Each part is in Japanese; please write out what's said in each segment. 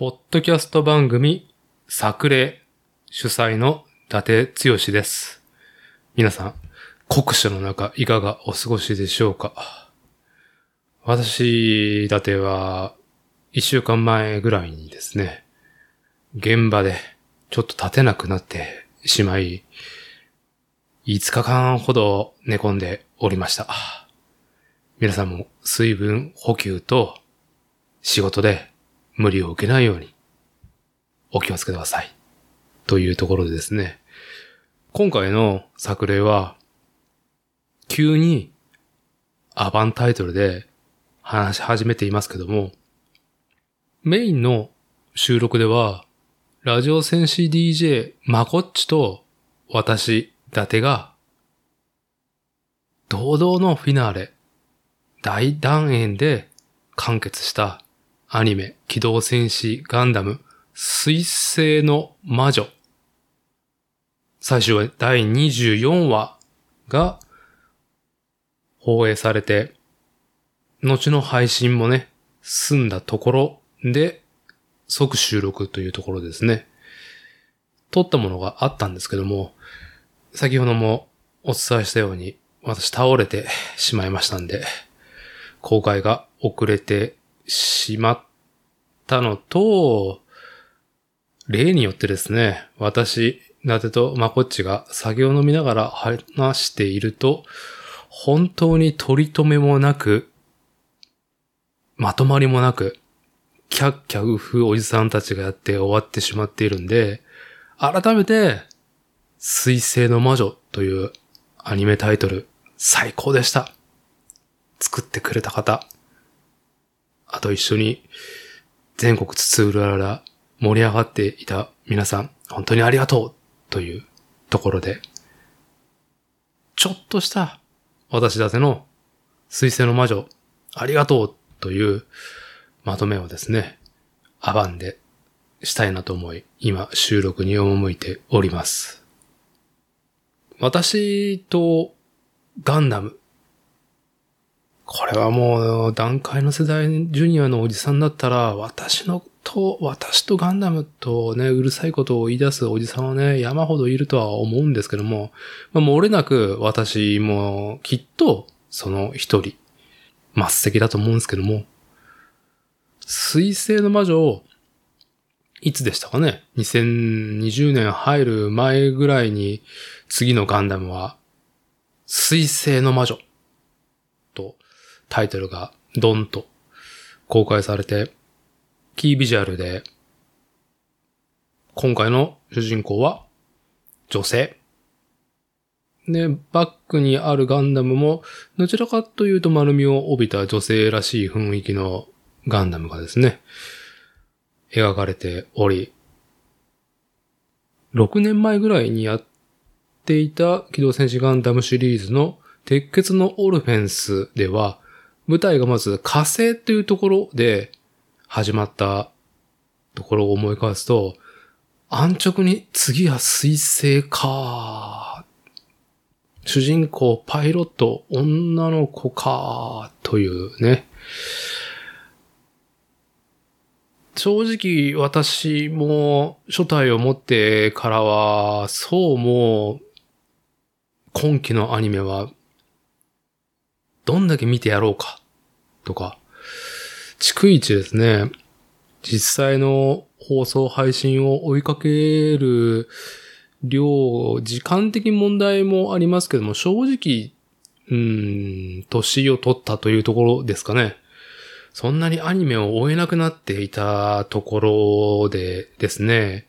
ポッドキャスト番組、作例主催の伊達剛です。皆さん、酷暑の中、いかがお過ごしでしょうか？私、伊達は、一週間前ぐらいにですね、現場でちょっと立てなくなってしまい、5日間ほど寝込んでおりました。皆さんも水分補給と仕事で無理を受けないようにお気をつけください。というところでですね、今回の作例は急にアバンタイトルで話し始めていますけども、メインの収録ではラジオ戦士 DJ マコッチと私、伊達が堂々のフィナーレ大団円で完結したアニメ、機動戦士ガンダム、水星の魔女。最終話第24話が放映されて、後の配信もね、済んだところで即収録というところですね。撮ったものがあったんですけども、先ほどもお伝えしたように私倒れてしまいましたんで、公開が遅れてしまったのと、例によってですね、私、伊達とまこっちが酒を飲みながら話していると、本当に取り留めもなく、まとまりもなく、キャッキャウフおじさんたちがやって終わってしまっているんで、改めて、水星の魔女というアニメタイトル、最高でした。作ってくれた方、あと一緒に全国津々浦々盛り上がっていた皆さん、本当にありがとうというところで、ちょっとした私だての水星の魔女、ありがとうというまとめをですね、アバンでしたいなと思い、今収録に赴いております。私とガンダム。これはもう段階の世代ジュニアのおじさんだったら、私のと、私とガンダムとね、うるさいことを言い出すおじさんはね、山ほどいるとは思うんですけども、まあ、漏れなく私もきっとその一人、末席だと思うんですけども、水星の魔女を、いつでしたかね ?2020 年入る前ぐらいに次のガンダムは、水星の魔女タイトルがドンと公開されて、キービジュアルで、今回の主人公は女性。で、バックにあるガンダムも、どちらかというと丸みを帯びた女性らしい雰囲気のガンダムがですね、描かれており、6年前ぐらいにやっていた機動戦士ガンダムシリーズの鉄血のオルフェンスでは、舞台がまず火星というところで始まったところを思い返すと、安直に次は水星か。主人公パイロット女の子か。というね。正直私も初代を持ってからは、そうもう、今期のアニメは、どんだけ見てやろうか、とか、逐一ですね、実際の放送配信を追いかける量、時間的問題もありますけども、正直、うーん、年を取ったというところですかね。そんなにアニメを追えなくなっていたところでですね。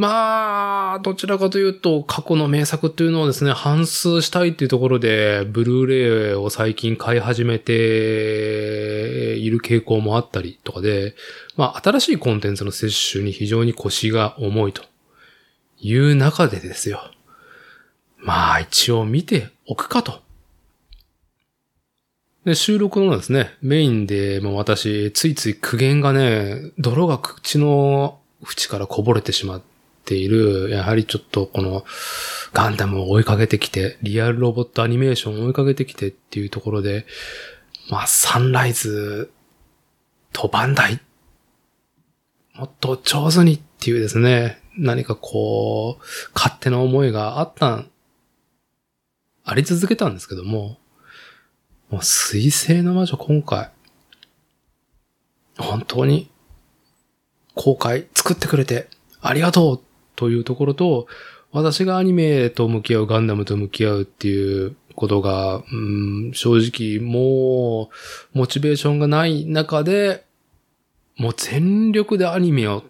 まあ、どちらかというと、過去の名作っていうのをですね、反数したいっていうところで、ブルーレイを最近買い始めている傾向もあったりとかで、まあ、新しいコンテンツの摂取に非常に腰が重いという中でですよ。まあ、一応見ておくかと。で、収録のですね、メインでも私、ついつい苦言がね、泥が口の縁からこぼれてしまっている、やはりちょっとこのガンダムを追いかけてきて、リアルロボットアニメーションを追いかけてきてっていうところで、まあ、サンライズとバンダイもっと上手にっていうですね、何かこう、勝手な思いがあった、あり続けたんですけども、もう水星の魔女今回、本当に公開作ってくれてありがとうというところと、私がアニメと向き合う、ガンダムと向き合うっていうことが、うん、正直もう、モチベーションがない中で、もう全力でアニメを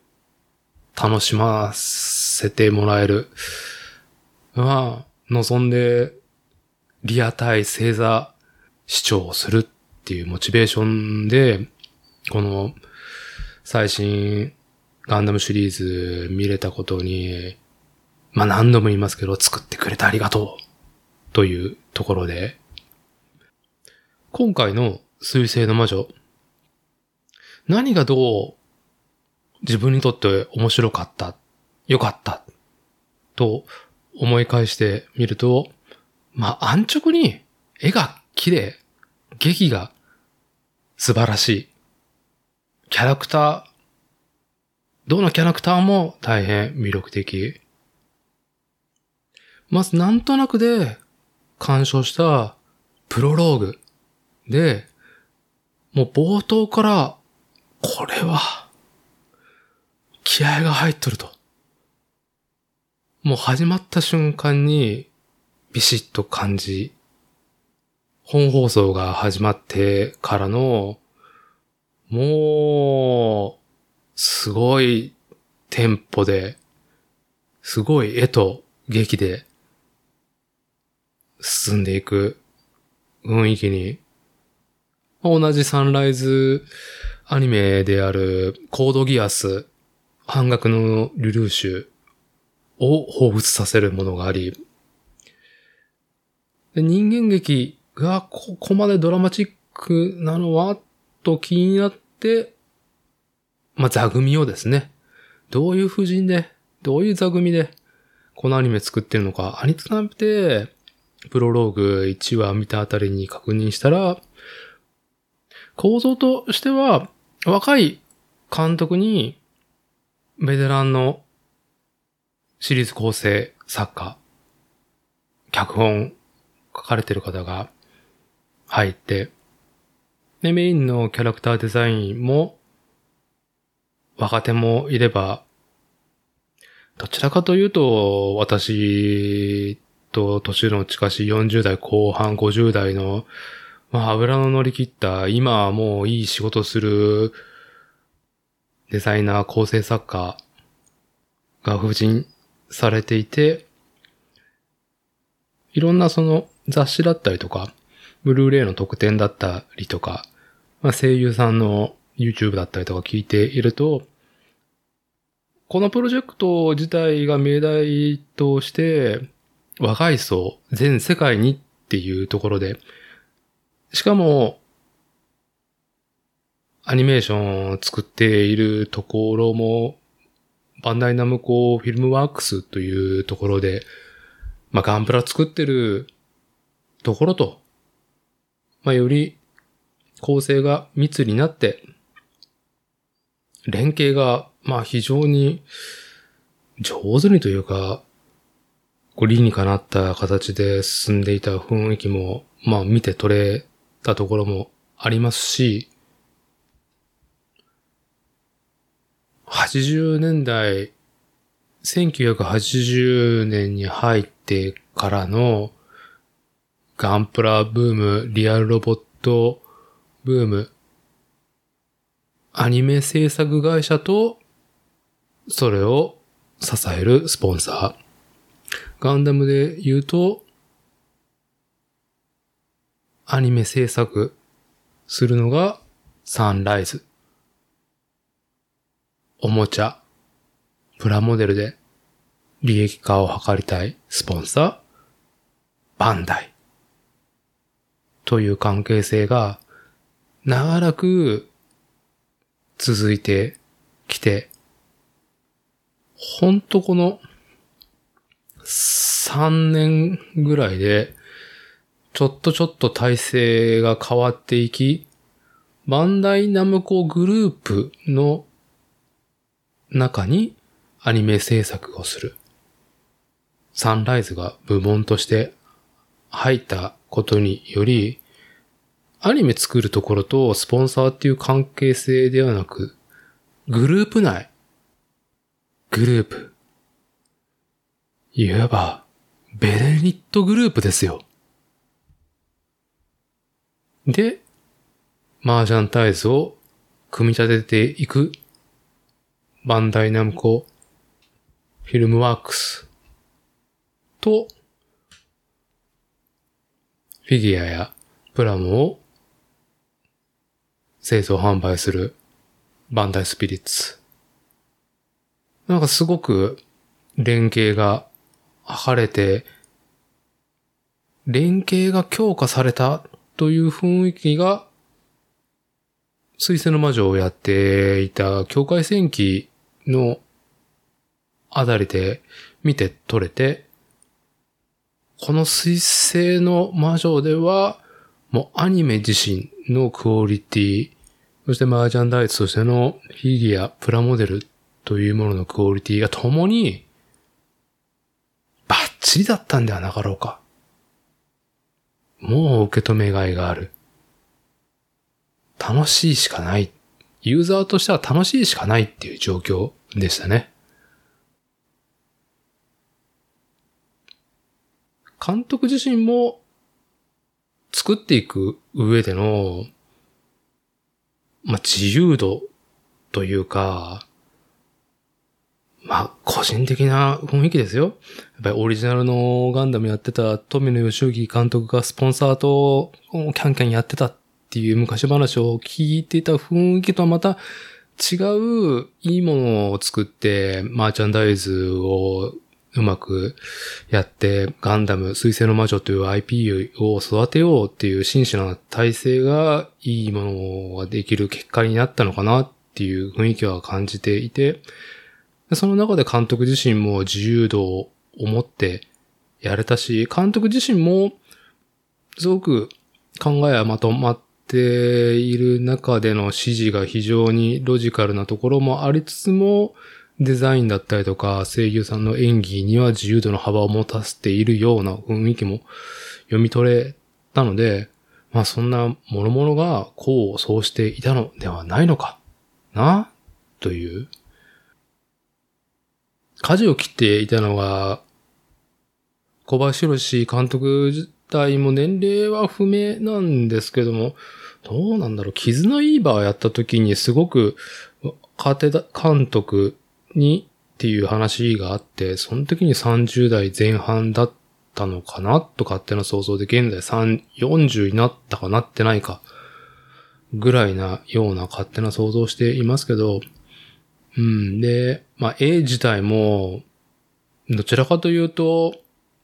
楽しませてもらえる。まあ、望んで、リアタイ星座視聴をするっていうモチベーションで、この最新ガンダムシリーズ見れたことに、まあ何度も言いますけど、作ってくれてありがとう。というところで、今回の水星の魔女、何がどう自分にとって面白かった、良かった、と思い返してみると、まあ安直に絵が綺麗、劇が素晴らしい。キャラクター、どのキャラクターも大変魅力的。まずなんとなくで鑑賞したプロローグで、もう冒頭から、これは、気合が入っとると。もう始まった瞬間に、ビシッと感じ、本放送が始まってからの、もう、すごいテンポで、すごい絵と劇で進んでいく雰囲気に、同じサンライズアニメであるコードギアス、半額のルルーシュを彷彿させるものがあり、人間劇がここまでドラマチックなのは？と気になって、まあ、座組をですね、どういう布陣で、どういう座組で、このアニメ作ってるのか、アニツナって、プロローグ1話見たあたりに確認したら、構造としては、若い監督に、ベテランのシリーズ構成作家、脚本書かれてる方が入って、で、メインのキャラクターデザインも、若手もいれば、どちらかというと、私と年の近し40代後半、50代の、まあ油の乗り切った、今はもういい仕事するデザイナー、構成作家が布陣されていて、いろんなその雑誌だったりとか、ブルーレイの特典だったりとか、まあ、声優さんの YouTube だったりとか聞いていると、このプロジェクト自体が命題として、若い層、全世界にっていうところで、しかも、アニメーションを作っているところも、バンダイナムコフィルムワークスというところで、まあ、ガンプラ作ってるところと、まあ、より構成が密になって、連携が、まあ、非常に上手にというか、こう理にかなった形で進んでいた雰囲気も、まあ見て取れたところもありますし、80年代、1980年に入ってからのガンプラブーム、リアルロボットブーム、アニメ制作会社とそれを支えるスポンサー。ガンダムで言うと、アニメ制作するのがサンライズ。おもちゃ、プラモデルで利益化を図りたいスポンサー、バンダイ。という関係性が長らく続いてきて、ほんとこの3年ぐらいで、ちょっとちょっと体制が変わっていき、バンダイナムコグループの中にアニメ制作をする。サンライズが部門として入ったことにより、アニメ作るところとスポンサーっていう関係性ではなく、グループ内、グループ。いわば、ベネリットグループですよ。で、麻雀タイズを組み立てていくバンダイナムコフィルムワークスとフィギュアやプラモを製造販売するバンダイスピリッツ。なんかすごく連携が図れて、連携が強化されたという雰囲気が、水星の魔女をやっていた境界戦記のあたりで見て取れて、この水星の魔女では、もうアニメ自身のクオリティ、そして麻雀ダイツとしてのフィギュア、プラモデルというもののクオリティが共に、バッチリだったんではなかろうか。もう受け止めがいがある。楽しいしかない。ユーザーとしては楽しいしかないっていう状況でしたね。監督自身も作っていく上での、まあ、自由度というか、まあ、個人的な雰囲気ですよ。やっぱりオリジナルのガンダムやってた富野義行監督がスポンサーとキャンキャンやってたっていう昔話を聞いていた雰囲気とはまた違ういいものを作ってマーチャンダイズをうまくやって、ガンダム、水星の魔女という IP を育てようっていう真摯な体制がいいものができる結果になったのかなっていう雰囲気は感じていて、でその中で監督自身も自由度を持ってやれたし、監督自身もすごく考えはまとまっている中での指示が非常にロジカルなところもありつつも、デザインだったりとか声優さんの演技には自由度の幅を持たせているような雰囲気も読み取れたので、まあそんな諸々が功を奏していたのではないのかなという。舵を切っていたのが、小林博士監督自体も年齢は不明なんですけども、どうなんだろう、絆イーバーやった時にすごく、カテ監督にっていう話があって、その時に30代前半だったのかなと勝手な想像で、現在3、40になったかなってないか、ぐらいなような勝手な想像していますけど、うん。で、まあ、A 自体も、どちらかというと、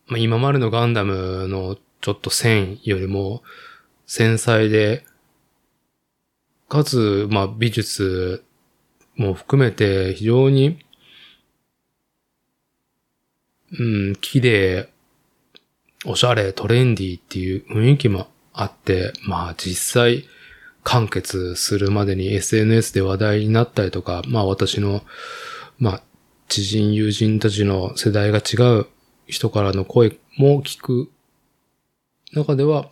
まあ、今までのガンダムのちょっと線よりも繊細で、かつ、まあ、美術も含めて非常に、うん、綺麗、おしゃれ、トレンディっていう雰囲気もあって、まあ実際完結するまでに SNS で話題になったりとか、まあ私の、まあ知人友人たちの世代が違う人からの声も聞く中では、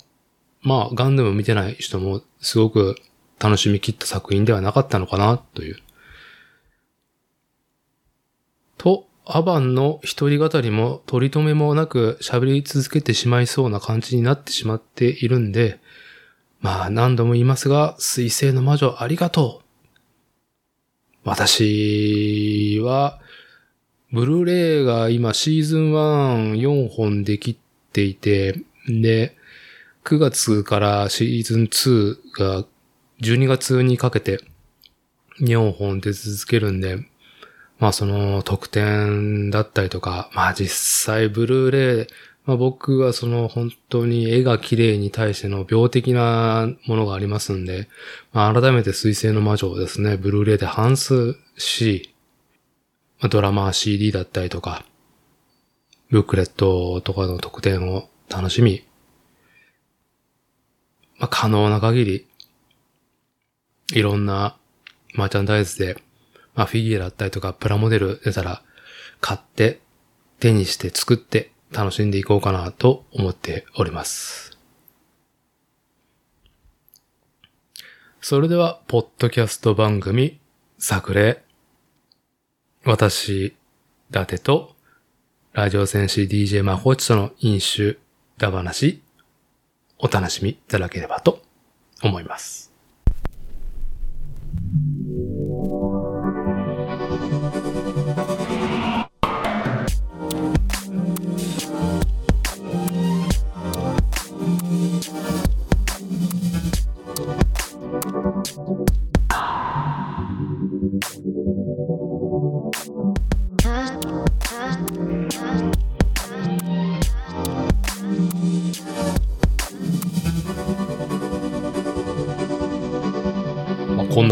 まあガンダム見てない人もすごく楽しみきった作品ではなかったのかなという。と、アバンの一人語りも取り留めもなく喋り続けてしまいそうな感じになってしまっているんで、まあ何度も言いますが、水星の魔女ありがとう。私は、ブルーレイが今シーズン14本できていて、で、9月からシーズン2が12月にかけて4本出続けるんで、まあその特典だったりとか、まあ実際ブルーレイ、まあ僕はその本当に絵が綺麗に対しての病的なものがありますんで、まあ改めて水星の魔女をですね、ブルーレイで反数し、まあ、ドラマ CD だったりとか、ブックレットとかの特典を楽しみ、まあ可能な限り、いろんなマーチャンダイズでまあフィギュアだったりとかプラモデル出たら買って手にして作って楽しんでいこうかなと思っております。それでは、ポッドキャスト番組、作例。私、伊達と、ラジオ戦士 DJ マホチとの飲酒、だ話、お楽しみいただければと思います。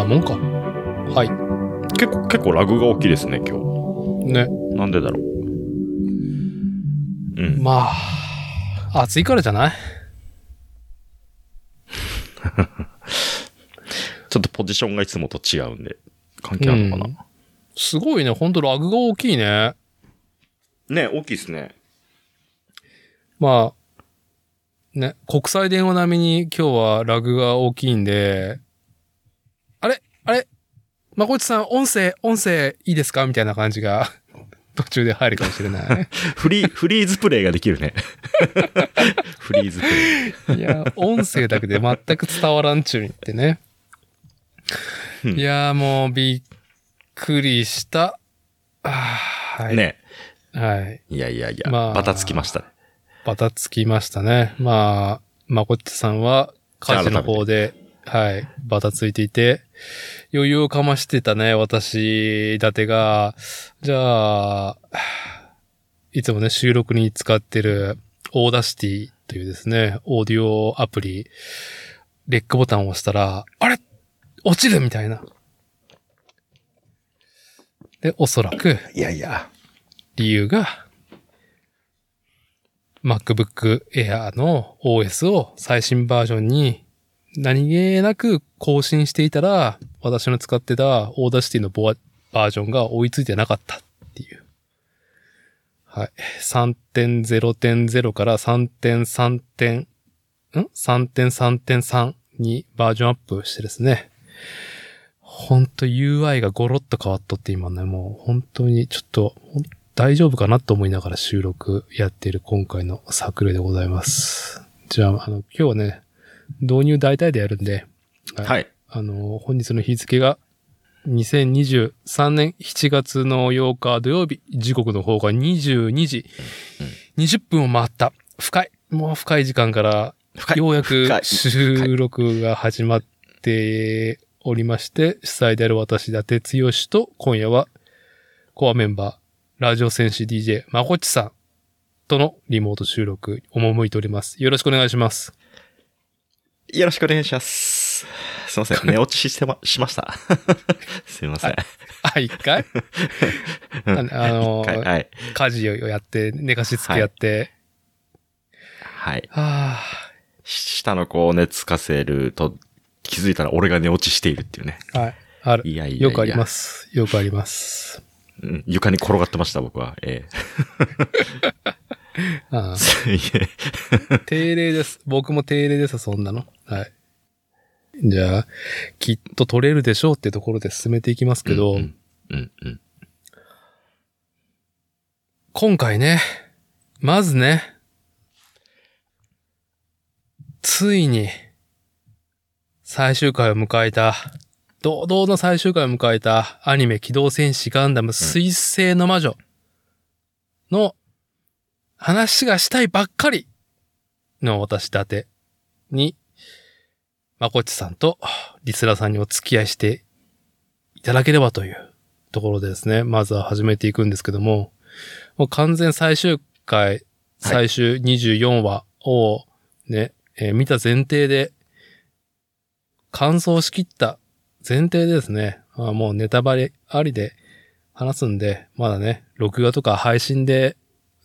なもんか。はい。結構、結構ラグが大きいですね、今ね。日。なんでだろう。うん。まあ、暑いからじゃない？ちょっとポジションがいつもと違うんで、関係あるのかな。すごいね。ほんとラグが大きいね。ね、大きいですね。まあ、ね、国際電話並みに今日はラグが大きいんで、あれ？まこっちさん、音声、音声いいですか？みたいな感じが 途中で入るかもしれない。フリー、フリーズプレイができるね。フリーズプレイ。いや、音声だけで全く伝わらんちゅうにってね。うんいや、もうびっくりした。はい。ね。はい。いやいやいや、まあバタつきましたね。バタつきましたね。まあ、まこっちさんは家事の方で、はい、バタついていて、余裕をかましてたね、私、伊達が、じゃあ、いつもね、収録に使ってる、 Audacity というですね、オーディオアプリ、 rec ボタンを押したら、あれ？落ちるみたいな。で、おそらく、いやいや。理由が、MacBook Air の OS を最新バージョンに何気なく更新していたら、私の使ってた Audacity のバージョンが追いついてなかったっていう。はい。3.0.0から3.3点、ん ?3.3.3 にバージョンアップしてですね。ほんと UI がゴロッと変わっとって今ね、もう本当にちょっと、大丈夫かなと思いながら収録やっている今回の作例でございます。じゃあ、あの、今日はね、導入大体でやるんで、はい。あの、本日の日付が2023年7月の8日土曜日、時刻の方が22時20分を回った。深い。もう深い時間から。ようやく収録が始まっておりまして、主催である私、伊達剛と、今夜は、コアメンバー、ラジオ戦士 DJ、まこっちさんとのリモート収録、赴いております。よろしくお願いします。よろしくお願いします。すいません。寝落ちしてま、しました。すいません。あ、一回？あ あのはい。家事をやって、寝かしつけやって、はい。は下の子を寝つかせると、気づいたら俺が寝落ちしているっていうね。あ、はい。ある。いやいやいや。よくあります。よくあります。うん。床に転がってました、僕は。えあえ。いえ定例です。僕も定例です、そんなの。はい。じゃあ、きっと取れるでしょうってところで進めていきますけど、うん、うん、うん。今回ね、まずね、ついに、最終回を迎えた、堂々の最終回を迎えたアニメ機動戦士ガンダム水星の魔女の話がしたいばっかりの私だてに、まこっちさんとリスラさんにお付き合いしていただければというところでですね、まずは始めていくんですけども、もう完全最終回、最終24話をね、えー見た前提で、感想しきった前提でですね、あもうネタバレありで話すんで、まだね、録画とか配信で、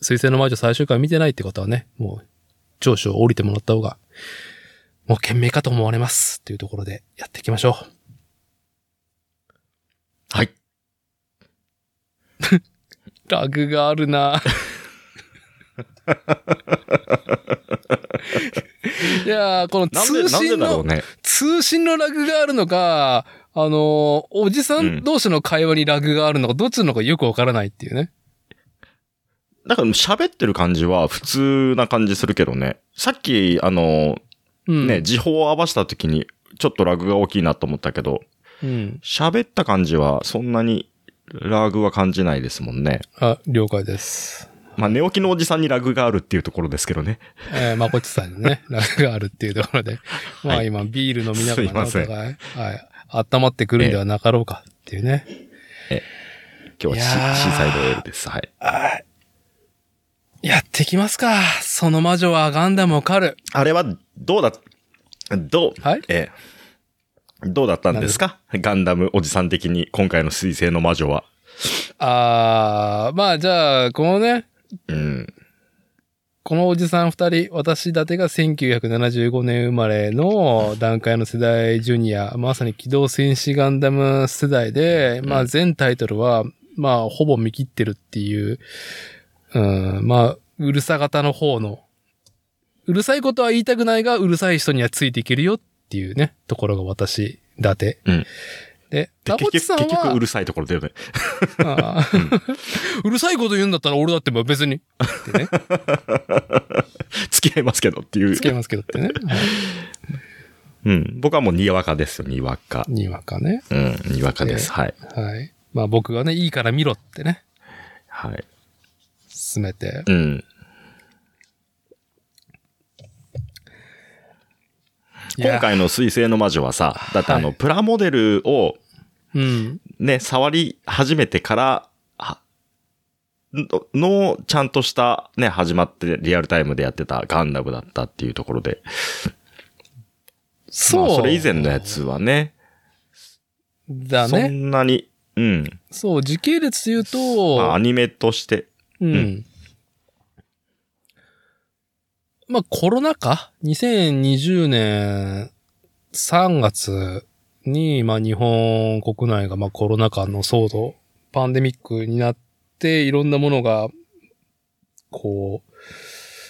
水星の魔女最終回見てないってことはね、もう、長所を降りてもらった方が、もう賢明かと思われます。というところでやっていきましょう。はい。ラグがあるな。いやーこの通信の、ね。通信のラグがあるのか、あのーおじさん同士の会話にラグがあるのか、どっちなのかよくわからないっていうね。だから喋ってる感じは普通な感じするけどね。さっき、あの、うん。ね、時報を合わせた時に、ちょっとラグが大きいなと思ったけど、うん。喋った感じはそんなにラグは感じないですもんね。あ、了解です。まあ、寝起きのおじさんにラグがあるっていうところですけどね。えー、まこっちさんにね、ラグがあるっていうところで。まあはい今、ビール飲みながらね、すいませんはい。温まってくるんではなかろうかっていうね。今日はシーサイドエールです。はい。はい。やってきますか。その魔女はガンダムを狩る。あれは、どうだ、どう、はいええ、どうだったんですか？ガンダムおじさん的に今回の水星の魔女は。あー、まあじゃあ、このね、うん。このおじさん二人、私だてが1975年生まれの段階の世代ジュニア、まさに機動戦士ガンダム世代で、まあ全タイトルは、まあほぼ見切ってるっていう、うん、まあ、うるさ型の方の、うるさいことは言いたくないが、うるさい人にはついていけるよっていうね、ところが私、だて。うんで、でラボチ結局、さんは、結局うるさいところだよね。あーうるさいこと言うんだったら俺だって別に、ってね、付き合いますけどっていう。つけますけどってね。はいうん。僕はもうにわかですよ、にわか。にわかね。うん、にわかです。はい。はい。まあ僕がね、いいから見ろってね、はい。進めて。うん。今回の水星の魔女はさ、だってあの、はいプラモデルをうん。ね、触り始めてから、はの、のちゃんとしたね、始まってリアルタイムでやってたガンダムだったっていうところで。そう。まあ、それ以前のやつはね、そだね。んなに、うん。そう、時系列で言うと、まあ、アニメとして、うん。うんまあコロナ禍 ?2020 年3月に、まあ日本国内がまあコロナ禍の騒動、パンデミックになって、いろんなものが、こう、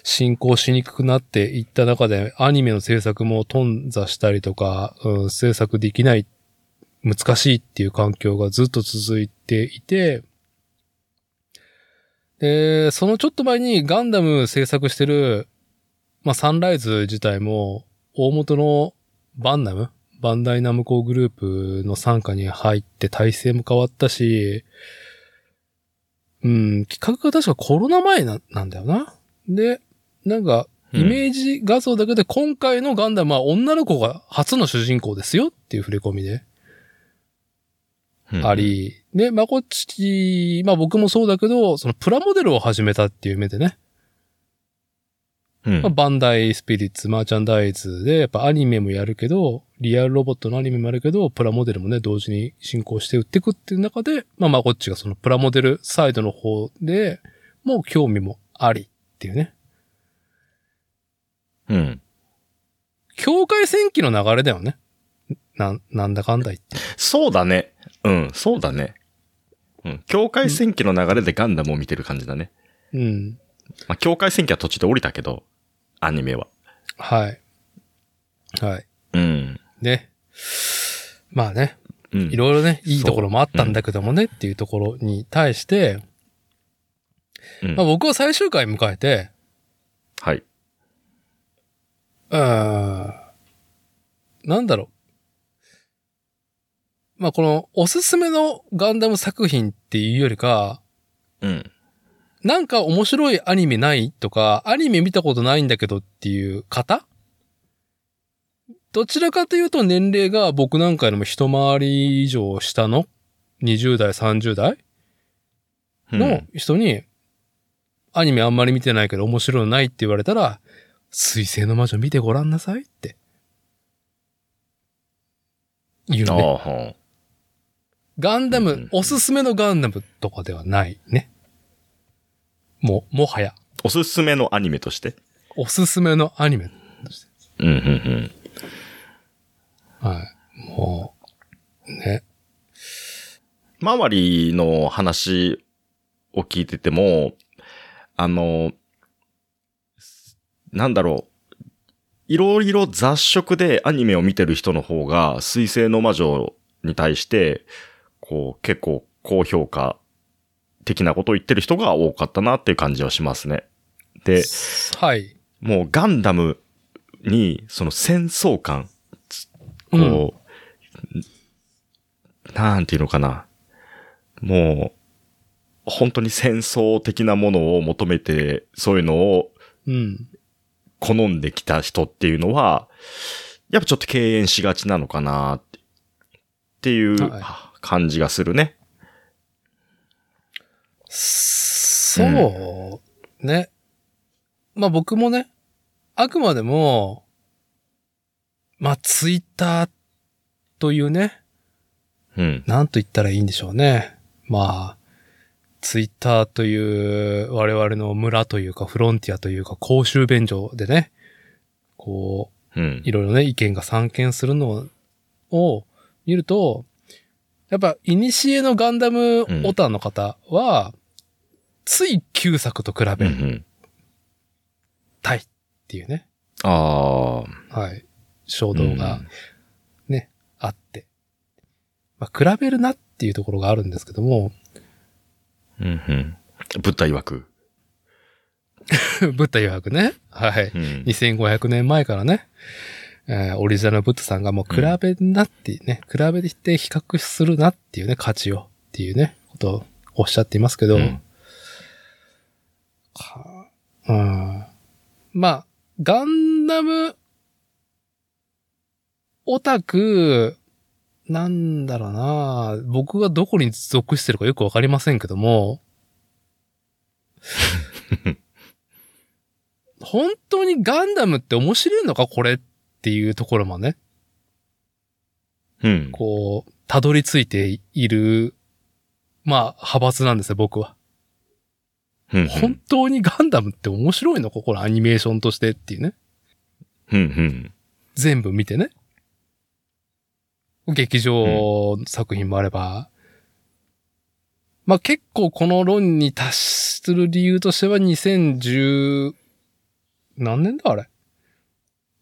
進行しにくくなっていった中で、アニメの制作も頓挫したりとか、うん、制作できない、難しいっていう環境がずっと続いていて、で、そのちょっと前にガンダム制作してる、まあ、サンライズ自体も、大元のバンナムバンダイナムコグループの参加に入って体制も変わったし、うん、企画が確かコロナ前な、なんだよな。で、なんか、イメージ画像だけで今回のガンダムは女の子が初の主人公ですよっていう触れ込みで。うんあ、り、で、まこっち、まあ僕もそうだけど、そのプラモデルを始めたっていう目でね、うんまあ、バンダイスピリッツ、マーチャンダイズで、やっぱアニメもやるけど、リアルロボットのアニメもやるけど、プラモデルもね、同時に進行して売っていくっていう中で、まあまこっちがそのプラモデルサイドの方で、もう興味もありっていうね。うん。境界戦記の流れだよね。な、なんだかんだ言って。そうだね。うん、そうだね。うん。境界戦記の流れでガンダムを見てる感じだね。うん。まあ、境界戦記は途中で降りたけど、アニメは。はい。はい。うん。ね。まあね、うん。いろいろね、いいところもあったんだけどもね、っていうところに対して、うんまあ僕は最終回迎えて、はい。うーん。なんだろう。まあ、この、おすすめのガンダム作品っていうよりか、うん。なんか面白いアニメないとか、アニメ見たことないんだけどっていう方？どちらかというと年齢が僕なんかよりも一回り以上下の？20代、30代？うんの人に、アニメあんまり見てないけど面白いのないって言われたら、水星の魔女見てごらんなさいって。言うあね。ガンダム、うんおすすめのガンダムとかではないね。もう、もはや、おすすめのアニメとして？おすすめのアニメ。うん、うん、はい。もう、ね。周りの話を聞いてても、あの、なんだろう。いろいろ雑食でアニメを見てる人の方が、水星の魔女に対して、こう、結構高評価的なことを言ってる人が多かったなっていう感じはしますね。で、はい。もうガンダムに、その戦争感、こう、なんていうのかな。もう、本当に戦争的なものを求めて、そういうのをうん。好んできた人っていうのは、やっぱちょっと敬遠しがちなのかなってっていうは感じがするね。そう、ね。まあ僕もね、あくまでも、まあツイッターというね、うん。なんと言ったらいいんでしょうね。まあ、ツイッターという我々の村というかフロンティアというか公衆便所でね、こう、うん。いろいろね、意見が散見するのを見ると、やっぱ、イニシエのガンダムオタの方は、つい旧作と比うんうべん。たいっていうね、ああ。はい、衝動がね、あって。まあ、比べるなっていうところがあるんですけども、うん。うんうん。ブッダ曰く。ブッダ曰くね、はい。うん。2500年前からね、えーオリジナルのブッダさんがもう比べんなっていうね、比べて比較するなっていうね、価値をっていうね、ことをおっしゃっていますけど、うん。かうん、まあ、ガンダムオタク、なんだろうな僕がどこに属してるかよくわかりませんけども、本当にガンダムって面白いのかこれっていうところもね、うん。こう、たどり着いている、まあ、派閥なんですよ、僕は。うんうん。本当にガンダムって面白いの？かこれアニメーションとしてっていうね。うんうん。全部見てね。劇場作品もあれば。まあ結構この論に達する理由としては2010、何年だあれ？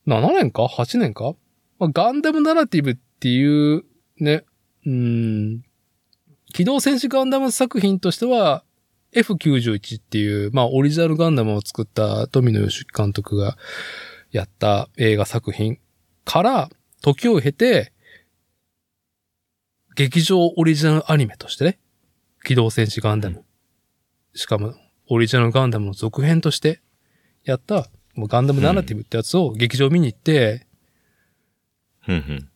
?7 年か ?8 年か、まあ、ガンダムナラティブっていうね、うーん、機動戦士ガンダム作品としては F91 っていう、まあオリジナルガンダムを作った富野義行監督がやった映画作品から時を経て、劇場オリジナルアニメとしてね、機動戦士ガンダム。しかも、オリジナルガンダムの続編としてやった、もうガンダムナラティブってやつを劇場見に行って、うんうん。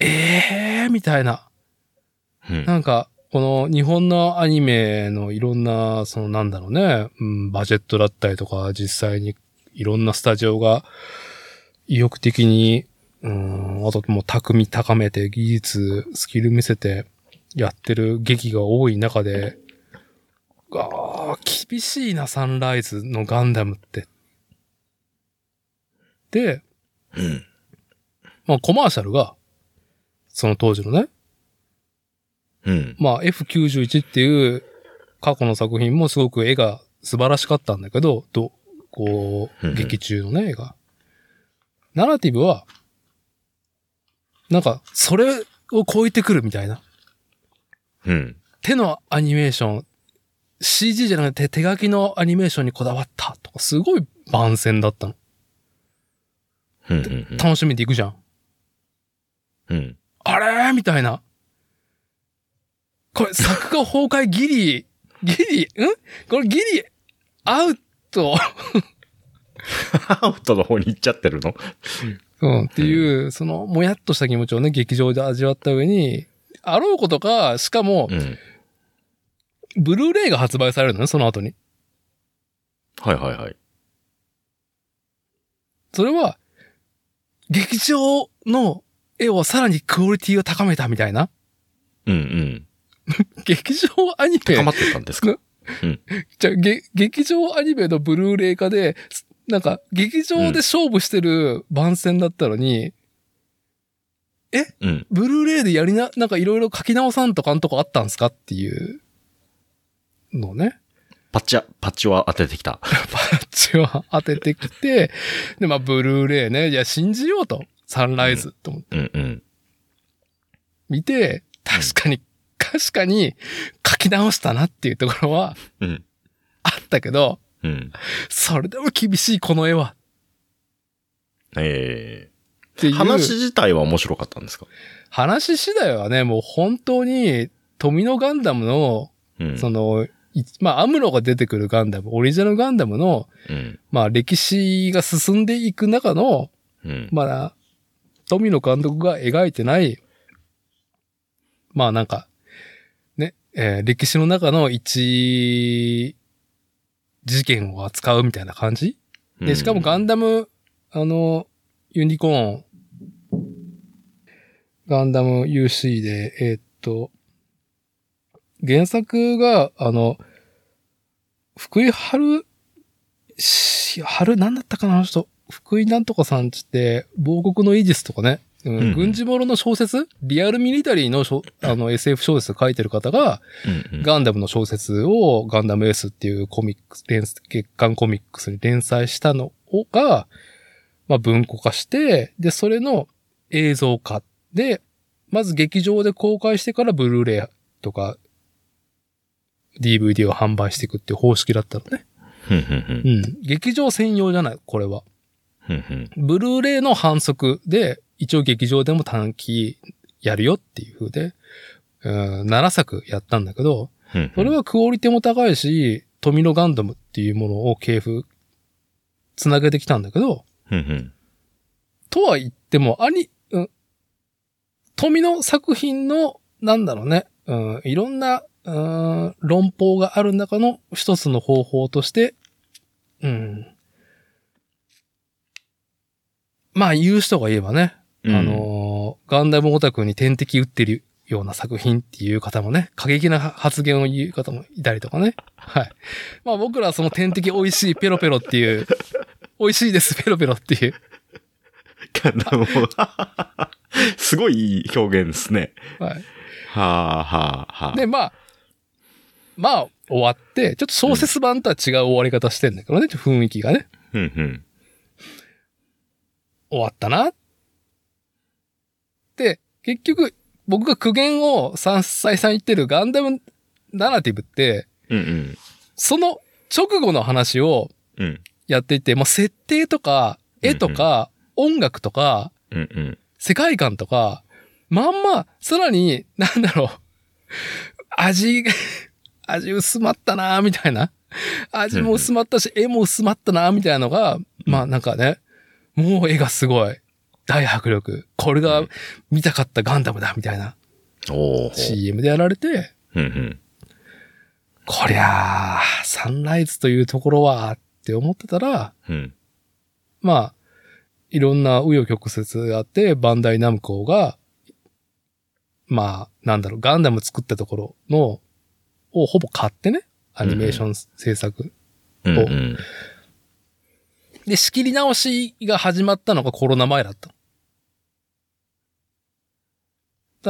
えーみたいな。うんなんか、この日本のアニメのいろんな、そのなんだろうね、うん、バジェットだったりとか、実際にいろんなスタジオが意欲的に、うん、あともう匠高めて技術、スキル見せてやってる劇が多い中で、ああ、厳しいな、サンライズのガンダムって。で、うん。まあコマーシャルが、その当時のね、うん。まあ F91 っていう過去の作品もすごく絵が素晴らしかったんだけど、ど、こう、劇中のね、絵が。ナラティブは、なんか、それを超えてくるみたいな。うん。手のアニメーション、CG じゃなくて手書きのアニメーションにこだわったとか、すごい番宣だったの。うん。うん。楽しみでいくじゃん。うん。あれ？ーみたいな。これ、作画崩壊ギリ、ギリ、ん？これギリ、アウト、アウトの方に行っちゃってるの？うん、っていう、その、もやっとした気持ちをね、劇場で味わった上に、あろうことか、しかもう、ん。ブルーレイが発売されるのね、その後に。はいはいはい。それは、劇場の絵をさらにクオリティを高めたみたいな？うんうん。劇場アニメ高まってたんですか？じゃあ、げ、劇場アニメのブルーレイ化で、すなんか、劇場で勝負してる番宣だったのに、うん。ブルーレイでやりな、なんかいろいろ書き直さんとかんとこあったんすか？っていう。のね、パッチは、パッチは当ててきた。パッチを当ててきて、で、まあ、ブルーレイね、いや、信じようと。サンライズと思ってうんうん。見て、確かに、確かに書き直したなっていうところはうん。あったけど、うん。それでも厳しいこの絵はえ。え話自体は面白かったんですか？話次第はね、もう本当に、富野ガンダムの、うん。その、いまあ、アムロが出てくるガンダム、オリジナルガンダムの、うん。まあ、歴史が進んでいく中の、うん。まあ、富野監督が描いてない、まあなんか、ね、えー歴史の中の一事件を扱うみたいな感じ？で、しかもガンダム、あの、ユニコーン、ガンダム UC で、えーっと、原作が、あの、福井春、し春、なんだったかな、あの人。福井なんとかさんちって、亡国のイージスとかね、うん。うん軍事ものの小説？リアルミリタリーのあの SF 小説を書いてる方が、うんうん、ガンダムの小説をガンダム S っていうコミックス、連月刊コミックスに連載したのをが、まあ文庫化して、で、それの映像化で、まず劇場で公開してからブルーレイとか DVD を販売していくっていう方式だったのね。うん。劇場専用じゃない、これは。ブルーレイの反則で、一応劇場でも短期やるよっていう風で、うん、7作やったんだけど、それはクオリティも高いし、富野ガンダムっていうものを系譜、つなげてきたんだけど、とは言っても、アニ、うん、富野作品の、なんだろうね、うん、いろんな、うん、論法がある中の一つの方法として、うん。まあ言う人が言えばね、うんあのーガンダムオタクに点滴打ってるような作品っていう方もね、過激な発言を言う方もいたりとかね。はい。まあ僕らはその点滴美味しいペロペロっていう、美味しいですペロペロっていう、ガンダムを すごいいい表現ですね。はい。はあはあはあ。で、まあ、まあ終わって、ちょっと小説版とは違う終わり方してんだけどね、雰囲気がね。ふんふん。終わったな。で、結局、僕が苦言を再再三言ってるガンダムナラティブって、うんうん。その直後の話をうん。やっていて、もう設定とか、絵とか、音楽とか、うんうん。世界観とか、まんま、さらに、なんだろう、味、味薄まったなみたいな。味も薄まったし、絵も薄まったなみたいなのが、まあなんかね、もう絵がすごい。大迫力。これが見たかったガンダムだみたいな。CM でやられて。こりゃあ、サンライズというところは、って思ってたら、うん。まあ、いろんな紆余曲折があって、バンダイナムコが、まあ、なんだろう、ガンダム作ったところの、をほぼ買ってね、アニメーション制作。うんうん。で、仕切り直しが始まったのがコロナ前だった。だ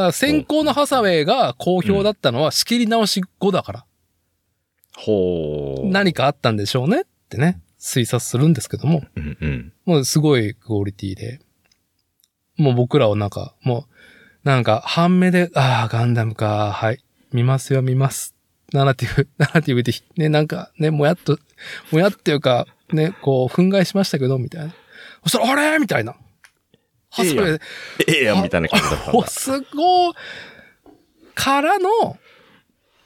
から先行のハサウェイが好評だったのは仕切り直し後だから、ほー。何かあったんでしょうねってね、推察するんですけども。うんうん。もうすごいクオリティで。もう僕らをなんか、もう、なんか、半目で、ああ、ガンダムか、はい。見ますよ、見ます。ナラティブ、ナラティブで、ね、なんか、ね、もやっと、もやっていうか、ね、こう、憤慨しましたけど、みたいな。そしたら、あれ？みたいな。ハスいいええやんみたいな感じだったんお、だ。すごい、からの、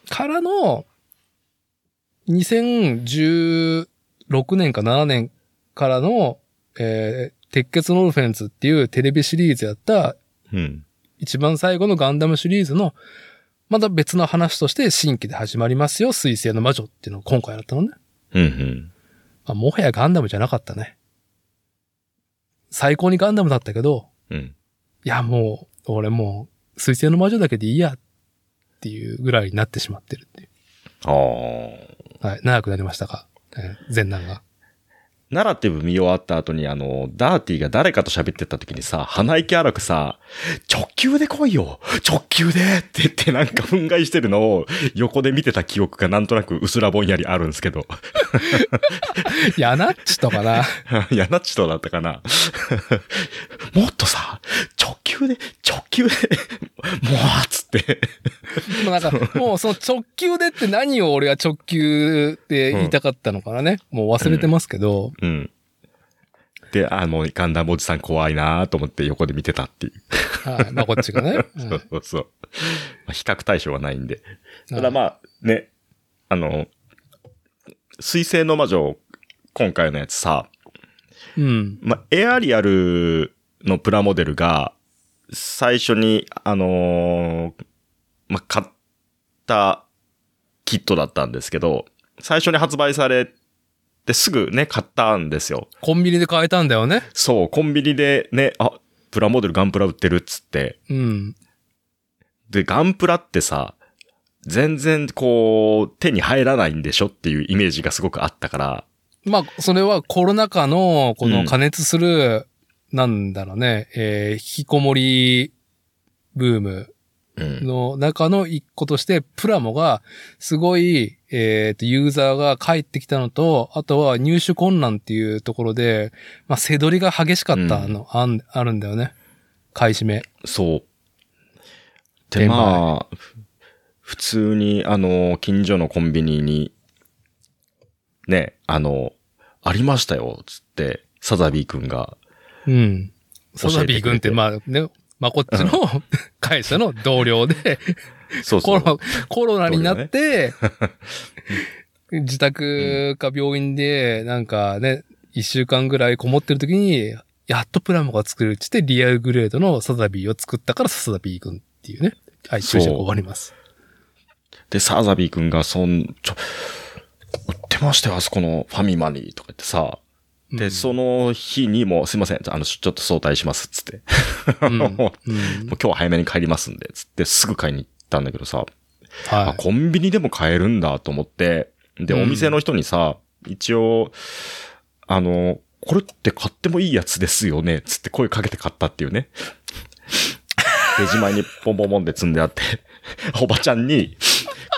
からの、2016年か7年からの、えー、鉄血のオルフェンズっていうテレビシリーズやったうん。一番最後のガンダムシリーズの、また別の話として新規で始まりますよ、水星の魔女っていうのが今回やったのね。うんうん。まあ、もはやガンダムじゃなかったね。最高にガンダムだったけど、うん。いや、もう、俺もう、水星の魔女だけでいいやっていうぐらいになってしまってるっていう。ああ。はい、長くなりましたか？えー前段が。ナラティブ見終わった後にあの、ダーティが誰かと喋ってた時にさ、鼻息荒くさ、直球で来いよ直球でって言ってなんか憤慨してるのを横で見てた記憶がなんとなく薄らぼんやりあるんですけど。ヤナッチとかな。ヤナッチとだったかな。もっとさ、直球で、直球で、もうつって。もうなんか、もうその直球でって何を俺は直球で言いたかったのかなね。もう忘れてますけど。うん。で、あ、もうガンダムおじさん怖いなと思って横で見てたっていう。はい。まあこっちがね。うんそうそうそう。まあ、比較対象はないんで。たはいだまあ、ね、あの、水星の魔女、今回のやつさ、うん。まあ、エアリアルのプラモデルが、最初に、あのーまあ、買ったキットだったんですけど、最初に発売されてすぐね、買ったんですよ。コンビニで買えたんだよね。そう、コンビニでね、あ、プラモデルガンプラ売ってるっつって。うん。で、ガンプラってさ、全然こう、手に入らないんでしょっていうイメージがすごくあったから、まあ、それはコロナ禍の、この加熱する、なんだろうね、えー引きこもりブームうん。の中の一個として、プラモが、すごい、えっ、と、ユーザーが帰ってきたのと、あとは入手困難っていうところで、まあ、背取りが激しかったの、あんあるんだよね。買い占め。そう。で、まあ、ふ普通に、あの、近所のコンビニに、ね、あの、ありましたよ、つって、サザビー君が、うん。サザビー君って、まあね、まあ、こっちの会社の同僚で、そうそう。コロコロナになって、自宅か病院で、なんかね、一週間ぐらいこもってる時に、やっとプラモが作れるって、リアルグレードのサザビーを作ったからサザビー君っていうね。はい、注釈終わります。で、サザビー君が、そん、ちょ、売ってましたよ、あそこのファミマに、とか言ってさ、で、うんその日にも、すいません、あの、ちょっと早退します、つって。うん もう今日は早めに帰りますんで、つってすぐ買いに行ったんだけどさ、あ、はい。コンビニでも買えるんだと思って、で、うんお店の人にさ、一応、あの、これって買ってもいいやつですよねつって声かけて買ったっていうね。レジ前にポンポンポンって積んであって、おばちゃんに、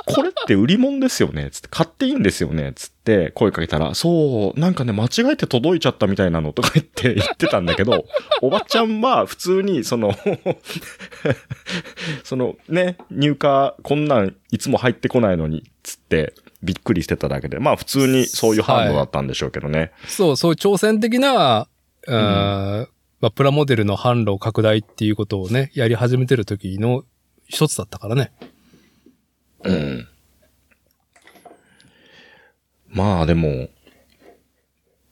これって売り物ですよね？つって、買っていいんですよね？つって声かけたら、そう、なんかね、間違えて届いちゃったみたいなのとか言って 言ってたんだけど、おばちゃんは普通に、その、そのね、入荷こんなんいつも入ってこないのに、つって、びっくりしてただけで、まあ普通にそういう反応だったんでしょうけどね。そう、そういう挑戦的な、うーんまあ、プラモデルの販路拡大っていうことをね、やり始めてる時の一つだったからね。うん。まあでも、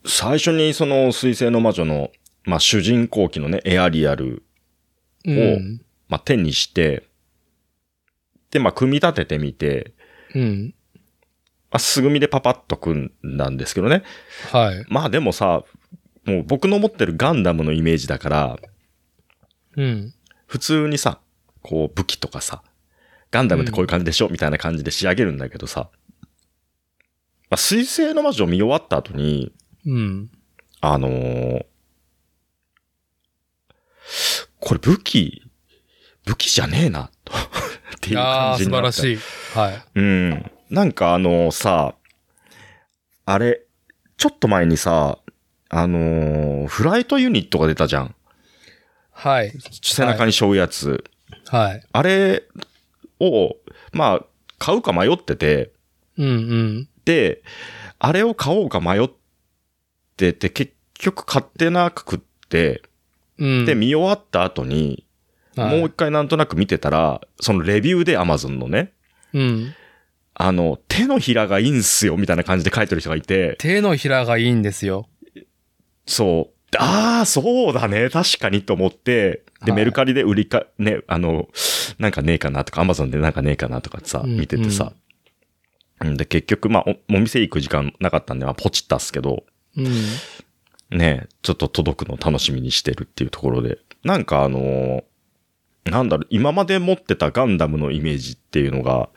最初にその水星の魔女の、まあ主人公機のね、エアリアル、うん。まあ手にして、で、まあ組み立ててみて、うん。まあすぐみでパパッと組んだんですけどね。はい。まあでもさ、もう僕の持ってるガンダムのイメージだから、うん。普通にさ、こう武器とかさ、ガンダムってこういう感じでしょ、みたいな感じで仕上げるんだけどさ、まあ、水星の魔女を見終わった後に、うん。あのーこれ武器、武器じゃねえな、と っていう感じになった。晴らしい。はい。うん。なんかあのさ、あれ、ちょっと前にさ、あのーフライトユニットが出たじゃん。はい。背中に背負うやつ。はい。あれを、まあ、買うか迷ってて、うんうん。で、あれを買おうか迷ってて、結局買ってなくって、うん。で、見終わった後に、はい、もう一回なんとなく見てたら、そのレビューで Amazon のね、うん。あの、手のひらがいいんすよ、みたいな感じで書いてる人がいて、手のひらがいいんですよ。そう。ああ、そうだね。確かにと思って、で、はいメルカリで売りか、ね、あの、なんかねえかなとか、アマゾンでなんかねえかなとかさ、うん見ててさ。うん、で、結局、まあお、お店行く時間なかったんで、まあ、ポチったっすけど、うん。ね、ちょっと届くの楽しみにしてるっていうところで。なんかあのーなんだろう、今まで持ってたガンダムのイメージっていうのが、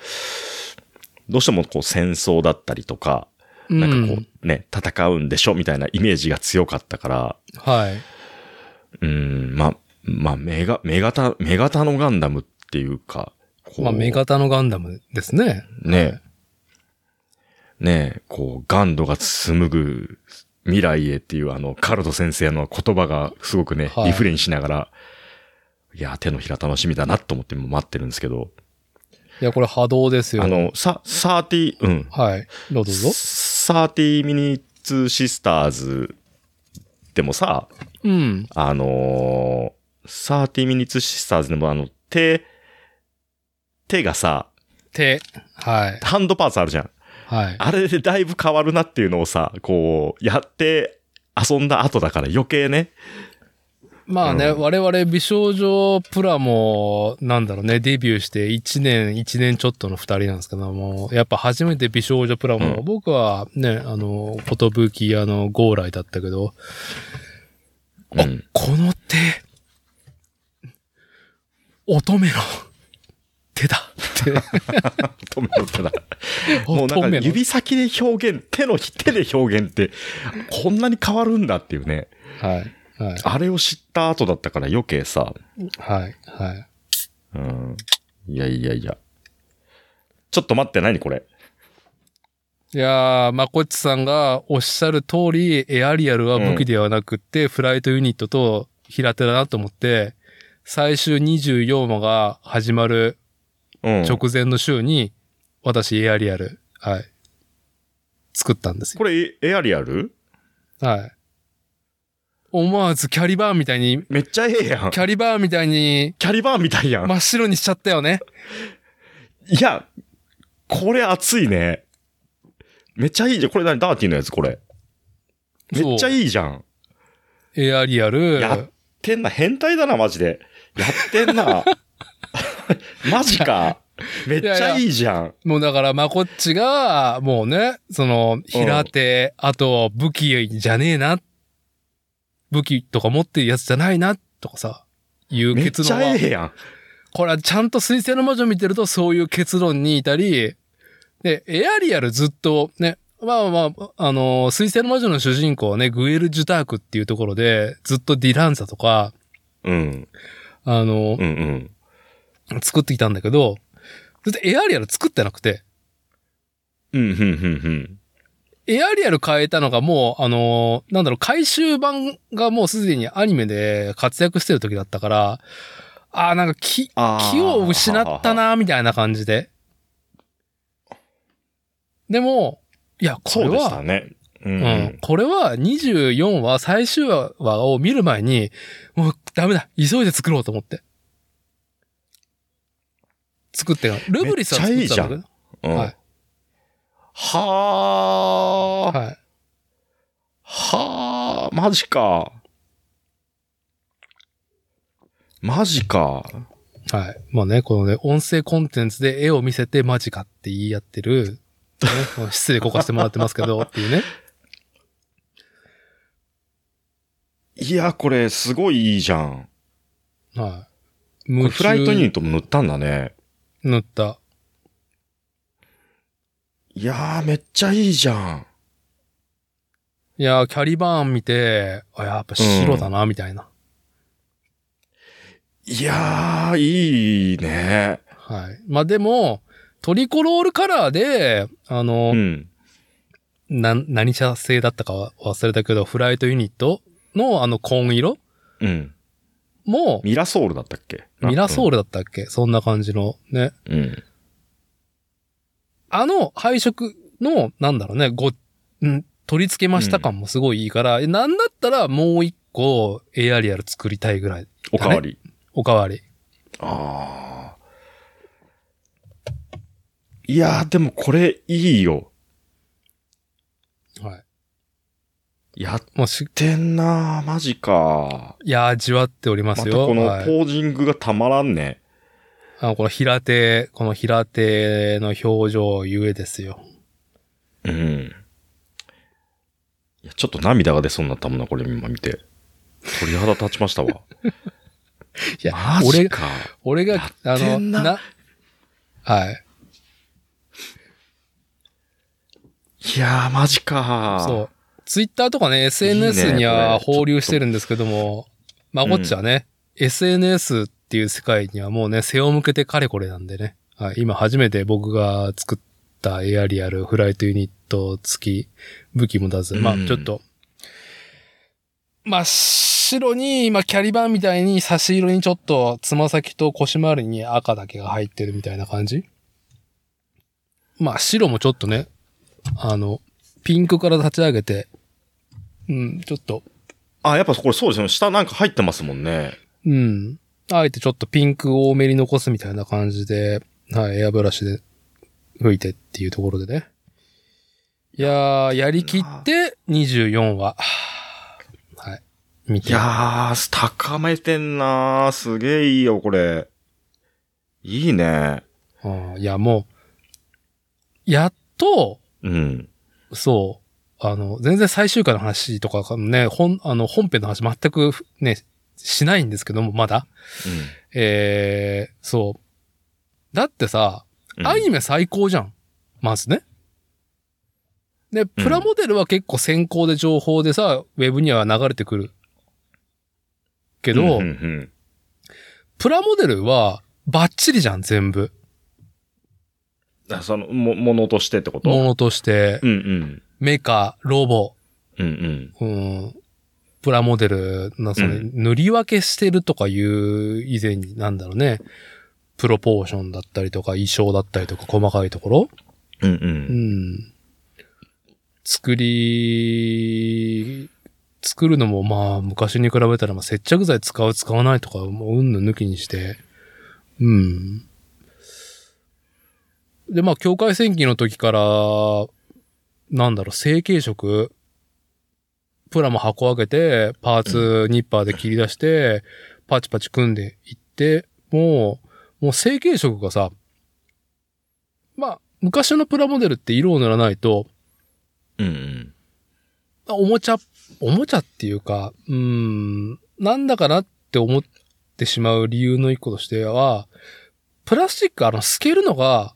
どうしてもこう戦争だったりとか、なんかこうね、戦うんでしょみたいなイメージが強かったから、はい。うん、まあ、まあ、メガ、メガタ、メガタのガンダムっていうか、こうまあ、メガタのガンダムですね。ねねえ、こう、ガンドが紡ぐ未来へっていうあの、カルト先生の言葉がすごくね、はいリフレインしながら、いや、手のひら楽しみだなと思って待ってるんですけど、いや、これ波動ですよ。あの、さ、サーティ、うん。はい。どうぞ。サーティミニッツシスターズでもさ、うん。あのー、サーティミニッツシスターズでもあの、手、手がさ、手。はい。ハンドパーツあるじゃん。はい。あれでだいぶ変わるなっていうのをさ、こう、やって遊んだ後だから余計ね。まあね、うん我々美少女プラも、なんだろうね、デビューして1年、1年ちょっとの2人なんですけども、やっぱ初めて美少女プラも、うん僕はね、あの、ことぶき、あの、ゴーライだったけど、うん。この手、乙女の手だって。止めろってな。もうなんか乙女の指先で表現、手のひ手で表現って、こんなに変わるんだっていうね。はい。はい。あれを知った後だったから余計さ、はい。はい。うん。いやいやいや。ちょっと待って、何これ？いやー、まこっちさんがおっしゃる通り、エアリアルは武器ではなくって、フライトユニットと平手だなと思って、最終24話が始まるうん。直前の週に、私エアリアル、はい、作ったんですよ。これ、エアリアル？はい。思わずキャリバーンみたいに、めっちゃええやん。キャリバーンみたいにキャリバーンみたいやん。真っ白にしちゃったよね。いや、これ熱いね。めっちゃいいじゃん。これ何？ダーティーのやつ？これ。めっちゃい。いいじゃん。エアリアル、やってんな。変態だな、マジで。やってんな。マジか。めっちゃいいじゃん。もうだから、まこっちが、もうね、その、平手、あと武器じゃねえな。武器とか持ってるやつじゃないな、とかさ、いうめっちゃ結論は。ええやん。これはちゃんと水星の魔女見てるとそういう結論に至り、で、エアリアルずっとね、まあまあ、あの、水星の魔女の主人公はね、グエル・ジュタークっていうところで、ずっとディランザとか、うん。あのう、んうん。作ってきたんだけど、ずっとエアリアル作ってなくて、うん、うん、うん、うん。エアリアル変えたのがもう、あのーなんだろう、回収版がもうすでにアニメで活躍してる時だったから、ああ、なんか気、気を失った。な、みたいな感じで。でも、いや、これそうでしたは、ね。ううんん、これは24話、最終話を見る前に、もうダメだ、急いで作ろうと思って。作ってルブリスは作ってたんだけど。うん。はいはあ。はい。はあ、マジか。マジか。はい。まあね、このね、音声コンテンツで絵を見せてマジかって言い合ってる、ね、失礼こかしてもらってますけど、っていうね。いや、これすごいいいじゃん。はい。これフライトユニットトも塗ったんだね。塗った。いやー、めっちゃいいじゃん。いやー、キャリバーン見て、あ、やっぱ白だな、みたいな。いやー、いいね。はい。まあでも、トリコロールカラーで、あの、うん。な、何社製だったかは忘れたけど、フライトユニットのあの紺色？うん。も、ミラソールだったっけ？ミラソール。ルだったっけ？そんな感じのね。うん。あの配色の、なんだろうね、ご、ん取り付けました感もすごいいいから、なんだったらもう一個エアリアル作りたいぐらい。おかわり。おかわり。ああ。いやー、でもこれいいよ。はい。やっもうし、てんなー、マジか。いやー、じわっておりまますたよ。このはいポージングがたまらんね。あの、この平手、この平手の表情ゆえですよ。うん。いや、ちょっと涙が出そうになったもんな、これ今見て。鳥肌立ちましたわ。いやマ、俺ジ、か。俺が、あの、な、はい。いやー、マジかそう。ツイッターとかね、SNS には放流してるんですけども、まあ、こっちはね、SNS っていう世界にはもうね、背を向けてかれこれなんでね。はい、今初めて僕が作ったエアリアルフライトユニット付き武器も出ず、まあうんちょっと、真っ白に、まあキャリバンみたいに差し色にちょっとつま先と腰回りに赤だけが入ってるみたいな感じ。まあ白もちょっとね、あの、ピンクから立ち上げて、うん、ちょっと、あ、やっぱこれそうですよね。下なんか入ってますもんね。うん。あえてちょっとピンク多めに残すみたいな感じで、はい、エアブラシで拭いてっていうところでね。いやー、やりきって24話。はい。見て。いやー、高めてんなー。すげえいいよ、これ。いいね。うんいや、もう、やっと、うん。そう、あの、全然最終回の話とかね、本、あの、本編の話全くね、しないんですけども、まだ。えー、そう。だってさ、うん。アニメ最高じゃん。まずね。で、プラモデルは結構先行で情報でさ、ウェブには流れてくる。けど、うんうんうんプラモデルはバッチリじゃん、全部。あその、も、ものとしてってこと？ものとして、うんうん。メカ、ロボ、うんうん。うん、プラモデルのそ塗り分けしてるとかいう以前に、なんだろうね。プロポーションだったりとか、衣装だったりとか、細かいところうんう。うんん。作り、作るのもまあ昔に比べたらまあ接着剤使う使わないとかもううんぬん抜きにして、うん。でまあ境界戦記の時から、なんだろう、成型色、プラも箱開けて、パーツニッパーで切り出して、パチパチ組んでいって、もう、もう成型色がさ、まあ、昔のプラモデルって色を塗らないと、うんうん。おもちゃ、おもちゃっていうか、うーん、なんだかなって思ってしまう理由の一個としては、プラスチック、あの、透けるのが。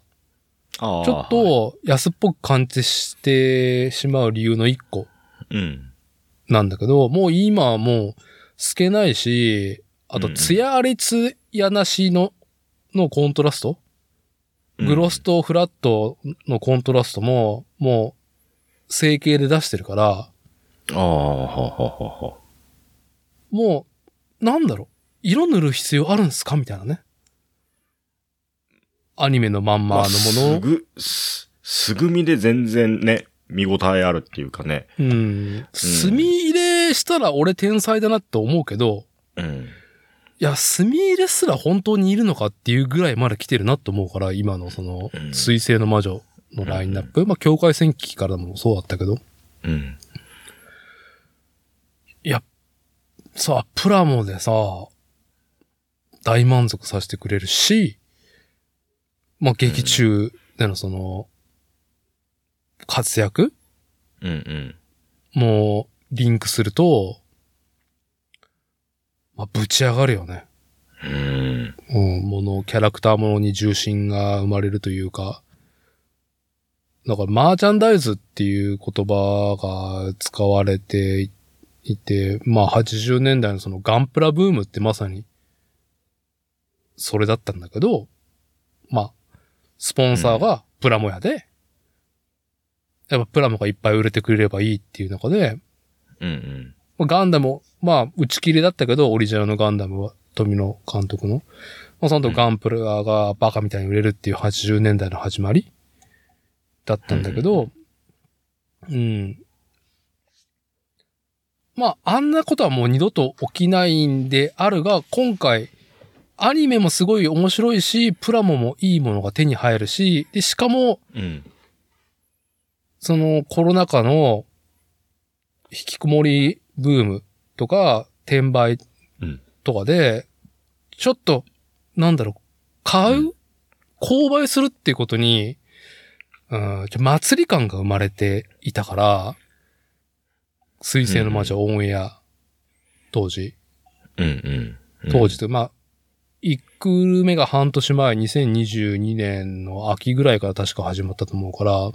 ちょっと安っぽく感じしてしまう理由の一個うん。なんだけど、もう今はもう透けないし、あと、うんツヤありツヤなしの、のコントラスト、グロスとフラットのコントラストも、もう、整形で出してるから、ああ、はははは。もう、なんだろう、色塗る必要あるんすか？みたいなね。アニメのまんまのもの？を。すぐ、す、すぐみで全然ね、見応えあるっていうかね。うん。墨入れしたら俺天才だなって思うけど、うん。いや、墨入れすら本当にいるのかっていうぐらいまだ来てるなって思うから、今のそのうん、水星の魔女のラインナップ。まあ、境界戦記からもそうだったけど。うん。さあ、プラモでさ、大満足させてくれるし、まあ、劇中でのその、活躍？うんうん。もリンクすると、まあ、ぶち上がるよね。うん。うん、もの、キャラクターものに重心が生まれるというか、だから、マーチャンダイズっていう言葉が使われていて、まあ、80年代のそのガンプラブームってまさに、それだったんだけど、まあ、スポンサーがプラモ屋で、やっぱプラモがいっぱい売れてくれればいいっていう中で、うんうん。まあガンダム、まあ、打ち切りだったけど、オリジナルのガンダムは、富野監督の。まあ、その後ガンプラがバカみたいに売れるっていう80年代の始まりだったんだけど、うん。まあ、あんなことはもう二度と起きないんであるが、今回、アニメもすごい面白いし、プラモもいいものが手に入るし、で、しかも、うん。そのコロナ禍の引きこもりブームとか転売うん。とかで、ちょっと、なんだろう、買う、う購買するっていうことに、うん、祭り感が生まれていたから、水星の魔女オンエア、当時、うん。うん。当時と、まあ、1クール目が半年前、2022年の秋ぐらいから確か始まったと思うから、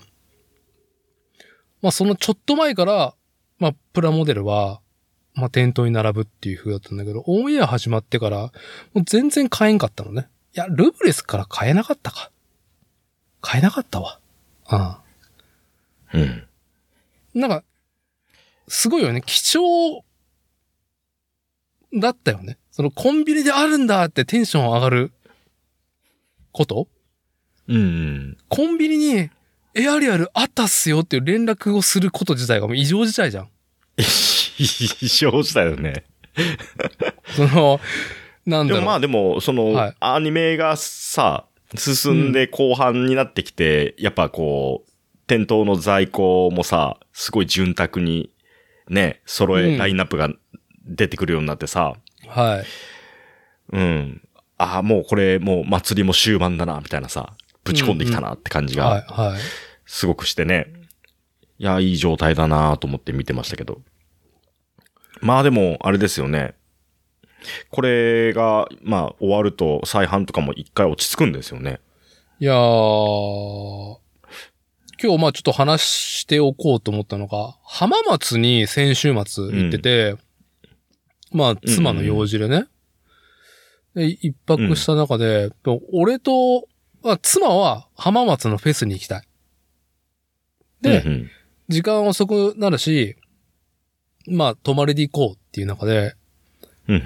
まあそのちょっと前から、まあプラモデルは、まあ店頭に並ぶっていう風だったんだけど、オンエア始まってから、もう全然買えんかったのね。いや、ルブレスから買えなかったか。買えなかったわ。うん。うん。なんか、すごいよね。貴重だったよね。そのコンビニであるんだってテンション上がること？うん。コンビニにエアリアルあったっすよっていう連絡をすること自体がもう異常事態じゃん。異常したよね。その、なんだろう。でもまあでも、その、はいアニメがさ、進んで後半になってきて、やっぱこう、店頭の在庫もさ、すごい潤沢に、ね、揃え、うんラインナップが出てくるようになってさ、はい。うん。ああ、もうこれ、もう祭りも終盤だな、みたいなさ、ぶち込んできたなって感じはい、が、はい。すごくしてね。いや、いい状態だなと思って見てましたけど。まあでも、あれですよね。これが、まあ、終わると再販とかも一回落ち着くんですよね。いやー、今日まあちょっと話しておこうと思ったのが、浜松に先週末行ってて、まあ妻の用事でね、で一泊した中で、俺と、まあ、妻は浜松のフェスに行きたい。で、うんうん時間遅くなるし、まあ泊まりで行こうっていう中で、うんう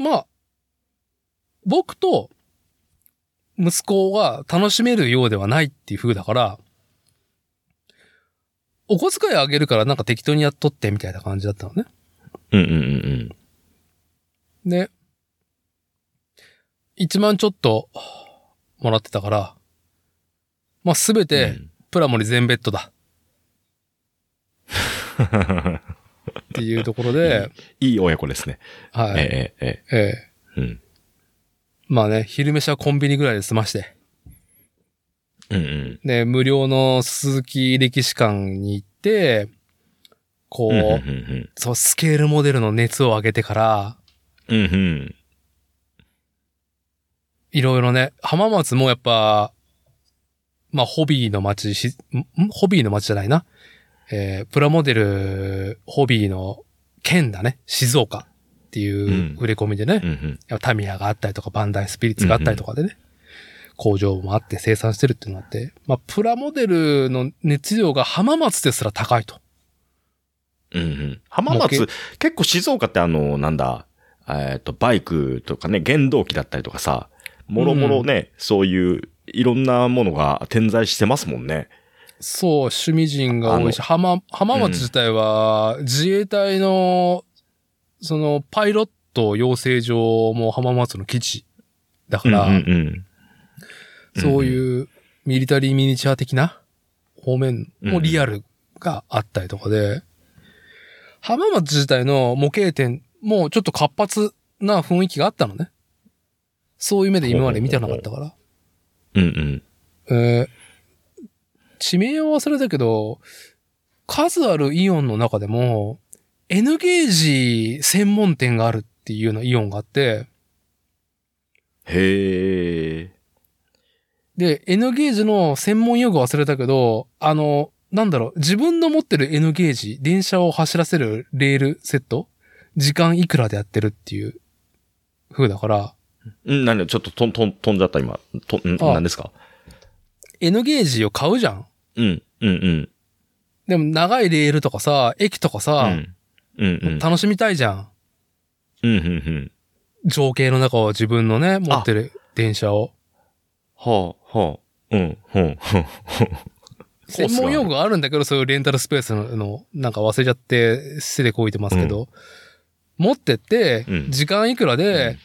ん。まあ、僕と息子が楽しめるようではないっていう風だから、お小遣いあげるからなんか適当にやっとってみたいな感じだったのね。うんうんうんで、1万ちょっともらってたから、まあすべうん。てプラモに全ベッドだっていうところで、いい親子ですね。はい。ええ、ええええ。うん。まあね、昼飯はコンビニぐらいで済まして、うんうん。で、無料の鈴木歴史館に行って、こう、うんうんそう、スケールモデルの熱を上げてから、うん。うんうん。いろいろね、浜松もやっぱ、まあ、ホビーの街し、んんホビーの街じゃないな。えープラモデル、ホビーの県だね。静岡っていう売れ込みでね。うんタミヤがあったりとか、バンダイスピリッツがあったりとかでね。工場もあって生産してるっていうのがあって、まあ、プラモデルの熱量が浜松ですら高いと。うんうん。浜も松、結構静岡ってあの、なんだ、えっ、と、バイクとかね、原動機だったりとかさ、もろもろね、そういう、いろんなものが点在してますもんね。そう、趣味人が多いし、浜、浜松自体は自衛隊の、その、パイロット養成所も浜松の基地だから、うんうんそうういうミリタリーミニチュア的な方面もリアルがあったりとかで、浜松自体の模型店もちょっと活発な雰囲気があったのね。そういう目で今まで見てなかったから。うんうん。えー地名を忘れたけど、数あるイオンの中でも、N ゲージ専門店があるっていうようなイオンがあって、へえ。で、N ゲージの専門用語忘れたけど、あの、なんだろう、自分の持ってる N ゲージ、電車を走らせるレールセット、時間いくらでやってるっていう風だから、うん、何ちょっととん、とん、飛んじゃった今。と、ん、あ何ですか？N ゲージを買うじゃん。うん、うん、うん。でも長いレールとかさ、駅とかうさ、ん。うん、うん。楽しみたいじゃん。うん、うん、うん。情景の中を自分のね、持ってる電車を。はあ、はあ。うん、うん、うん。専門用語があるんだけど、そういうレンタルスペースの、のなんか忘れちゃって、捨てでこいてますけど、持ってってう、ん時間いくらで、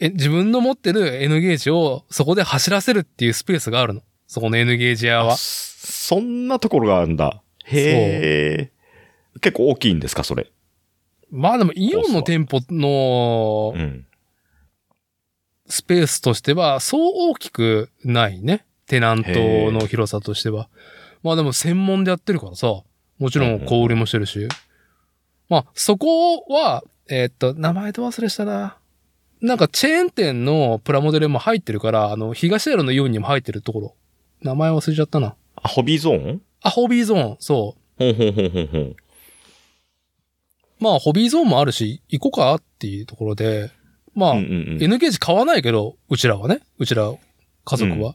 え、自分の持ってる N ゲージをそこで走らせるっていうスペースがあるの？そこの N ゲージ屋は。あそんなところがあるんだ。へえ。結構大きいんですか、それ？まあでもイオンの店舗のうん。スペースとしては、そう大きくないね。テナントの広さとしては。まあでも専門でやってるからさ、もちろん小売りもしてるし。まあそこは、えーっと、名前と忘れしたな。なんかチェーン店のプラモデルも入ってるから、あの、東屋路のイオンにも入ってるところ。名前忘れちゃったな。あ、ホビーゾーン？あ、ホビーゾーン、そほんほんほんほんほん。う。まあ、ホビーゾーンもあるし、行こうかっていうところで、まあ、うんうんうん。N ゲージ買わないけど、うちらはね、うちら家族は。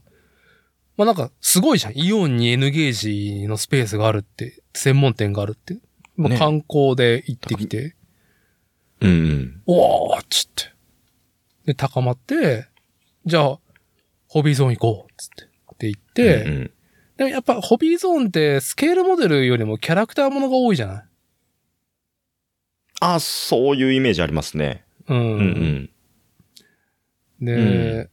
まあなんか、すごいじゃん。イオンに N ゲージのスペースがあるって、専門店があるって。まあね観光で行ってきて、うんうん。おーっつって。で、高まって、じゃあ、ホビーゾーン行こうっつって。って言って、うんうんでもやっぱホビーゾーンってスケールモデルよりもキャラクターものが多いじゃない？あ、そういうイメージありますね。うん。うんうん。で、う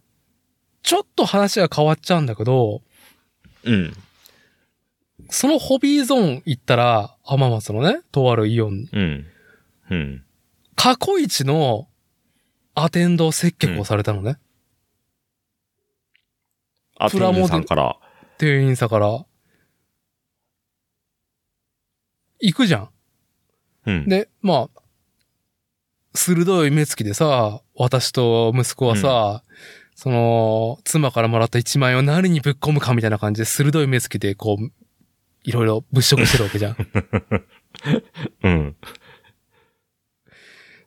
ちょっと話が変わっちゃうんだけど、うん。そのホビーゾーン行ったら、浜松のね、とあるイオンに、うん。うん。過去一のアテンド接客をされたのね。あ、プラモデル店員さんから。店員さんから。行くじゃん。うん。で、まあ、鋭い目つきでさ、私と息子はさ、その、妻からもらった1万円を何にぶっ込むかみたいな感じで鋭い目つきでこう、いろいろ物色してるわけじゃん。うん。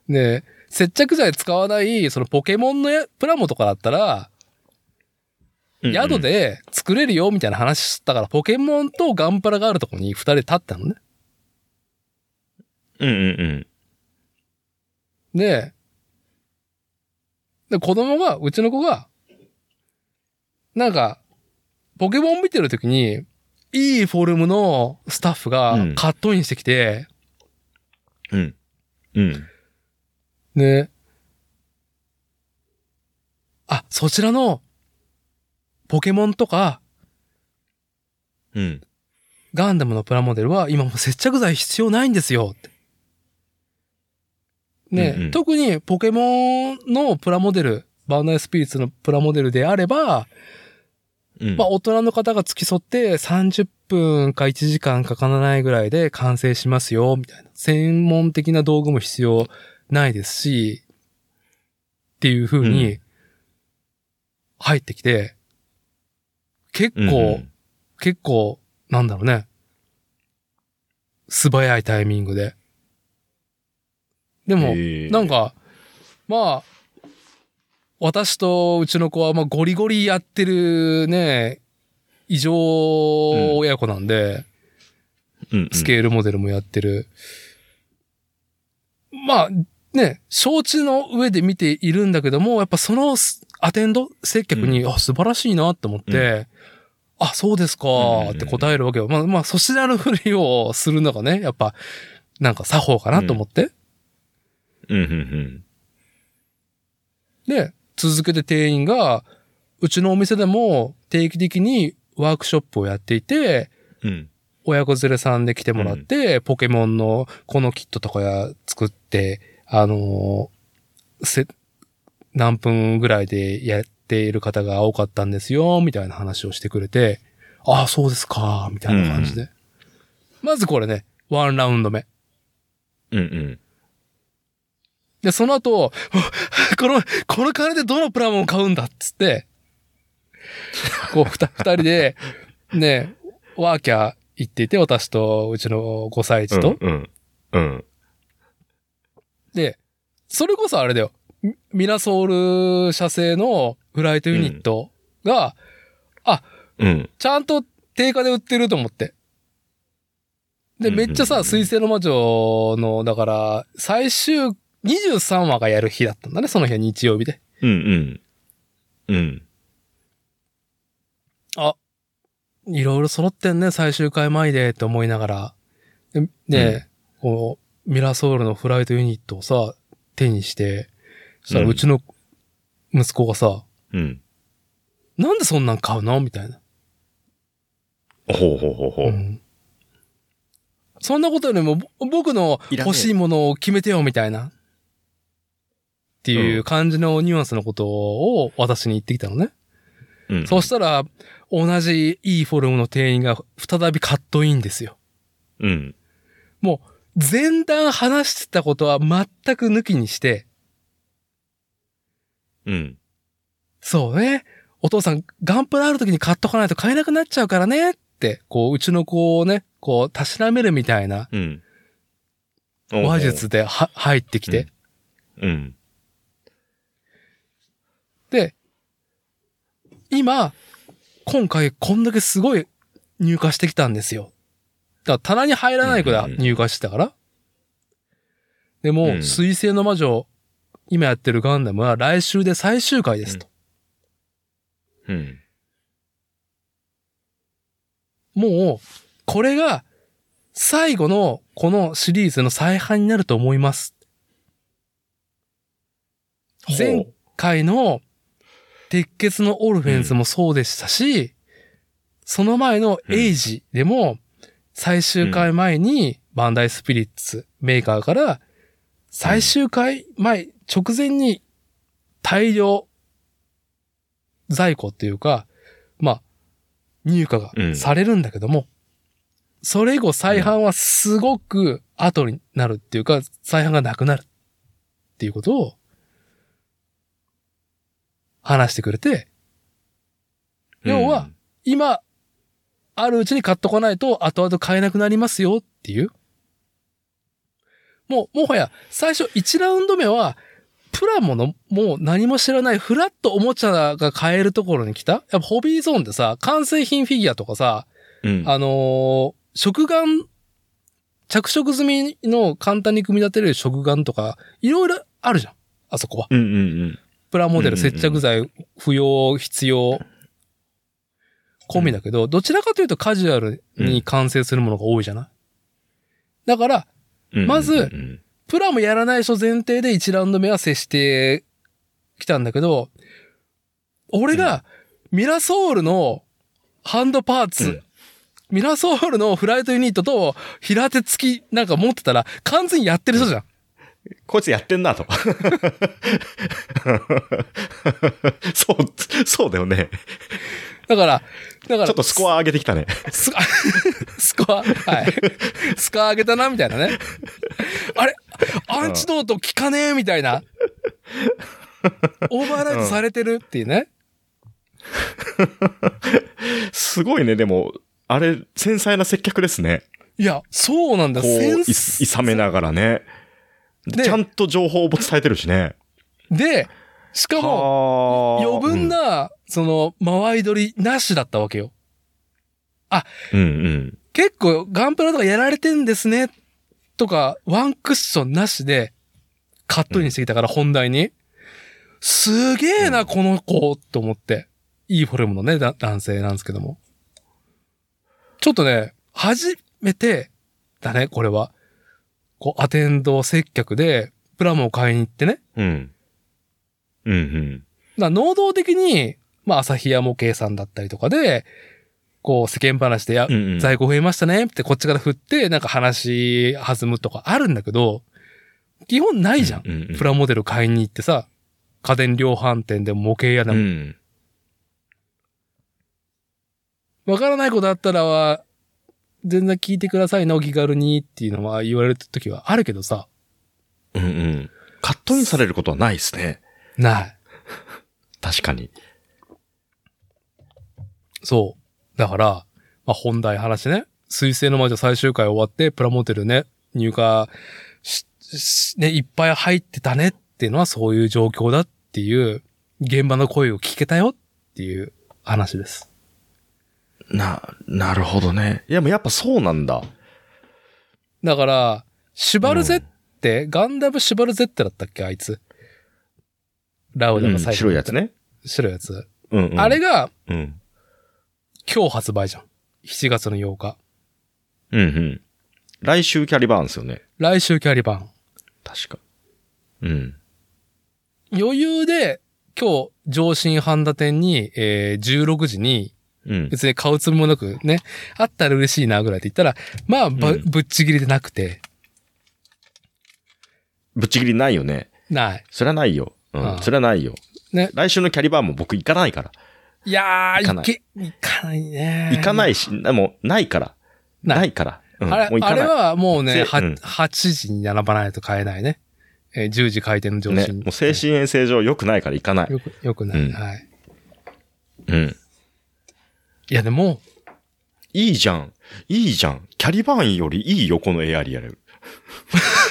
で、接着剤使わない、そのポケモンのやプラモとかだったら、うん宿。で作れるよみたいな話したから、ポケモンとガンプラがあるとこに二人立ったのね。うんうんうん。で、で、子供が、うちの子が、なんか、ポケモン見てるときに、いいフォルムのスタッフがうんカットインしてきて、うん。うん。で、あ、そちらの、ポケモンとか、うん。ガンダムのプラモデルは今もう接着剤必要ないんですよって。ね、うんうん特にポケモンのプラモデル、バンダイスピリッツのプラモデルであれば、うん。まあ大人の方が付き添って30分か1時間かからないぐらいで完成しますよ、みたいな。専門的な道具も必要ないですし、っていう風うに入ってきて、結構、うん結構、なんだろうね。素早いタイミングで。でも、なんか、まあ、私とうちの子は、まあ、ゴリゴリやってるね、異常親子なんで、うんうんスケールモデルもやってる。まあ、ね、承知の上で見ているんだけども、やっぱそのスアテンド、接客に、あ、素晴らしいなって思って、あ、そうですかって答えるわけよ。まあ、まあ、そちらのふりをするのがね、やっぱ、なんか作法かなと思って。うんうんで、続けて店員が、うちのお店でも定期的にワークショップをやっていて、うん。うん。親子連れさんで来てもらって、ポケモンのこのキットとかや作って、あのーせ、何分ぐらいでやっている方が多かったんですよ、みたいな話をしてくれて、ああ、そうですか、みたいな感じで。まずこれね、ワンラウンド目。うんうん。で、その後、この、この金でどのプラモンを買うんだっつって、こう、二人で、ね、ワーキャー行っていて、私とうちの5歳児と。うん。うん。で、それこそあれだよ。ミミラソール社製のフライトユニットが、うん。ちゃんと定価で売ってると思って。で、うんめっちゃさ、水星の魔女の、だから、最終23話がやる日だったんだね、その日は日曜日で。うんうん。うん。いろいろ揃ってんね、最終回前でって思いながら。で、ね、こう、ミラソールのフライトユニットをさ、手にして、そしたらうんうちの息子がさ、うん。なんでそんなん買うの？みたいな。ほうほうほうほう。うんそんなことよりも、ぼ僕の欲しいものを決めてよ、みたいな。っていう感じのニュアンスのことを私に言ってきたのね。うん。そしたら、同じいいフォルムの店員が再びカットインですよ。うん。前段話してたことは全く抜きにして、うん。そうね。お父さん、ガンプラある時に買っとかないと買えなくなっちゃうからねってこう、うちの子をね、こう、たしなめるみたいなうん。話術では入ってきて、うん。で、今、今回こんだけすごい入荷してきたんですよ。だから棚に入らないくらい入荷してたから。でも、うん水星の魔女、今やってるガンダムは来週で最終回ですと。うん。もう、これが最後のこのシリーズの再販になると思います。前回の鉄血のオルフェンズもそうでしたし、その前のエイジでも最終回前にバンダイスピリッツメーカーから最終回前直前に大量在庫っていうか、まあ、入荷がされるんだけども、それ以後再販はすごく後になるっていうか、再販がなくなるっていうことを話してくれて、要は、今、あるうちに買っとかないと後々買えなくなりますよっていう。もう、もはや、最初1ラウンド目は、プラモの、もう何も知らないフラットおもちゃが買えるところに来たやっぱホビーゾーンでさ、完成品フィギュアとかさ、うん、あのー、食玩、着色済みの簡単に組み立てれる食玩とか、いろいろあるじゃん。あそこは。うんうんうん。プラモデル、接着剤、不要、必要、込みだけど、どちらかというとカジュアルに完成するものが多いじゃない？だから、うんまずうん。プラもやらない人前提で1ラウンド目は接してきたんだけど、俺がミラソールのハンドパーツ、うん。ミラソールのフライトユニットと平手付きなんか持ってたら完全にやってる人じゃん。こいつやってんなと。そう、そうだよね。だから、だから、ちょっとスコア上げてきたね。スコア、はい。スコア上げたな、みたいなね。あれアンチドート効かねえ、みたいな。オーバーライトされてるっていうね。すごいね、でも、あれ、繊細な接客ですね。いや、そうなんだ。こう、センい、スいさめながらね。でちゃんと情報を伝えてるしね。で、しかも、はあ余分、な、その、回り取りなしだったわけよ。うんうん。結構、ガンプラとかやられてんですね、とか、ワンクッションなしで、カットインしてきたから、本題に。すげえな、うんこの子、と思って。いいフォルムのね、だ男性なんですけども。ちょっとね、初めて、だね、これは。こう、アテンド接客で、プラモを買いに行ってね。うん。うんうん。まあ、能動的に、まあ、朝日屋模型さんだったりとかで、こう、世間話で、や、うんうん在庫増えましたねってこっちから振って、なんか話弾むとかあるんだけど、基本ないじゃん。うんうんプラモデル買いに行ってさ、家電量販店でも模型屋でも。うん。わからないことあったらは、全然聞いてくださいな、お気軽にっていうのは言われた時はあるけどさ、うんうん。カットインされることはないですね。ない。確かに。そう。だから、まあ、本題話ね。水星の魔女最終回終わって、プラモデルね、入荷し、しね、いっぱい入ってたねっていうのはそういう状況だっていう、現場の声を聞けたよっていう話です。な、なるほどね。いや、もうやっぱそうなんだ。だから、シュバルゼって、ガンダムシュバルゼッテだったっけあいつ？ラウダうん、が最後、白いやつ。ね。白いやつ。うん、うん。あれがうん。今日発売じゃん。7月の8日。うんうん。来週キャリバーンですよね。来週キャリバン。確か。うん。余裕で、今日、上新半田店に、えー、16時に、うん。別に買うつもりもなくね、あったら嬉しいなぐらいって言ったら、まあ、ばうんぶっちぎりでなくて、ぶっちぎりないよね。ない。それはないよ。うああん。それはないよ。ね。来週のキャリバーンも僕行かないから。いやー、行か行かないね。行かないし、でも、ないから。ないから。うんあれ、あれ。はもうね、うん8時に並ばないと買えないね。えー10時開店の上ね、新。もう精神衛生上良くないから行かない。よく、よくない。うんはい。うん。いや、でも、いいじゃん。いいじゃん。キャリバーンよりいいよ、このエアリアル。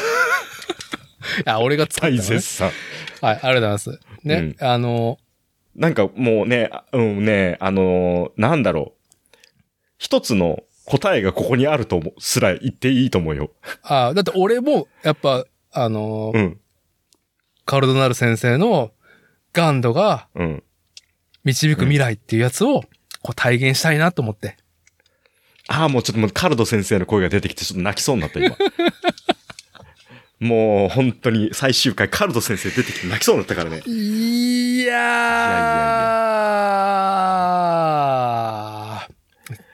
あ、俺が作ったの、大ね。絶賛。はい、ありがとうございます。ね、あの、なんかもうね、あうんね、あのーなんだろう。一つの答えがここにあると思うすら言っていいと思うよ。あだって俺も、やっぱ、あの、うん。カルドナル先生のガンドがうん。導く未来っていうやつを、こう体現したいなと思って。ああ、もうちょっともうカルド先生の声が出てきてちょっと泣きそうになった今。もう本当に最終回カルド先生出てきて泣きそうになったからね。いやーや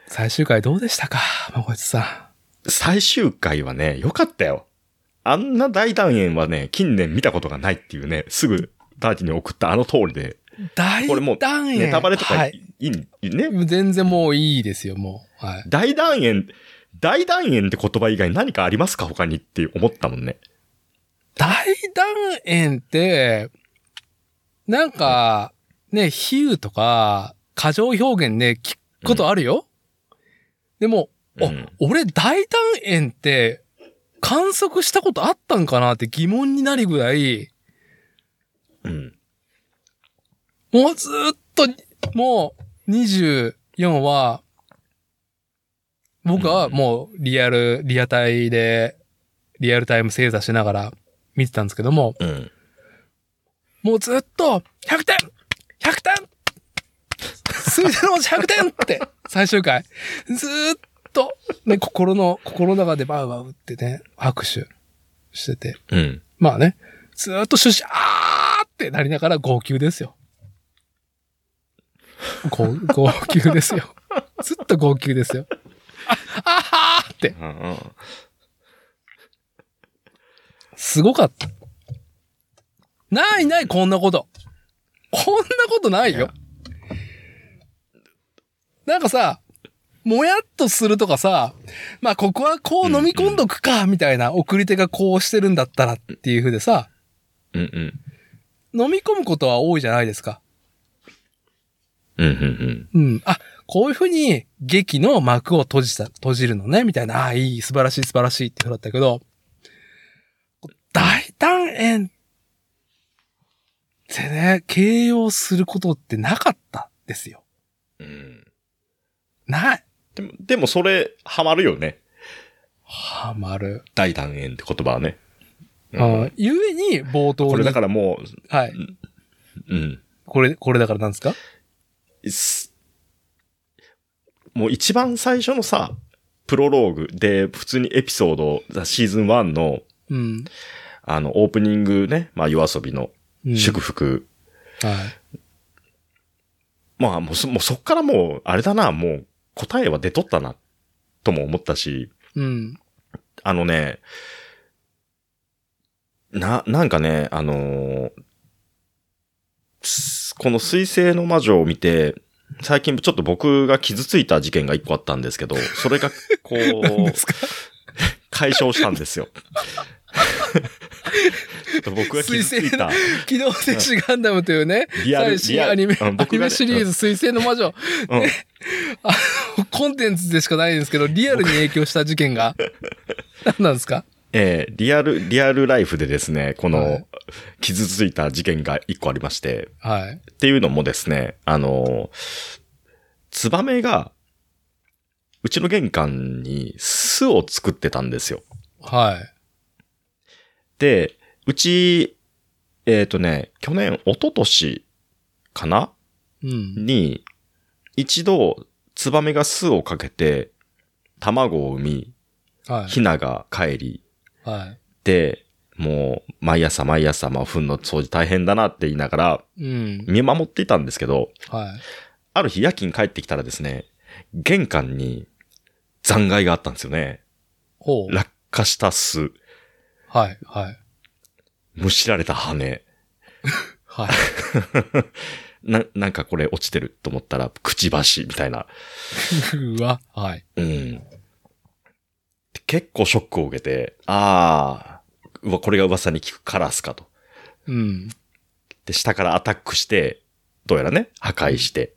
最終回どうでしたかまこいつさ最終回はね、良かったよ。あんな大団円はね、近年見たことがないっていうね、すぐダーティに送ったあの通りで、ん。大これもう。ネタバレとかはいいい,、ね。全然もういいですよ、もう。はい。大団円、大団円って言葉以外何かありますか？他にって思ったもんね。大団円って、なんか、ね、比喩とか、過剰表現ね、聞くことあるよ。でも、あうん俺大団円って観測したことあったんかなって疑問になるぐらい、うん。もうずーっと、もう24は、僕はもうリアル、リアタイで、リアルタイム精査しながら見てたんですけども、うん。もうずっと、100点 !100 点数字の文字100点って、最終回。ずーっと、ね、心の、心の中でバウバウってね、拍手してて。うん。まあね、ずーっと終始、あーってなりながら号泣ですよ。号号泣ですよ。ずっと号泣ですよ。あ、あはーって、うんうん。すごかった。ないない、こんなこと。こんなことないよ。なんかさ、もやっとするとかさ、まあここはこう飲み込んどくか、みたいな送り手がこうしてるんだったらっていう風でさ、うんうん。飲み込むことは多いじゃないですか。うんうんうん。あ、こういう風に劇の幕を閉じた、閉じるのね、みたいな、ああ、いい、素晴らしい、素晴らしいって風だったけど、大団円ってね、形容することってなかったですよ。うん。うん。ない。でも、でもそれ、ハマるよね。はまる。大団円って言葉はね。うんあゆえに、冒頭に。これだからもはい。う、うん。これ、これだからなんですか？すもう一番最初のさ、プロローグで、普通にエピソード、ザシーズン1の、うん。あの、オープニングね、まあ、夜遊びのうん祝福。はい。まあ、もうそ、もうそっからもう、あれだな、もう、答えは出とったな、とも思ったし、うん。あのね、な、なんかね、あのーすこの水星の魔女を見て、最近ちょっと僕が傷ついた事件が一個あったんですけど、それが、こ何う解消したんですよ。僕が傷ついた、機動戦士ガンダムというね、リアル、最新アニメ、うんアニメシリーズ、水星の魔女、うん。うんコンテンツでしかないんですけど、リアルに影響した事件が、何なんですか？えーリアル、リアルライフでですね、こはいの、傷ついた事件が一個ありまして、はい。っていうのもですね、あの、ツバメが、うちの玄関に巣を作ってたんですよ。はい。で、うち、えっ、とね、去年、一昨年かな？うん。に、一度、ツバメが巣をかけて、卵を産み、はい。ヒナが帰り、はい。で、もう、毎朝毎朝、まあ、糞の掃除大変だなって言いながら、うん。見守っていたんですけど、はい。ある日夜勤帰ってきたらですね、玄関に残骸があったんですよね。ほう。落下した巣、はい。はい。むしられた羽。はい。な、なんかこれ落ちてると思ったら、くちばしみたいな。うわ。はい。うん。結構ショックを受けて、ああ、うわ、これが噂に聞くカラスかと。うん。で、下からアタックして、どうやらね、破壊して。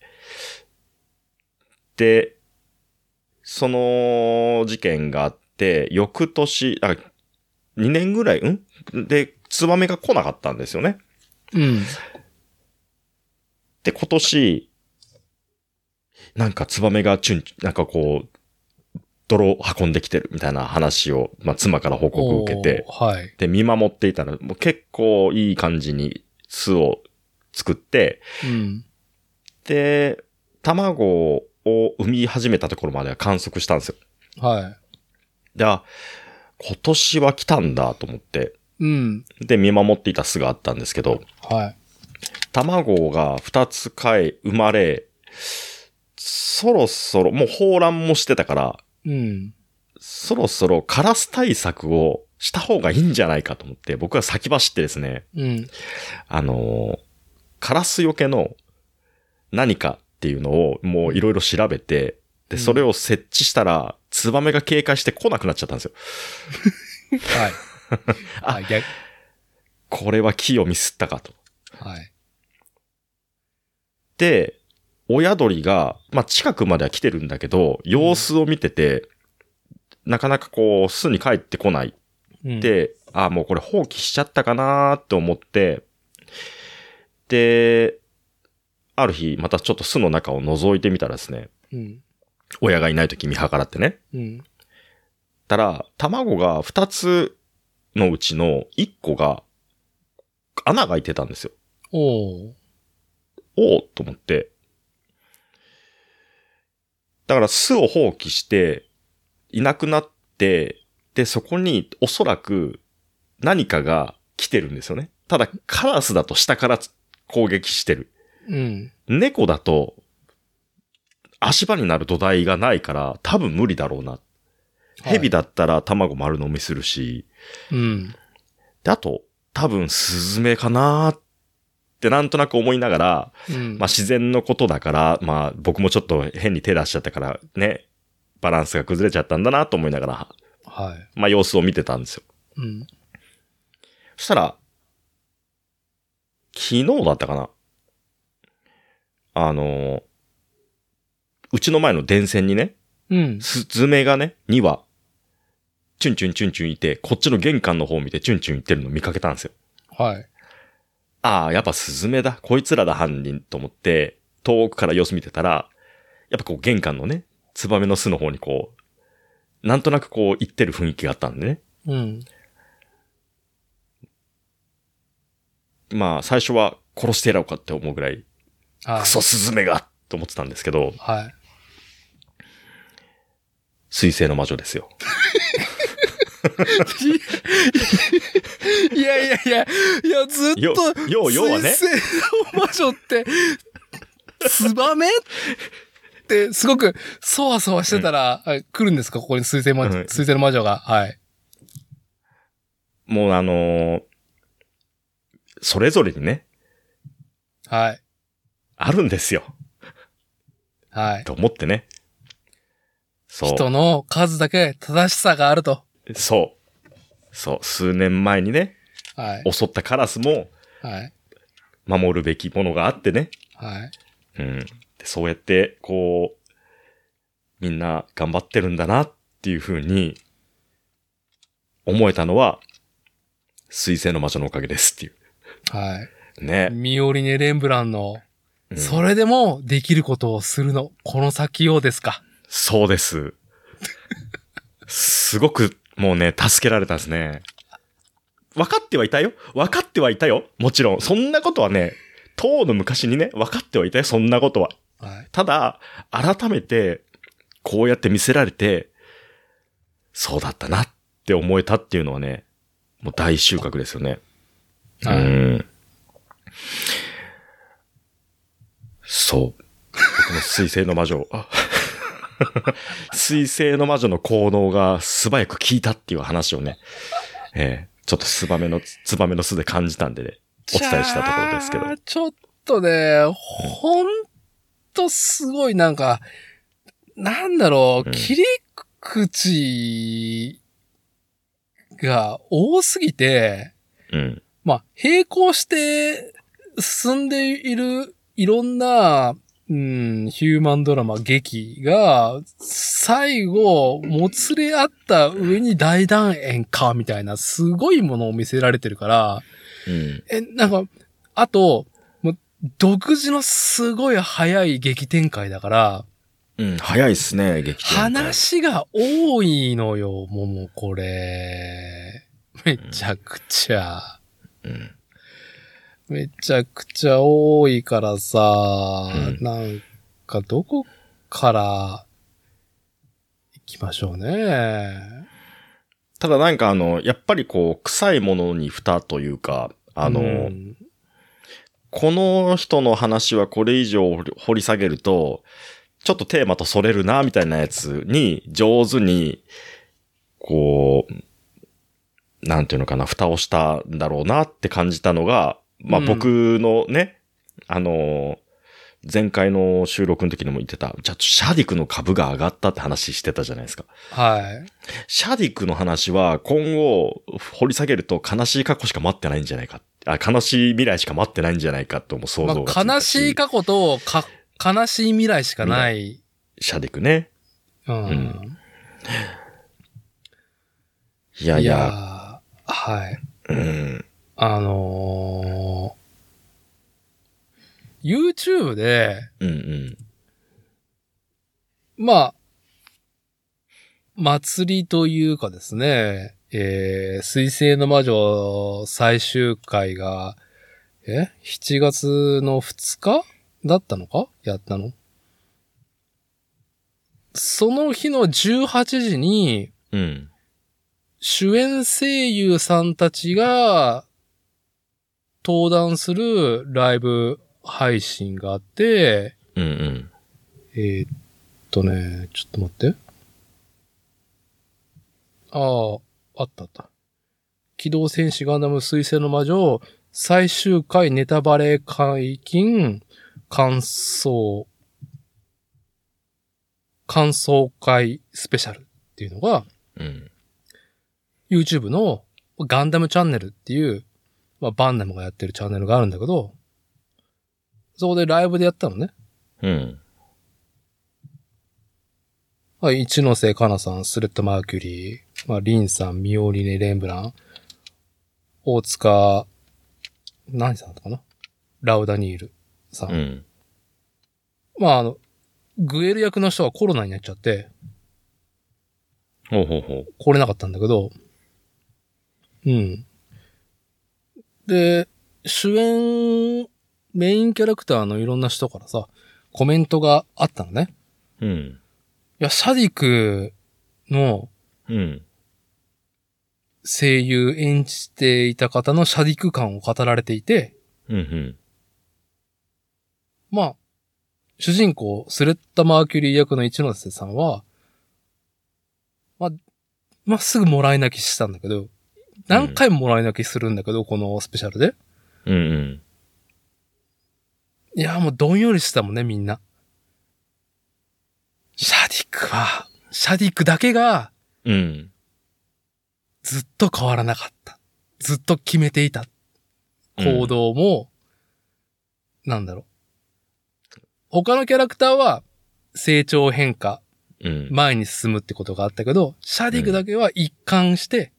で、その事件があって、翌年、あ、2年ぐらい、ん？で、ツバメが来なかったんですよね。うん。で、今年、なんかツバメがチュン、なんかこう、泥を運んできてるみたいな話を、まあ、妻から報告を受けて、はい。で、見守っていたら、もう結構いい感じに巣を作って、うん。で、卵を産み始めたところまでは観測したんですよ。はで、あ、今年は来たんだと思って、い。うん。で、見守っていた巣があったんですけど、はい。卵が2つかえ、生まれ、そろそろ、もう放卵もしてたから、うん。そろそろカラス対策をした方がいいんじゃないかと思って、僕は先走ってですね、うん。あのーカラスよけの何かっていうのをもういろいろ調べて、で、うんそれを設置したら、ツバメが警戒して来なくなっちゃったんですよ。はい。ああ、逆。これは木をミスったかと。はい。で、親鳥が、まあ、近くまでは来てるんだけど、様子を見てて、なかなかこう、巣に帰ってこない。うん、で、あもうこれ放棄しちゃったかなーって思って、で、ある日、またちょっと巣の中を覗いてみたらですね、うん。親がいない時見計らってね。うん。たら、卵が2つのうちの1個が、穴が開いてたんですよ。おー。おおと思って。だから巣を放棄して、いなくなって、で、そこにおそらく何かが来てるんですよね。ただ、カラスだと下から攻撃してる。うん。猫だと、足場になる土台がないから、多分無理だろうな。蛇だ。だったら卵丸飲みするし、うん。で、あと、多分スズメかなーってなんとなく思いながら、うん。まあ自然のことだから、まあ僕もちょっと変に手出しちゃったからね、バランスが崩れちゃったんだなと思いながら、はい。まあ様子を見てたんですよ。うん。そしたら、昨日だったかなあの、うちの前の電線にね、うん。スズメがね、2羽、チュンチュンチュンチュンいて、こっちの玄関の方を見てチュンチュン行ってるのを見かけたんですよ。はい。ああ、やっぱスズメだ。こいつらだ犯人と思って、遠くから様子見てたら、やっぱこう玄関のね、ツバメの巣の方にこう、なんとなくこう行ってる雰囲気があったんでね。うん。まあ最初は殺してやろうかって思うぐらい、はいク。ソスズメがと思ってたんですけど、はい。水星の魔女ですよ。いやいやいや、いや、ずっよと、要要はね水星の魔女って、ツバメって、すごく、そわそわしてたら、あ来るんですか？ここに水星魔女、うん水星の魔女が。はい。もうあのーそれぞれにね、はい。あるんですよ。はい。と思ってね。そう。人の数だけ正しさがあると。そう。そう。数年前にね、はい。襲ったカラスもはい。守るべきものがあってね。はい。うん。でそうやって、こう、みんな頑張ってるんだなっていうふうに、思えたのは、水星の魔女のおかげですっていう。はい。ね。ミオリネ・レンブランの、うんそれでもできることをするの。この先をですか？そうです。すごく、もうね、助けられたんですね。分かってはいたよ。分かってはいたよ。もちろん。そんなことはね、当の昔にね、分かってはいたよ。そんなことは。はい。ただ、改めて、こうやって見せられて、そうだったなって思えたっていうのはね、もう大収穫ですよね。はい。うん。そう。僕の水星の魔女。あ水星の魔女の効能が素早く効いたっていう話をね、えーちょっとツバメの、ツバメの巣で感じたんでね、お伝えしたところですけど。ちょっとね、ほんとすごいなんか、なんだろう、うん切り口が多すぎて、うん。まあ、並行して進んでいるいろんなうん、ヒューマンドラマ劇が、最後、もつれ合った上に大団円か、みたいな、すごいものを見せられてるから、うん。え、なんか、あと、もう独自のすごい早い劇展開だから、うん。早いっすね、劇展開。話が多いのよ、ももこれ。めちゃくちゃ。うん。めちゃくちゃ多いからさ、うんなんかどこから行きましょうね。ただなんかあの、やっぱりこう、臭いものに蓋というか、あの、うんこの人の話はこれ以上掘り下げると、ちょっとテーマとそれるな、みたいなやつに上手に、こう、なんていうのかな、蓋をしたんだろうなって感じたのが、まあうん僕のね、あの、前回の収録の時にも言ってた、じゃあシャディクの株が上がったって話してたじゃないですか。はい。シャディクの話は今後掘り下げると悲しい過去しか待ってないんじゃないか。あ悲しい未来しか待ってないんじゃないかとも想ま像がついたあ、悲しい過去とか、悲しい未来しかない。シャディクね。うん。んいやいいやや、ーはい。うん。あのー、YouTube で、うんうん。まあ、祭りというかですね、えー、水星の魔女最終回が、え ?7 月の2日だったのか？やったの？その日の18時に、うん。主演声優さんたちが登壇するライブ配信があって、うんうん。えーっとね、ちょっと待って。ああ、あったあった。機動戦士ガンダム水星の魔女最終回ネタバレ解禁感想感想会スペシャルっていうのがうん。YouTube のガンダムチャンネルっていう、まあ、バンダムがやってるチャンネルがあるんだけど、そこでライブでやったのね。うん。はい、一ノ瀬かなさん、スレッド・マーキュリー、まあ、リンさん、ミオリネ・レンブラン、大塚、何さんだったかな？ラウダニールさん。うん。まあ、あの、グエル役の人がコロナになっちゃって、ほうほうほう。来れなかったんだけど、うん。で、主演、メインキャラクターのいろんな人からさ、コメントがあったのね。うん。いや、シャディクのうん。声優演じていた方のシャディク感を語られていて、うんうん。まあ、主人公、スレッタ・マーキュリー役の一ノ瀬さんは、まあ、まあ、すぐもらい泣きしたんだけど、何回ももらい泣きするんだけど、このスペシャルで。うんうん。いや、もうどんよりしてたもんね、みんな。シャディクは、シャディクだけがうん。ずっと変わらなかった。ずっと決めていた。行動も、なんだろう。他のキャラクターは成長変化、うん。前に進むってことがあったけど、シャディクだけは一貫して、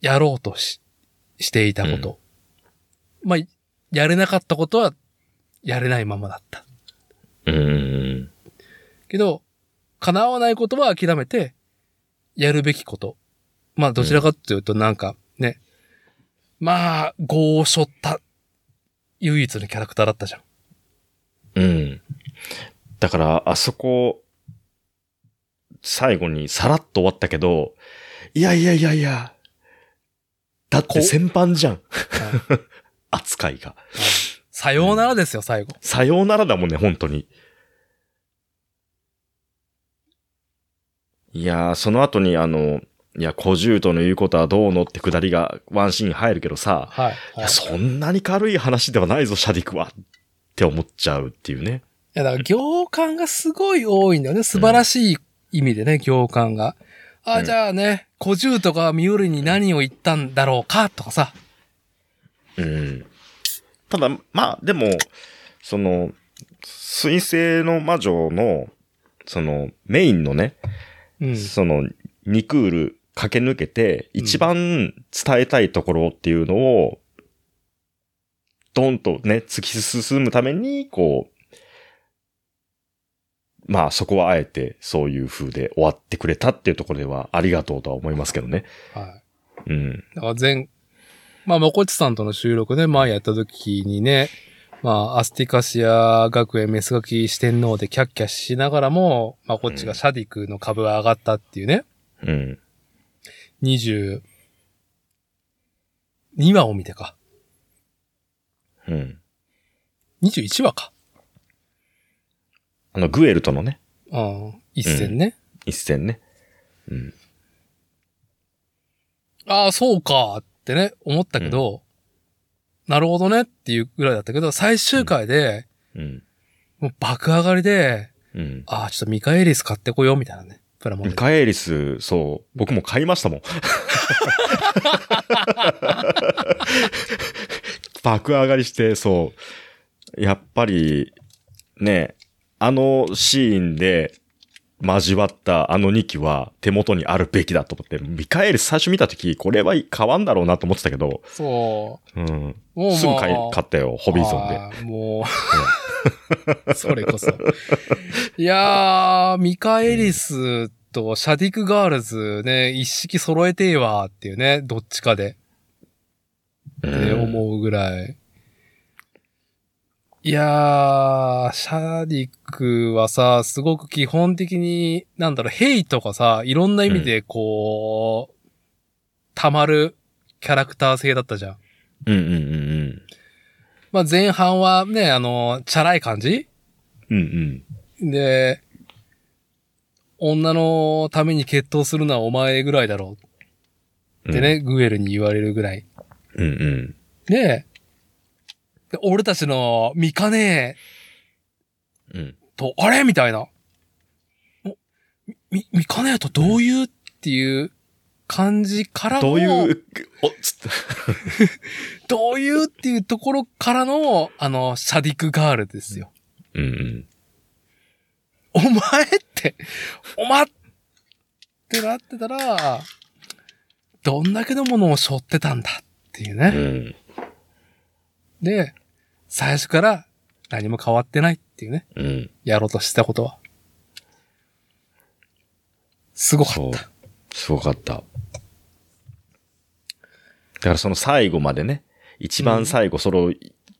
やろうとし、していたこと。まあ、やれなかったことは、やれないままだった。うんうん。けど、叶わないことは諦めて、やるべきこと。まあ、どちらかというと、なんか、ね。まあ、業を背負った、唯一のキャラクターだったじゃん。うん。だから、あそこ、最後にさらっと終わったけど、いやいやいやいや、だって先般じゃん。扱いが。さようならですよ、最後。さようならだもんね、本当に。いやー、その後にあの、いや、小獣との言うことはどうのってくだりがワンシーン入るけどさ、はい。いや、そんなに軽い話ではないぞ、シャディクは。って思っちゃうっていうね。いや、だから行間がすごい多いんだよね。素晴らしい意味でね、行間が。あ、うんじゃあね、小獣とかミオルに何を言ったんだろうかとかさ。うん。ただ、まあ、でも、その、水星の魔女の、その、メインのね、うん。その、2クール駆け抜けて、うん一番伝えたいところっていうのを、ドンとね、突き進むために、こう、まあそこはあえてそういう風で終わってくれたっていうところではありがとうとは思いますけどね。はい。うん。だから前、まあ、まこっちさんとの収録で前やった時にね、まあ、アスティカシア学園メスガキ四天王でキャッキャしながらも、まあ、こっちがシャディクの株が上がったっていうね、うん。22話を見てか。うん。21話か。あの、グエルとのね、うん。一戦ね。一戦ね。うん。ああ、そうかってね、思ったけど、なるほどねっていうぐらいだったけど、最終回で、うん。もう爆上がりで、うん。ああ、ちょっとミカエリス買ってこようみたいなね。プラモデル。ミカエリス、そう、僕も買いましたもん。爆上がりして、そう。やっぱり、ね、あのシーンで交わったあの2機は手元にあるべきだと思って、ミカエリス最初見たとき、これは変わんだろうなと思ってたけど、そうん。う。もう、まあ、すぐ買い、買ったよ、ホビーゾンで。もう、それこそ。いやー、ミカエリスとシャディクガールズね、一式揃えてえわっていうね、どっちかで。ってうん思うぐらい。いやー、シャディクはさ、すごく基本的に、なんだろう、ヘイとかさ、いろんな意味でこう、溜まるキャラクター性だったじゃん。うんうんうんまあ前半はね、あの、チャラい感じうん。うんで、女のために決闘するのはお前ぐらいだろう。うってね、グエルに言われるぐらい。うんうん。で、で俺たちのミカネうん。と、あれ？みたいな。おみ、ミカネとどういうっていう感じからの、どういう、お、つって。どういうっていうところからの、あの、シャディクガールですよ。うんうん。お前って、お前ってなってたら、どんだけのものを背負ってたんだっていううね。ん。で、最初から何も変わってないっていうね。うん。やろうとしてたことは。すごかった。。すごかった。だからその最後までね、一番最後それを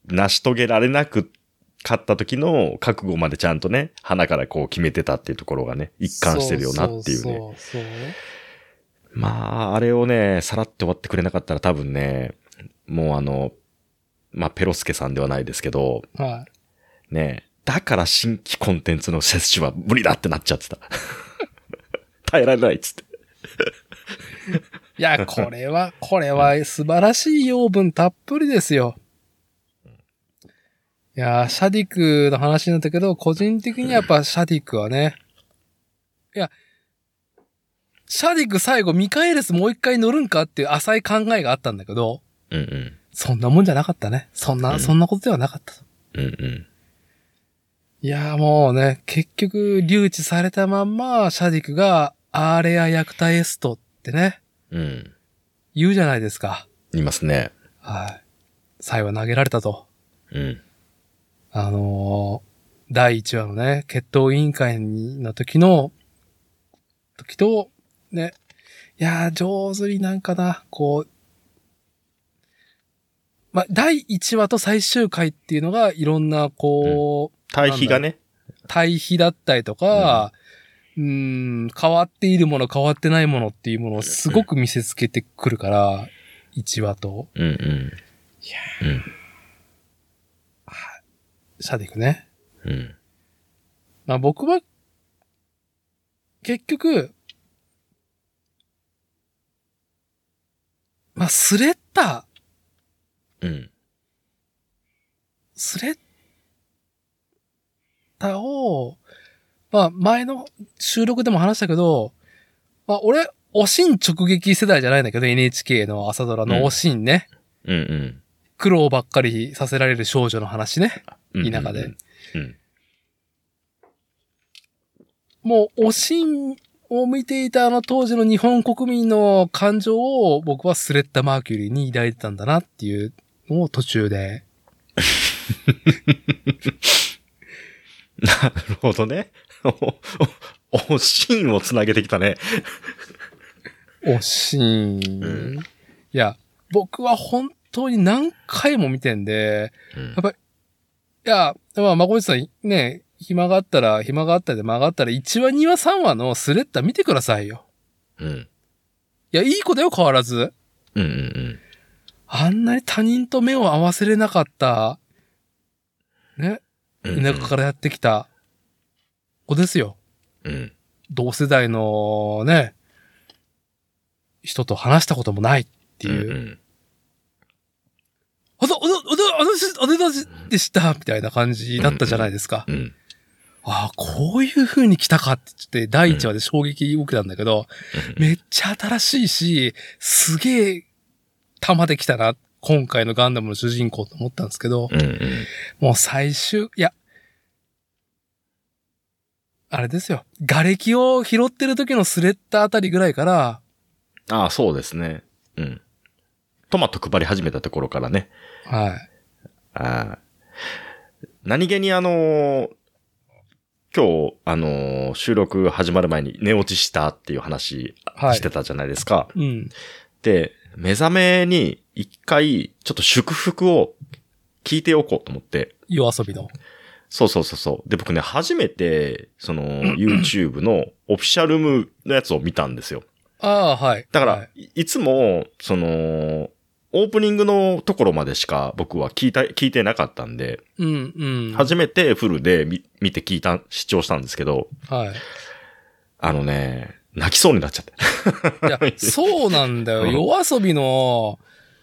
成し遂げられなくかった時の覚悟までちゃんとね、鼻からこう決めてたっていうところがね、一貫してるよなっていうね。そうそうそうまあ、あれをね、さらって終わってくれなかったら多分ね、もうあの、まあ、ペロスケさんではないですけど、はい。ねだから新規コンテンツの摂取は無理だってなっちゃってた。耐えられないっつって。いや、これは、これは素晴らしい養分たっぷりですよ。いや、シャディクの話になったけど、個人的にやっぱシャディクはね、いや、シャディク最後ミカエレスもう一回乗るんかっていう浅い考えがあったんだけど、うんうん。そんなもんじゃなかったね。そんな、うんそんなことではなかった。うんうん。いや、もうね、結局、留置されたまんま、シャディクが、アーレア役タエストってね、うん。言うじゃないですか。いますね。はい。最後投げられたと。うん。あのー第1話のね、決闘委員会の時の、時と、ね、いやー、上手になんかな、こう、まあ、第1話と最終回っていうのが、いろんな、こう、対比がね。対比だったりとか、うーん、変わっているもの、変わってないものっていうものをすごく見せつけてくるから、1話と、うんうん。いやうん。シャディクね。うん。まあ僕は、結局、まあスレッタ、うん。スレッタを、まあ前の収録でも話したけど、まあ俺、おしん直撃世代じゃないんだけど、NHK の朝ドラのおしんね。うんうん。苦労ばっかりさせられる少女の話ね。うん田舎で。うん。もう、おしんを見ていたあの当時の日本国民の感情を僕はスレッタ・マーキュリーに抱いてたんだなっていうのを途中で。なるほどね。お、お、おしんをつなげてきたね。おしん。うんいや、僕は本当に何回も見てんで、うんやっぱり、いや、まあ、まこいさんね、暇があったら、暇があったで間があったら、1話、2話、3話のスレッタ見てくださいよ。うん。いや、いい子だよ、変わらず。うんうんあんなに他人と目を合わせれなかった、ね、うん。田舎からやってきた子ですよ。うん。同世代のね、人と話したこともないっていう。うんあだ、あだ、あだ、あだ、あだ、あだでした、みたいな感じだったじゃないですか。うん。うん。ああ、こういう風に来たかって言って、第1話で衝撃受けたんだけど、めっちゃ新しいし、すげえ玉で来たな、今回のガンダムの主人公と思ったんですけど、うんうん。もう最終、いや、あれですよ。瓦礫を拾ってる時のスレッタあたりぐらいから、ああ、そうですね。うん。トマト配り始めたところからね。はい。ああ何気にあのー今日、あのー収録始まる前に寝落ちしたっていう話はいしてたじゃないですか。うん。で、目覚めに一回、ちょっと祝福を聞いておこうと思って。夜遊びの。そうそうそうそう。で、僕ね、初めて、その、YouTube のオフィシャルムのやつを見たんですよ。ああ、はい。だから、はいい、いつも、その、オープニングのところまでしか僕は聞いた、聞いてなかったんで、うん、うん。初めてフルで見見て聞いた、視聴したんですけど、はい。あのね、泣きそうになっちゃって。いや、そうなんだよ。うん夜遊びの、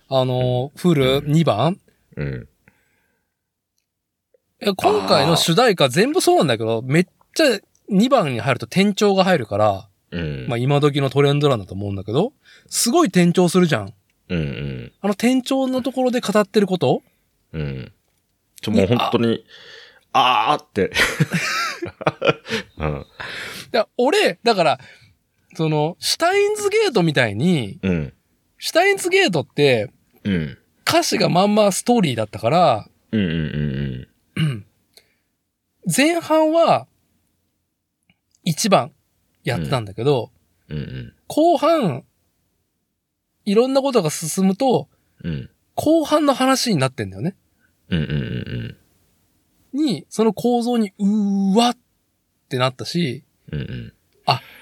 あの、フル2番？うん。いや今回の主題歌全部そうなんだけど、めっちゃ2番に入ると転調が入るから、うん。まあ今時のトレンドなんだと思うんだけど、すごい転調するじゃん。うんうん。あの転調のところで語ってること？うん。ちょ、もう本当に、あーって。うん。いや、俺、だから、その、シュタインズゲートみたいに、うん。シュタインズゲートってうん。歌詞がまんまストーリーだったから、うんうんうん前半は1番やってたんだけど、うん。うん後半、いろんなことが進むと、うん。うん。後半の話になってんだよね。うんうんうんに、その構造に、うーわってなったし、うん。うんうん。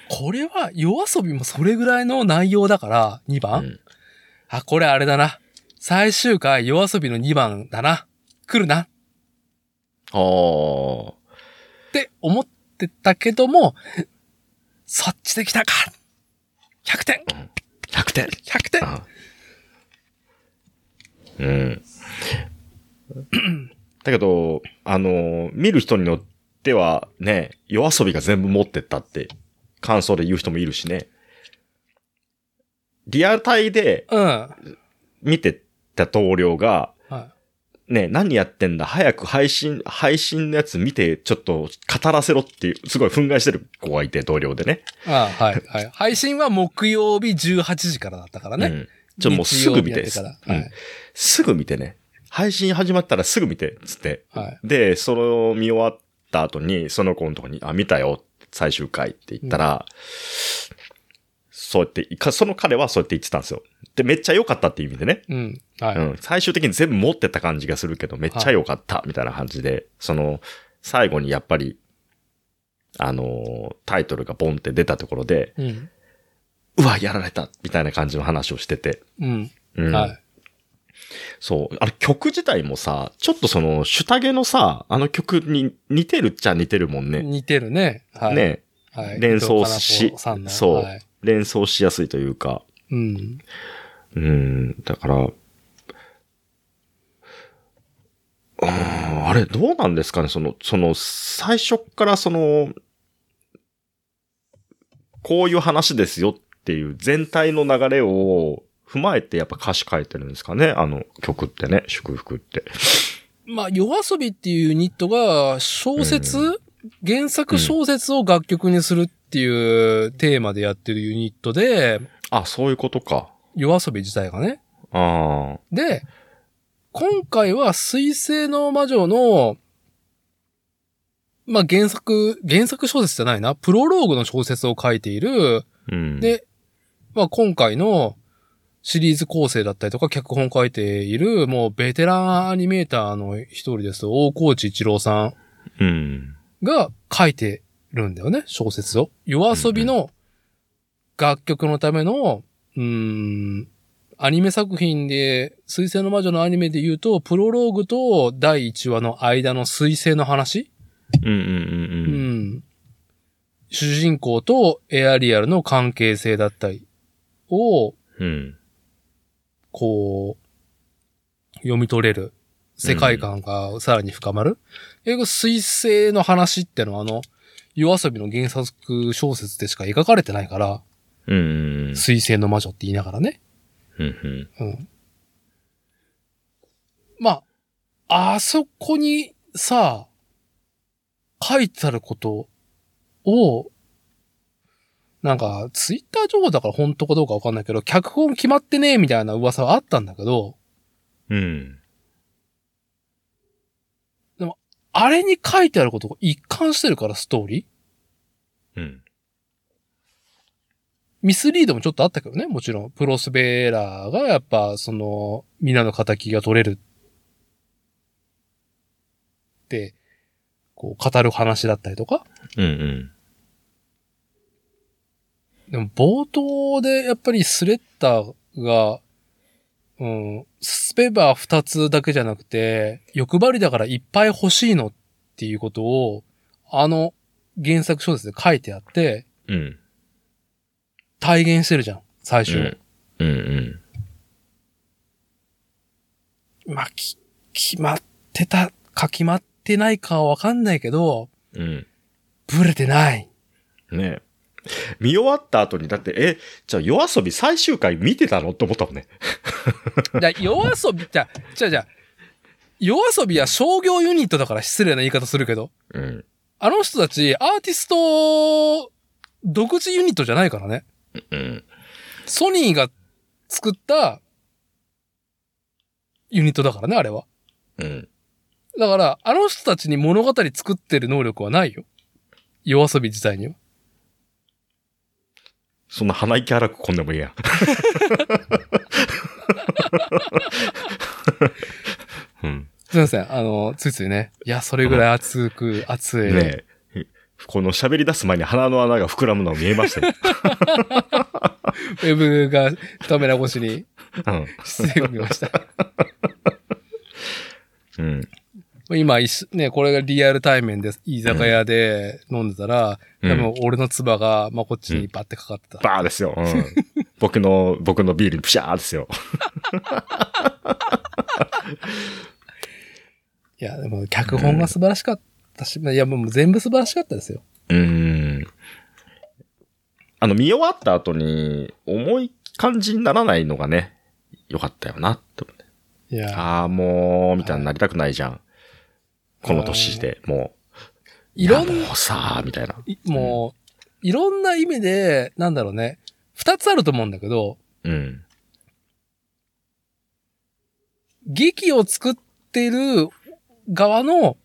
これは夜遊びもそれぐらいの内容だから、2番、うんあ、これあれだな。最終回夜遊びの2番だな。来るな。っあー。て思ってたけども、そっちで来たか !100 点100点 !100 点あうん。だけど、あの、見る人によってはね、夜遊びが全部持ってったって感想で言う人もいるしね。リアルタイでうん。は見てた同僚が、い。ね、何やってんだ早く配信、配信のやつ見て、ちょっと語らせろっていう、すごい憤慨してる子がいて、同僚でね。あはい。はい。配信は木曜日18時からだったからね。うん。ちょ、もうすぐ見て、てからうんすぐ見てね。配信始まったらすぐ見て、つって。はい。はい。で、それを見終わった後に、その子のとこに、あ、見たよ、最終回って言ったら、そうやって、かその彼はそうやって言ってたんですよ。で、めっちゃ良かったっていう意味でね。うん。はい。うん。最終的に全部持ってた感じがするけど、めっちゃ良かった、みたいな感じで、その、最後にやっぱり、あのータイトルがボンって出たところで、うん。うわ、やられた、みたいな感じの話をしてて。うん。うん。はい。そう。あれ曲自体もさ、ちょっとその、シュタゲのさ、あの曲に似てるっちゃ似てるもんね。似てるね。はい。ね。はい。連想しそうはい。連想しやすいというか。うん。うん。だから、あーあれ、どうなんですかね？その、その、最初っからその、こういう話ですよっていう全体の流れを踏まえてやっぱ歌詞書いてるんですかね？あの曲ってね、祝福って。まあ、夜遊びっていうユニットが小説、原作小説を楽曲にするっていうテーマでやってるユニットで、あ、そういうことか。夜遊び自体がね。ああ。で、今回は水星の魔女の、まあ、原作、原作小説じゃないな、プロローグの小説を書いている、うん。、で、まあ、今回のシリーズ構成だったりとか脚本書いている、もうベテランアニメーターの一人です。大河内一郎さんうん。が書いてるんだよね、小説を。夜遊びの楽曲のための、うーん、アニメ作品で、水星の魔女のアニメで言うと、プロローグと第1話の間の水星の話ううんうんうんん。主人公とエアリアルの関係性だったりを、うん。うん。こう、読み取れる世界観がさらに深まる？英語水星の話ってのはあの、夜遊びの原作小説でしか描かれてないから、うんうんうん。水星の魔女って言いながらね。うんうん。うん。まあ、あそこにさ、書いてあることを、なんか、ツイッター情報だから本当かどうかわかんないけど、脚本決まってねえみたいな噂はあったんだけど、うん。あれに書いてあることが一貫してるから、ストーリーうん。ミスリードもちょっとあったけどね、もちろん。プロスベーラーがやっぱ、その、皆の仇が取れるって、こう、語る話だったりとか。うんうん。でも、冒頭でやっぱりスレッタが、うん、スペバー二つだけじゃなくて、欲張りだからいっぱい欲しいのっていうことを、あの原作小説で書いてあって、うん。体現してるじゃん、最初。うん。うんうん。まあ、き、決まってたか決まってないかはわかんないけど、うん。ブレてない。ねえ見終わった後に、だって、え、じゃあ夜遊び最終回見てたの？って思ったもんね。じゃあ夜遊び、じゃあ、じゃあじゃあ夜遊びは商業ユニットだから失礼な言い方するけど、うん。あの人たちアーティスト独自ユニットじゃないからね。うん。ソニーが作ったユニットだからね、あれは。うん。だから、あの人たちに物語作ってる能力はないよ。夜遊び自体には。そんな鼻息荒くこんでもいいやん。うん。すいません。あの、ついついね。いや、それぐらい熱く、熱い。ねえ。この喋り出す前に鼻の穴が膨らむのが見えましたよ。ウェブがカメラ越しにうん。失礼を見ました。うん。今一緒、ね、これがリアル対面で、居酒屋で飲んでたら、うん多分俺の唾が、まあ、こっちにバッてかかってた。バーですよ。うん。僕の、僕のビールにプシャーですよ。いや、でも脚本が素晴らしかったし、いや、もう全部素晴らしかったですよ。うーん。あの、見終わった後に、重い感じにならないのがね、よかったよな、って思って。いや、ああ、もう、みたいになりたくないじゃん。この年で、もう。いろんやもうさあ、みたいな。いもう、いろんな意味で、なんだろうね。二つあると思うんだけど、うん。劇を作っている側の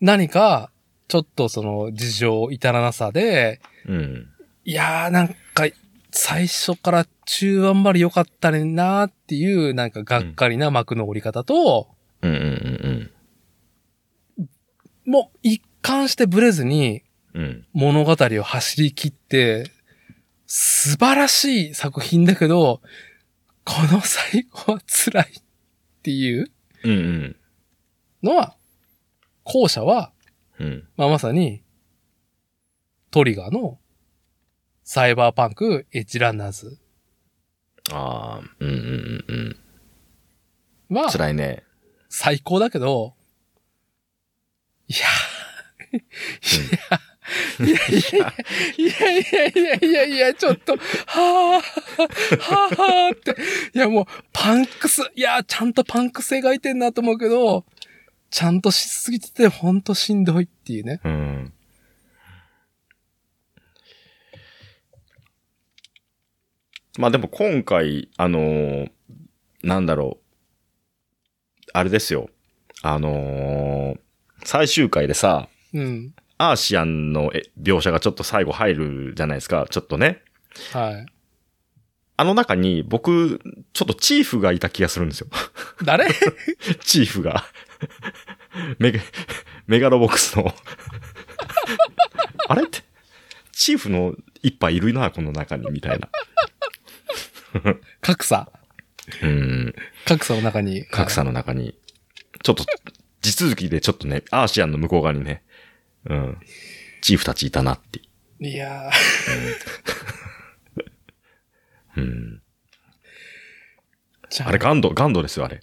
何か、ちょっとその事情、至らなさで、うん。いやーなんか、最初から中盤まで良かったねんなーっていう、なんかがっかりな幕の折り方と、うんうんもう一貫してブレずに。物語を走り切って、素晴らしい作品だけど、この最後は辛いっていう。のは、後者は、うん。まあ、まさに、トリガーのサイバーパンクエッジランナーズああ、うんうんうんうん。は辛いね。最高だけど、いや、いや、いやいやいやいやいや、ちょっと、はぁ、はぁ、はぁって、いやもう、パンクス、いや、ちゃんとパンクス描いてんなと思うけど、ちゃんとしすぎてて、ほんとしんどいっていうね。うん。まあでも今回、あのーなんだろう。あれですよ。あのー最終回でさ、うん。アーシアンのえ描写がちょっと最後入るじゃないですか。ちょっとね。はい。あの中に僕、ちょっとチーフがいた気がするんですよ。誰？チーフが。メガ、メガロボックスの。あれ？って、チーフの一杯いるな、この中に、みたいな。格差？うん。格差の中に。格差の中に。ちょっと、地続きでちょっとね、アーシアンの向こう側にね、うん。チーフたちいたなって。いやうん。ー じゃあれ、ガンド、ガンドですよ、あれ。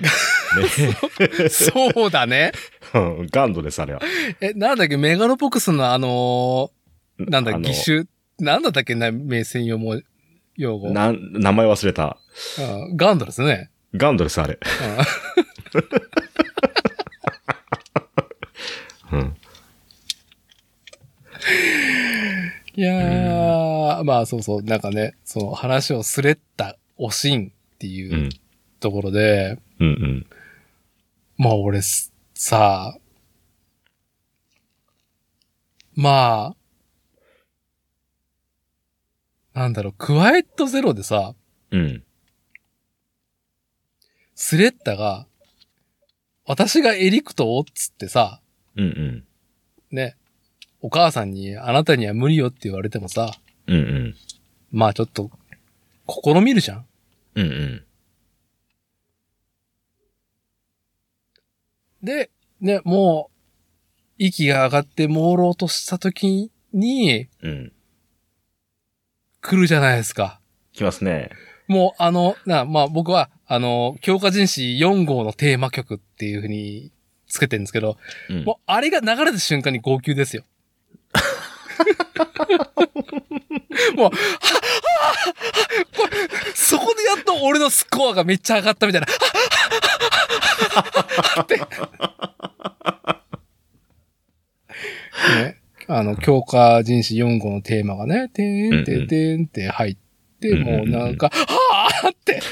ね そうだね。うんガンドです、あれは。え、なんだっけ、メガロポックスのあのーなんだ、あの義手、なんだったっけな、名専用語、用語。な、名前忘れた。うんガンドですね。ガンドです、あれ。うんうん。いやー、まあそうそう、なんかね、その話をすれったおしんってう。いうんところで、うんうん。まあ俺すさ、まあ、なんだろう、クワイエットゼロでさ、うん。スレッタが、私がエリクトを？っつってさ、うんうん。ね、お母さんにあなたには無理よって言われてもさ、うんうん。まあちょっと、試みるじゃんうんうん。で、ね、もう、息が上がって朦朧とした時に、うん。来るじゃないですか。来ますね。もう、あの、な、まあ僕は、あの、強化人士4号のテーマ曲っていう風につけてるんですけど、うん。もうあれが流れた瞬間に号泣ですよ。もう、はっはっはっこれそこでやっと俺のスコアがめっちゃ上がったみたいな。はっはっはって。ね。あの、強化人士4号のテーマがね、てーんてーてーんって入って、もうなんか、はぁって、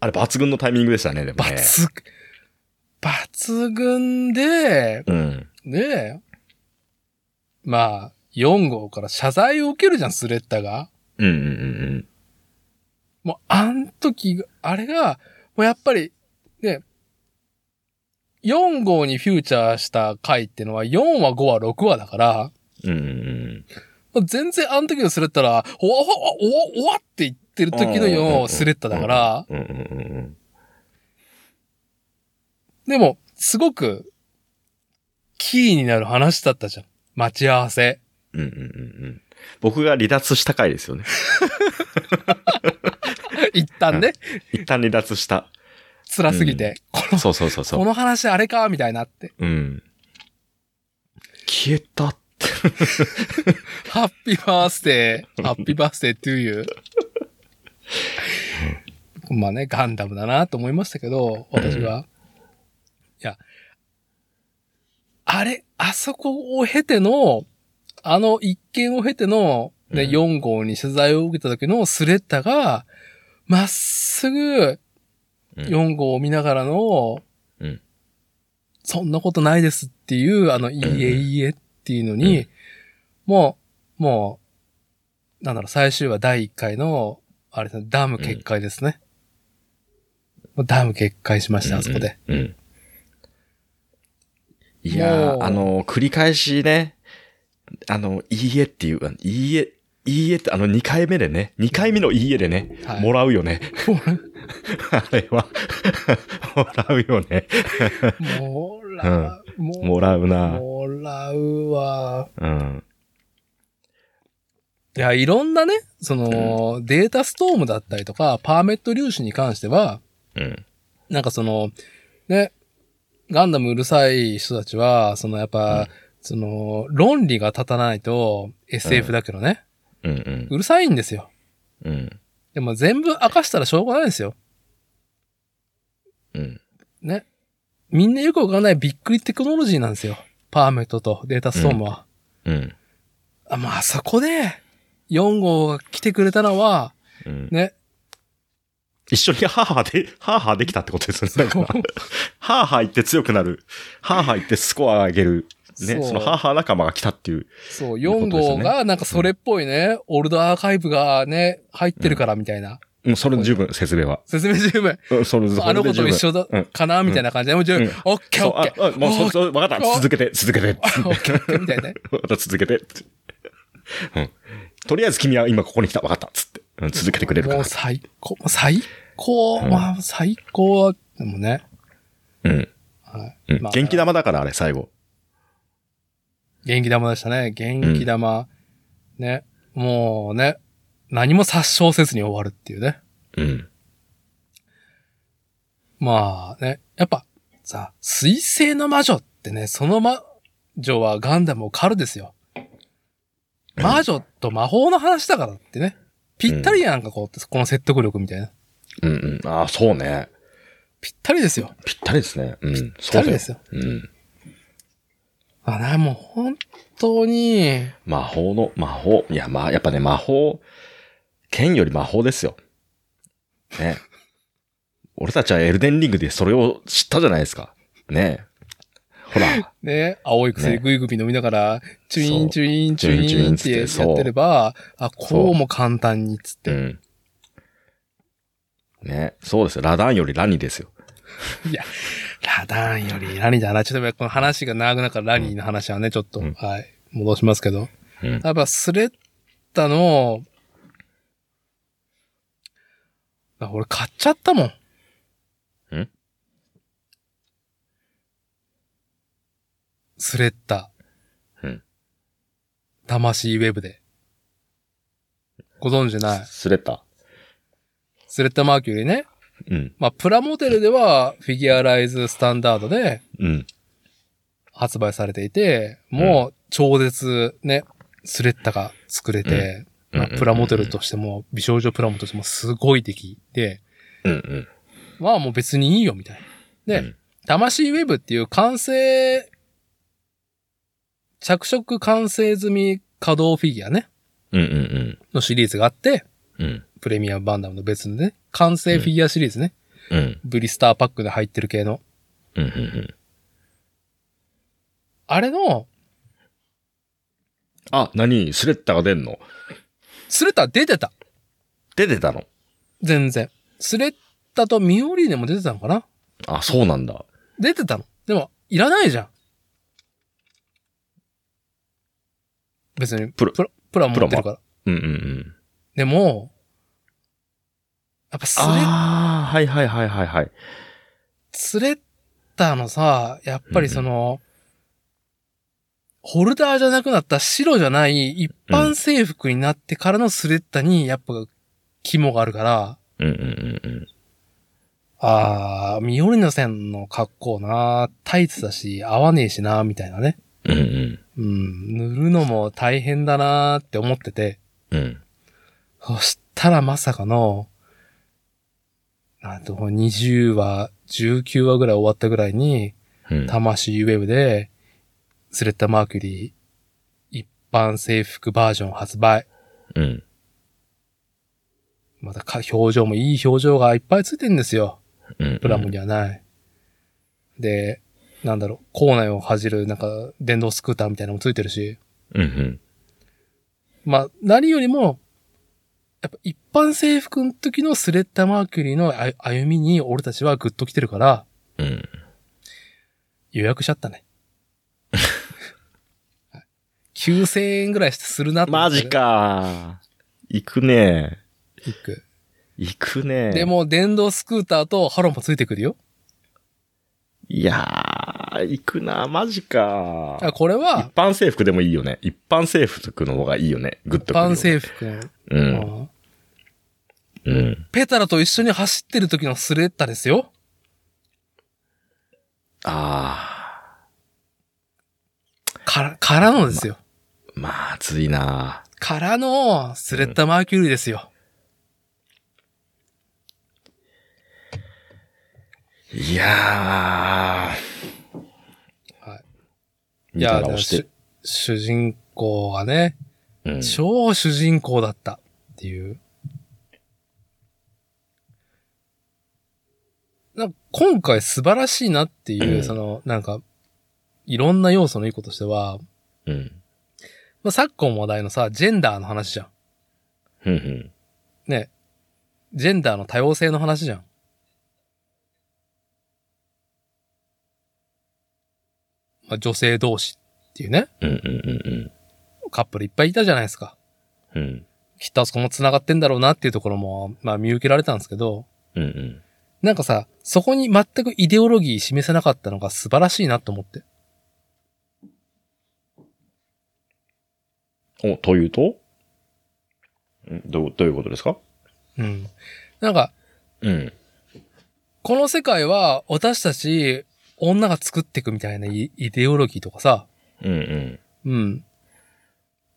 あれ抜群のタイミングでしたね、でもね。抜、抜群で、うん。ねまあ、4号から謝罪を受けるじゃん、スレッタが。うんうんうんもう、あん時が、あれが、もうやっぱり、ね、4号にフューチャーした回ってのは、4話、5話、6話だから、うん。全然あの時のスレッタら、おわおわおわって言ってる時の4話スレッタだから、うん。うんうんうんでも、すごく、キーになる話だったじゃん。待ち合わせ。うん。うんうんうんうん。僕が離脱した回ですよね。一旦ね、一旦離脱した。辛すぎて、この、そうそうそうそう。この話あれかみたいになって。うん。消えたって。ハッピーバースデー、ハッピーバースデー to you. まあね、ガンダムだなと思いましたけど、私は。いや、あれ、あそこを経ての、あの一件を経ての、ね、うん。4号に取材を受けた時のスレッタが、まっすぐうん。4号を見ながらの、うん。そんなことないですっていう、あの、いいえうんいいえっていうのに、うんもう、もう、なんだろう、最終話第1回の、あれですね、ダム決壊ですね。ダム決壊しました、あそこで。うん。うんいやー、あの、繰り返しね、あの、いいえっていう、いいえ、いいえって、あの、2回目でね、2回目のいいえでね、はいもらうよね。あれは、もらうよね。もらう、ももらうな。もらうわ。うん。いや、いろんなね、その、データストームだったりとか、パーメット粒子に関しては、うん。なんかその、ね、ガンダムうるさい人たちは、そのやっぱ、うんその、論理が立たないと SF だけどね、うんうん。うるさいんですよ。うん。でも全部明かしたらしょうがないんですよ。うん。ね。みんなよくわかんないびっくりテクノロジーなんですよ。パーメットとデータストームは。うん。あ、まあ、そこで、4号が来てくれたのは、うん。ね。一緒にハーハーで、ハーハーできたってことですよね。だから、ハーハー言って強くなる。ハーハー言ってスコア上げる。ね。そのハーハー仲間が来たっていう。そう、4いうことですよね号がなんかそれっぽいね、オールドアーカイブがね、入ってるからみたいな。もうそれで十分、説明は。説明十分。うん、それであの子と一緒だうん、かなみたいな感じで、もう十分うん、オッケーオッケー。もうそ、わかった。続けて、続けて。オッケーオッケーみたいなね。また続けて。うん。とりあえず君は今ここに来た。わかった。つって。うん、続けてくれるからもう。最高、最高、うんまあ最高は、でもね。うん。はい。元気玉だから、あれ、最後。元気玉でしたね。元気玉。ね。もうね、何も殺傷せずに終わるっていうね。うん。まあね、やっぱさ、水星の魔女ってね、その魔女はガンダムを狩るですよ。魔女と魔法の話だからってね。ぴったりやんか、こうこの説得力みたいな。うんうん。ああ、そうね。ぴったりですよ。ぴったりですね。うん。ぴったりで。すよ。うん。あね、もう本当に、魔法の、魔法。いや、まあ、やっぱね、魔法、剣より魔法ですよ。ね。俺たちはエルデンリングでそれを知ったじゃないですか。ね。ほら。ね、青い薬ねぐいぐい飲みながら、チュインチュインチュインチュインってやってれば、あ、こうも簡単にっつって。うん。ね。そうですよ。ラダンよりラニですよ。ラダンよりラニーだな。ちょっとこの話が長くなるからラニーの話はね、ちょっと、うんはい、戻しますけど。うん。やっぱスレッタの、あ俺買っちゃったもん。ん？スレッタ。うん魂ウェブで。ご存知ない？スレッタ。スレッタマーキュリーね。うん。まあ、プラモデルではフィギュアライズスタンダードでうん。発売されていて、もう超絶ね、スレッタが作れて、うんまあ、プラモデルとしても、美少女プラモとしてもすごい出来で、うんうん。まあもう別にいいよみたいな。で、うん魂ウェブっていう完成、着色完成済み稼働フィギュアね、うんうんのシリーズがあって、うん。うん。プレミアムバンダムの別のね、完成フィギュアシリーズね、うん。ブリスターパックで入ってる系の。うんうんうん。あれの、あ、何？スレッタが出んの？スレッタ出てた。出てたの？全然。スレッタとミオリーネも出てたのかな？あ、そうなんだ。出てたの。でも、いらないじゃん。別に、プラプラ、プラ持ってるから。うんうんうん。でも、やっぱスレッああ、はいはいはいはいはい。スレッタのさ、やっぱりその、ホルダーじゃなくなった白じゃない一般制服になってからのスレッタにやっぱ肝があるから、うんうんうんうん。あー、ミオリの線の格好な、タイツだし、合わねえしな、みたいなね。うんうん。うん、塗るのも大変だなって思ってて、うん。そしたらまさかの、なんと20話、19話ぐらい終わったぐらいに、うん。魂ウェブで、スレッタ・マーキュリー、一般制服バージョン発売。うん。またか、表情もいい表情がいっぱいついてるんですよ。うん。プラモにはない。で、なんだろう、校内を走る、なんか、電動スクーターみたいなのもついてるし。うんうん。まあ、何よりも、やっぱ一般制服の時のスレッタ・マーキュリーのあ歩みに俺たちはグッと来てるから、うん。予約しちゃったね。はい9000円ぐらいするなってマジか行くね行く。行くねで、も、電動スクーターとハロンもついてくるよ。いやー、行くなマジかあこれは一、般制服でもいいよね。一般制服の方がいいよね。グッとくるよ一般制服の、う。うんんうん。ペタラと一緒に走ってる時のスレッタですよ。あから、からのですよ。ー、まずいなからの、スレッタ・マーキュリーですよ。いやー。はい。見た直して。主人公がね、うん超主人公だったっていう。なんか今回素晴らしいなっていう、うんその、なんか、いろんな要素のいいことしては、うん。まあ、昨今話題のさ、ジェンダーの話じゃん。ふんふん。ね。ジェンダーの多様性の話じゃん。まあ、女性同士っていうね、うんうんうんカップルいっぱいいたじゃないですか。うん。うん。きっとあそこも繋がってんだろうなっていうところも、まあ見受けられたんですけど、うんうん。なんかさ、そこに全くイデオロギー示せなかったのが素晴らしいなと思って。お、というと？んどう、どういうことですか？うん。なんか、うん。この世界は私たち女が作っていくみたいなイイデオロギーとかさ、うんうん。うん。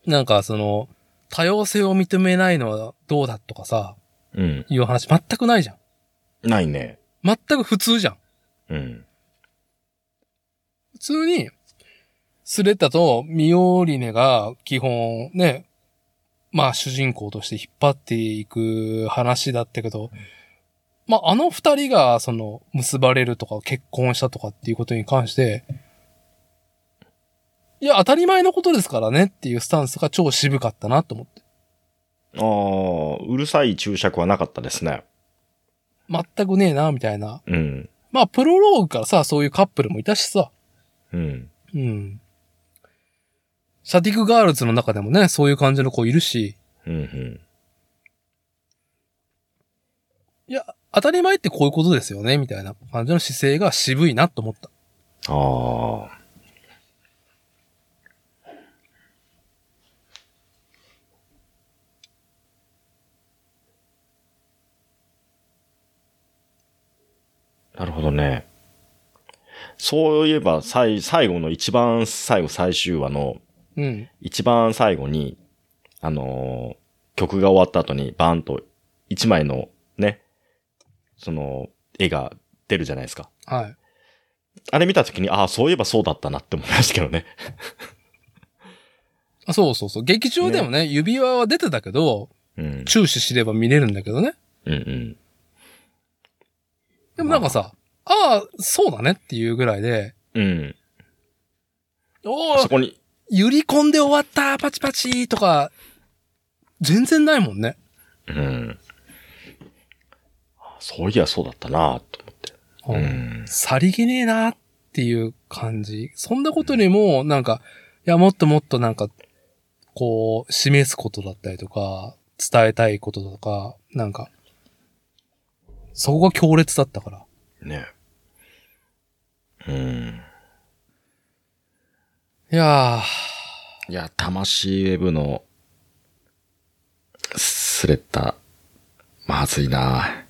なんかその、多様性を認めないのはどうだとかさ、うん。いう話全くないじゃん。ないね。全く普通じゃん。うん。普通に、スレッタとミオリネが基本ね、まあ主人公として引っ張っていく話だったけど、まああの二人がその結ばれるとか結婚したとかっていうことに関して、いや当たり前のことですからねっていうスタンスが超渋かったなと思って。ああ、うるさい注釈はなかったですね。全くねえな、みたいな。うん。まあプロローグからさ、そういうカップルもいたしさ。うん。うん。シャティクガールズの中でもね、そういう感じの子いるし、うんうん。いや、当たり前ってこういうことですよね、みたいな感じの姿勢が渋いなと思った。ああ。なるほどね。そういえば、最、最後の一番最後最終話のうん。一番最後に、あのー曲が終わった後にバーンと一枚のね、その絵が出るじゃないですか。はい。あれ見たときに、ああ、そういえばそうだったなって思いましたけどね。あそうそうそう。劇場でもね、指輪は出てたけど、うん。注視すれば見れるんだけどね。うんうん。でもなんかさ、ああ、そうだねっていうぐらいで、うん。おお、そこに、ゆり込んで終わったパチパチとか、全然ないもんね。うん。そういや、そうだったなと思って。うん。さりげねえなっていう感じ。そんなことにも、なんか、いや、もっともっとなんか、こう、示すことだったりとか、伝えたいこととか、なんか、そこが強烈だったから。ね。うん。いやいや、魂ウェブの、スレッタ、まずいな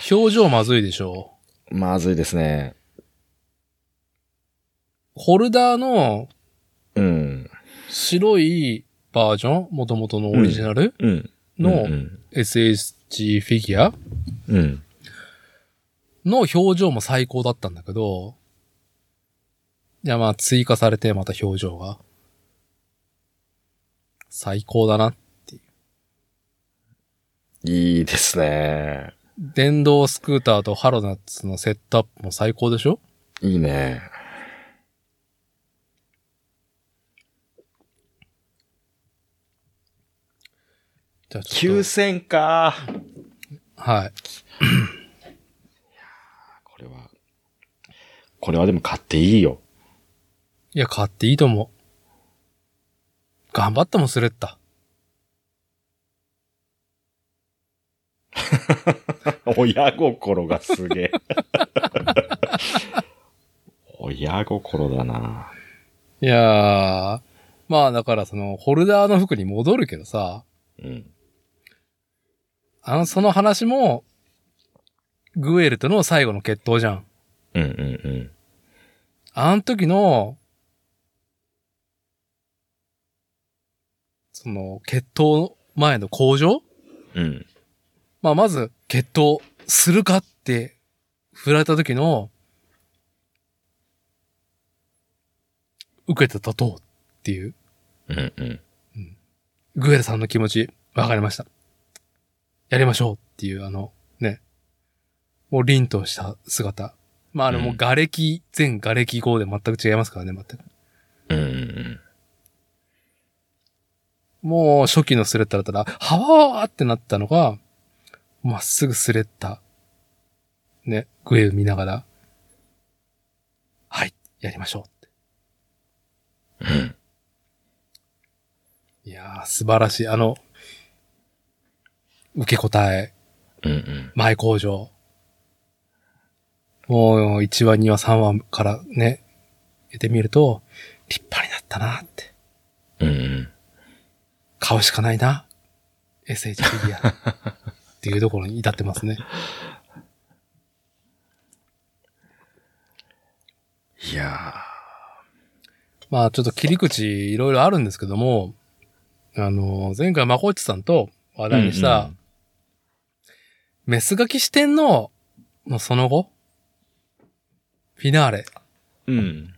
ー、表情まずいでしょ。まずいですね。ホルダーのうん。白いバージョン元々のオリジナルうん。のうん。SSG フィギュアうん。の表情も最高だったんだけど、いやまあ追加されてまた表情が。最高だな。いいですね。電動スクーターとハロナッツのセットアップも最高でしょ？いいね。じゃあちょっ9000か。と。はい。これは、これはでも買っていいよ。いや、買っていいと思う。頑張ったもん、スレッタ。親心がすげえ。親心だな。いやー、まあだからその、ホルダーの服に戻るけどさ、うん。あの、その話も、グエルとの最後の決闘じゃん。うんうんうん。あの時の、その、決闘前の向上うん。まあ、まず、決闘するかって、振られた時の、受けて立とうっていう、うんうん。グエルさんの気持ち、わかりました。やりましょうっていう、あの、ね。もう凛とした姿。まあ、あの、うんもう、瓦礫、全瓦礫号で全く違いますからね、全く。うんうんもう、初期のスレッタだったら、はわーってなったのが、まっすぐスレッタ。ね、グエル見ながら、はい、やりましょうって。うん。いやー、素晴らしい。あの、受け答え、うんうん。前工場。もう、1話、2話、3話からね、見てみると、立派になったなって。うんうん。買うしかないな。SH フィギュア。っていうところに至ってますね。いやまあちょっと切り口いろいろあるんですけども、あの、前回まこっちさんと話題にしうんたうん、メスガキ四天王のその後、フィナーレ。ー。うん。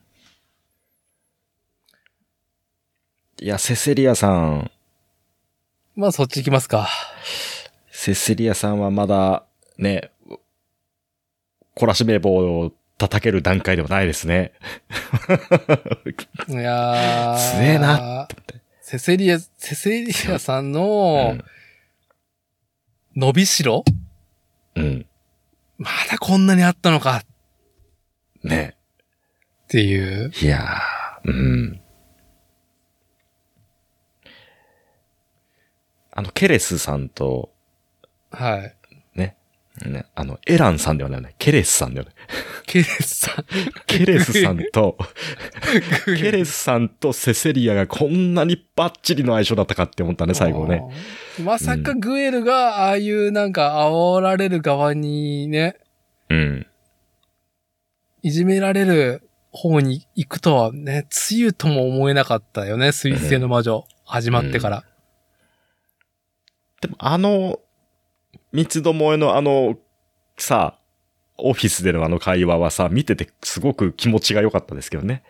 いや、セセリアさん、まあそっち行きますか。セセリアさんはまだ、ね、懲らしめ棒を叩ける段階ではないですね。いやー。強えなセセリア、セセリアさんうのん。伸びしろ？うん。まだこんなにあったのかっね。ていう。いやー、うん。あの、ケレスさんと、はい。ね、ね、あの、エランさんではないね。ケレスさんだよね。ケレスさん。ケレスさんと、ケレスさんとセセリアがこんなにバッチリの相性だったかって思ったね、最後ね。まさかグエルが、ああいうなんか煽られる側にね、うん。いじめられる方に行くとはね、つゆとも思えなかったよね、水星の魔女。始まってから。でも、あの、三つどもえのあの、さ、オフィスでのあの会話はさ、見ててすごく気持ちが良かったですけどね。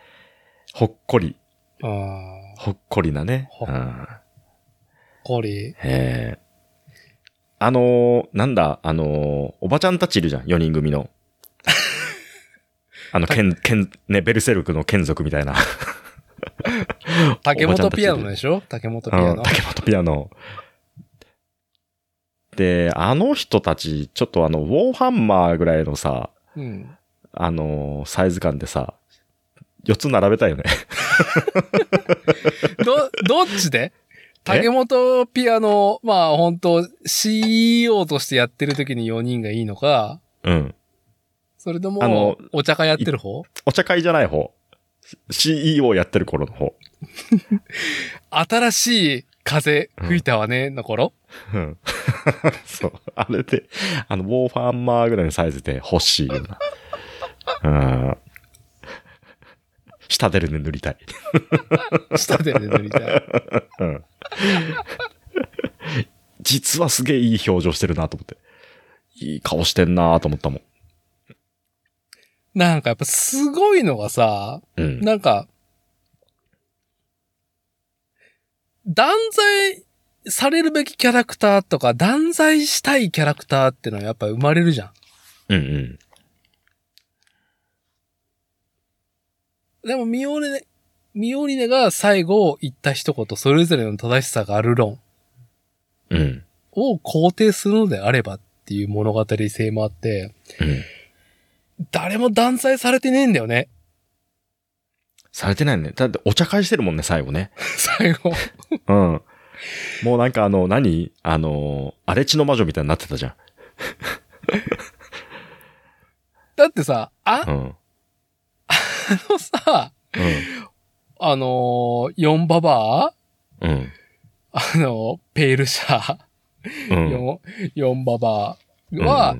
ほっこり、ほっこりなね。ほうんこり。へえ。あのーなんだ、あのーおばちゃんたちいるじゃん、4人組の。あの、剣、剣、ね、ベルセルクの剣族みたいな。竹本ピアノね。でしょ？竹本ピアノ。うん竹本ピアノ。で、あの人たち、ちょっとあの、ウォーハンマーぐらいのさ、うん。あのーサイズ感でさ、4つ並べたいよね。ど、どっちで？竹本ピアノ、まあ本当 CEO としてやってる時に4人がいいのか、うん。それとあのも、お茶会やってる方？お茶会じゃない方。CEO やってる頃の方。新しい風吹いたわね、の頃うん。そう。あれで、あの、ウォーファンマーぐらいのサイズで欲しいよな。うん。下出るで塗りたい。下で塗りたい。うん。実はすげえいい表情してるなと思って。いい顔してんなと思ったもん。なんかやっぱすごいのがさ、うん。なんか、断罪されるべきキャラクターとか、断罪したいキャラクターってのはやっぱ生まれるじゃん。うんうん。でもミオリネ、ミオリネが最後言った一言、それぞれの正しさがある論うん。を肯定するのであればっていう物語性もあって、うん。誰も断罪されてねえんだよね。されてないね。だってお茶会してるもんね、最後ね。最後。うん。もうなんかあの、何？あの、荒地の魔女みたいになってたじゃ だってさ、あ、ん。うん。あのさ、あのー、四ババア？うん。あの、ペールシャうん。四、四ババア？は、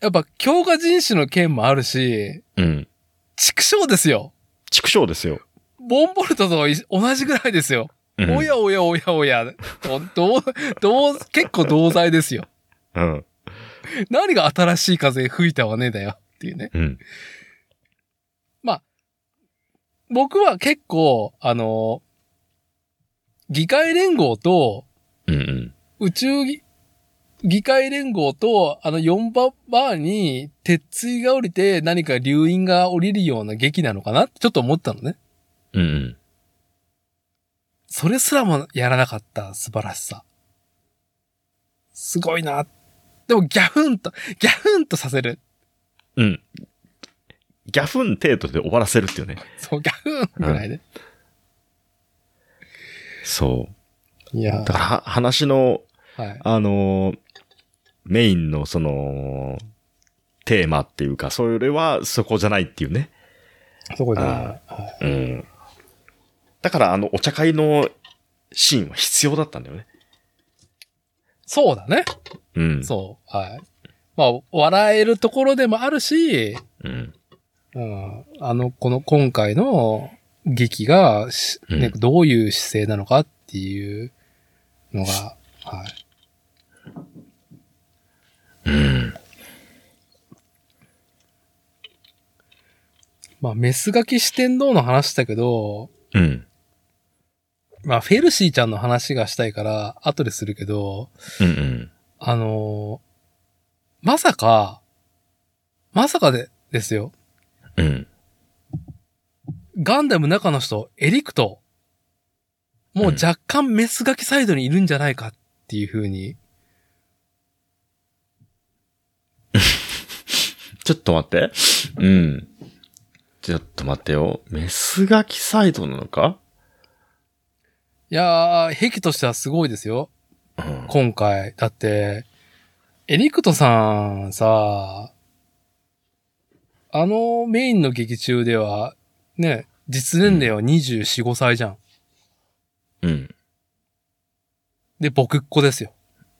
やっぱ強化人種の件もあるし、うん、うん。畜生ですよ。畜生ですよ。ボンボルトとい同じぐらいですよ。うんおやおやおやおや。ど、どう、どう、結構同罪ですよ。うん。何が新しい風吹いたわねだよっていうね。うん。僕は結構、あの、議会連合とうんうん。宇宙議議会連合と、あの4番バーに鉄槌が降りて何か流因が降りるような劇なのかなってちょっと思ったのね。うんうん。それすらもやらなかった素晴らしさ。すごいな。でもギャフンと、ギャフンとさせる。うん。ギャフン程度で終わらせるっていうね。そう、ギャフンぐらいで。そう。いやだからは、話の、はい。あのーメインのその、テーマっていうか、それはそこじゃないっていうね。そこで、あはいうん。だから、あの、お茶会のシーンは必要だったんだよね。そうだね。うん。そう。はい。まあ、笑えるところでもあるし、うん。うん、あの、この今回の劇がうんどういう姿勢なのかっていうのが、はい。うん。まあ、メスガキ四天王の話だけど、うん。まあ、フェルシーちゃんの話がしたいから、後でするけど、うんうん。あのまさか、まさかで、ですよ。うん。ガンダム中の人、エリクト、もう若干メスガキサイドにいるんじゃないかっていう風に、ちょっと待って。うん。ちょっと待ってよ。メスガキサイドなのか？いやー、兵としてはすごいですよ。うん。今回。だって、エリクトさんさ、あのメインの劇中では、ね、実年齢は24、5歳じゃん。うん。で、僕っ子ですよ。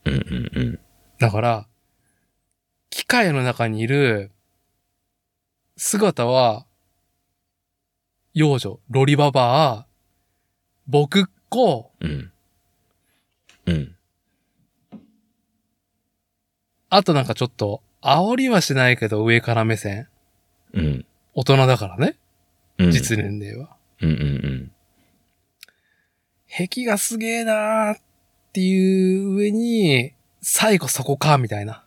うんうんうん。だから、機械の中にいる姿は、幼女、ロリババア、僕っ子、うん。うん。あとなんかちょっと、煽りはしないけど上から目線。うん。大人だからね。うん。実年齢は。うんうんうん。壁がすげえなーっていう上に、最後そこか、みたいな。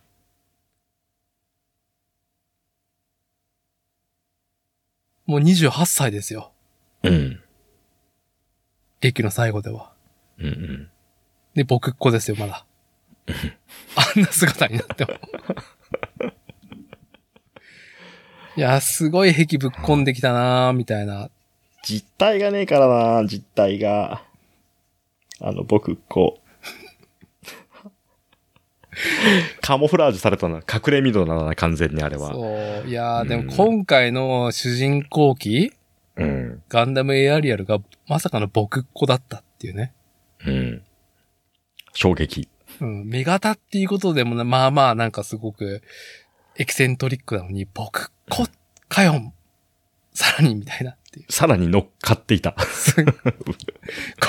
もう28歳ですよ。うん。劇の最後では。うんうん。で、僕っ子ですよ、まだ。あんな姿になっても。いや、すごい壁ぶっ込んできたなーみたいな。実体がねえからな、実体が。あの、僕、こう。カモフラージュされたな。隠れ緑だな、完全にあれは。そう。いやー、でうんも今回の主人公機、うん。ガンダムエアリアルがまさかの僕っ子だったっていうね。うん。衝撃。うん。メガタっていうことでもね、まあまあなんかすごくエキセントリックなのに、僕っ子かよさらにみたいなっていう。さらに乗っかっていた。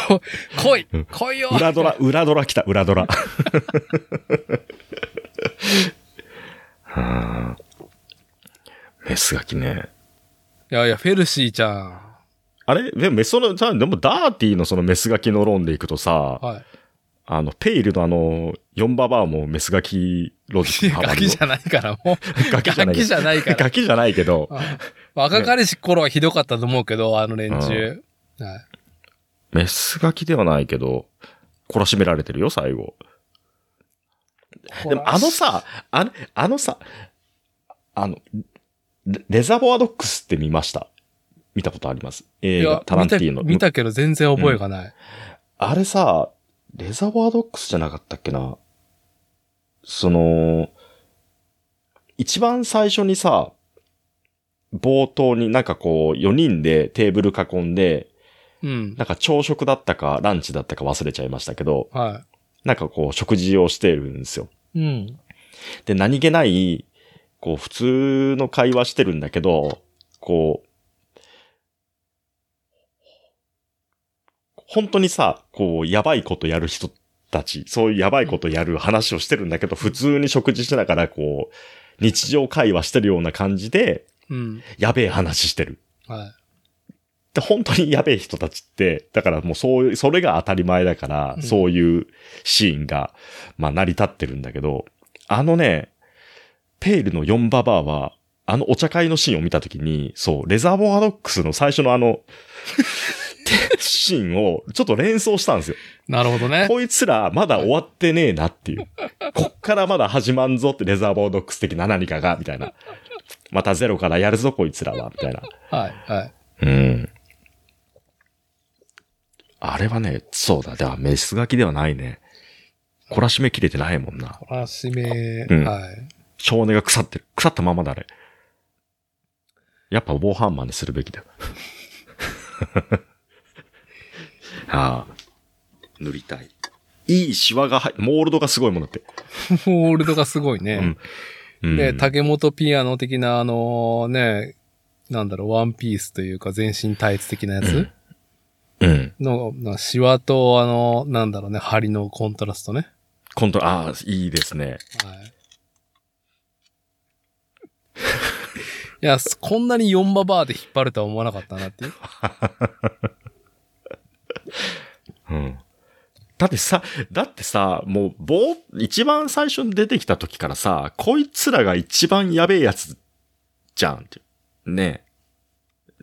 こ、来いうん来いよ裏ドラ、裏ドラ来た、裏ドラ。はあ、メスガキね。いやいや、フェルシーちゃん。あれ？でもメスの、さでもダーティーのそのメスガキの論でいくとさ、はい。あの、ペイルのあの、4ババアもメスガキロジックガキじゃないから、もう。ガキじゃないガキじゃないから。ガキじゃないけど、あ若かりし頃はひどかったと思うけど、あの連中。はい。メスガキではないけど、懲らしめられてるよ、最後。でもあのさ、あの、あのさ、あの、レレザボアドックスって見ました？見たことあります？い映画、やタランティーノ。見た見たけど全然覚えがない。あれさ、レザボアドックスじゃなかったっけな？その、一番最初にさ、冒頭になんかこう、4人でテーブル囲んで、うん。なんか朝食だったかランチだったか忘れちゃいましたけど、はなんかこう食事をしてるんですよ。い。うん。で、何気ない、こう普通の会話してるんだけど、こう、本当にさ、こう、やばいことやる人たち、そういうやばいことやる話をしてるんだけど、普通に食事しながらこう、日常会話してるような感じで、うん。やべえ話してる。はで、本当にやべえ人たちって、だからもうそういう、それが当たり前だから、うんそういうシーンが、まあ成り立ってるんだけど、あのね、ペールの4ババアは、あのお茶会のシーンを見たときに、そう、レザーボアドックスの最初のあの、シーンをちょっと連想したんですよ。い。なるほどね。こいつらまだ終わってねえなっていう。こっからまだ始まんぞってレザーボードックス的な何かが、みたいな。またゼロからやるぞこいつらは、みたいな。はい、はい。うん。あれはね、そうだ。では、メスガキではないね。懲らしめきれてないもんな。こらしめ、うんはい。少年が腐ってる。腐ったままだ、あれ。やっぱ防犯マンにするべきだよ。ああ。塗りたい。いいシワが入モールドがすごいもんだって。ホールドがすごいね。うん。で、うん竹本ピアノ的な、あのね、なんだろう、ワンピースというか全身タイツ的なやつ？うん。の、なシワと、あの、なんだろうね、針のコントラストね。今度、ああ、いいですね。はい。いや、すこんなに4ババアで引っ張るとは思わなかったなっていう。うん。だってさ、だってさ、もう、ぼ一番最初に出てきた時からさ、こいつらが一番やべえやつじゃんって。ね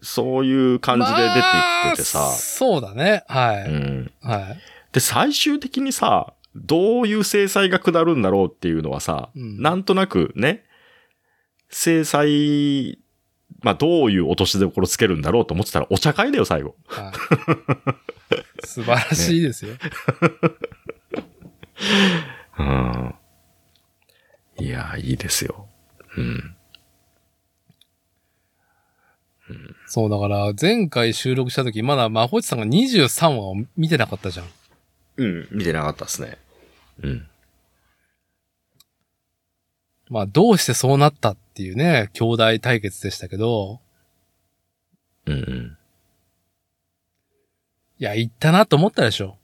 そういう感じで出てきててさまあ、そうだね。はい。うん。はい。で、最終的にさ、どういう制裁が下るんだろうっていうのはさ、うんなんとなくね、制裁、まあどういう落としどころつけるんだろうと思ってたらお茶会だよ、最後。はい、素晴らしいですよ。うん。いや、いいですよ。うん。そう、だから、前回収録した時、まだまほちさんが23話を見てなかったじゃん。うん、見てなかったですね。うん。まあ、どうしてそうなったっていうね、兄弟対決でしたけど、うんうん。いや、行ったなと思ったでしょ。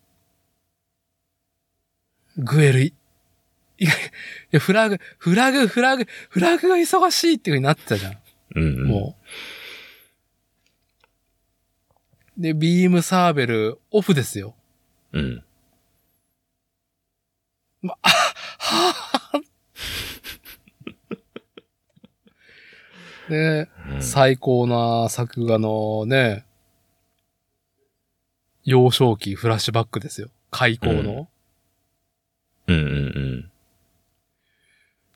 グエルい、いや、フラグ、フラグ、フラグ、フラグが忙しいっていう風になってたじゃん。うんうん。もう。で、ビームサーベル、オフですよ。うん。はぁで、うん。最高な作画のね、幼少期フラッシュバックですよ。開校の。うんうんうん。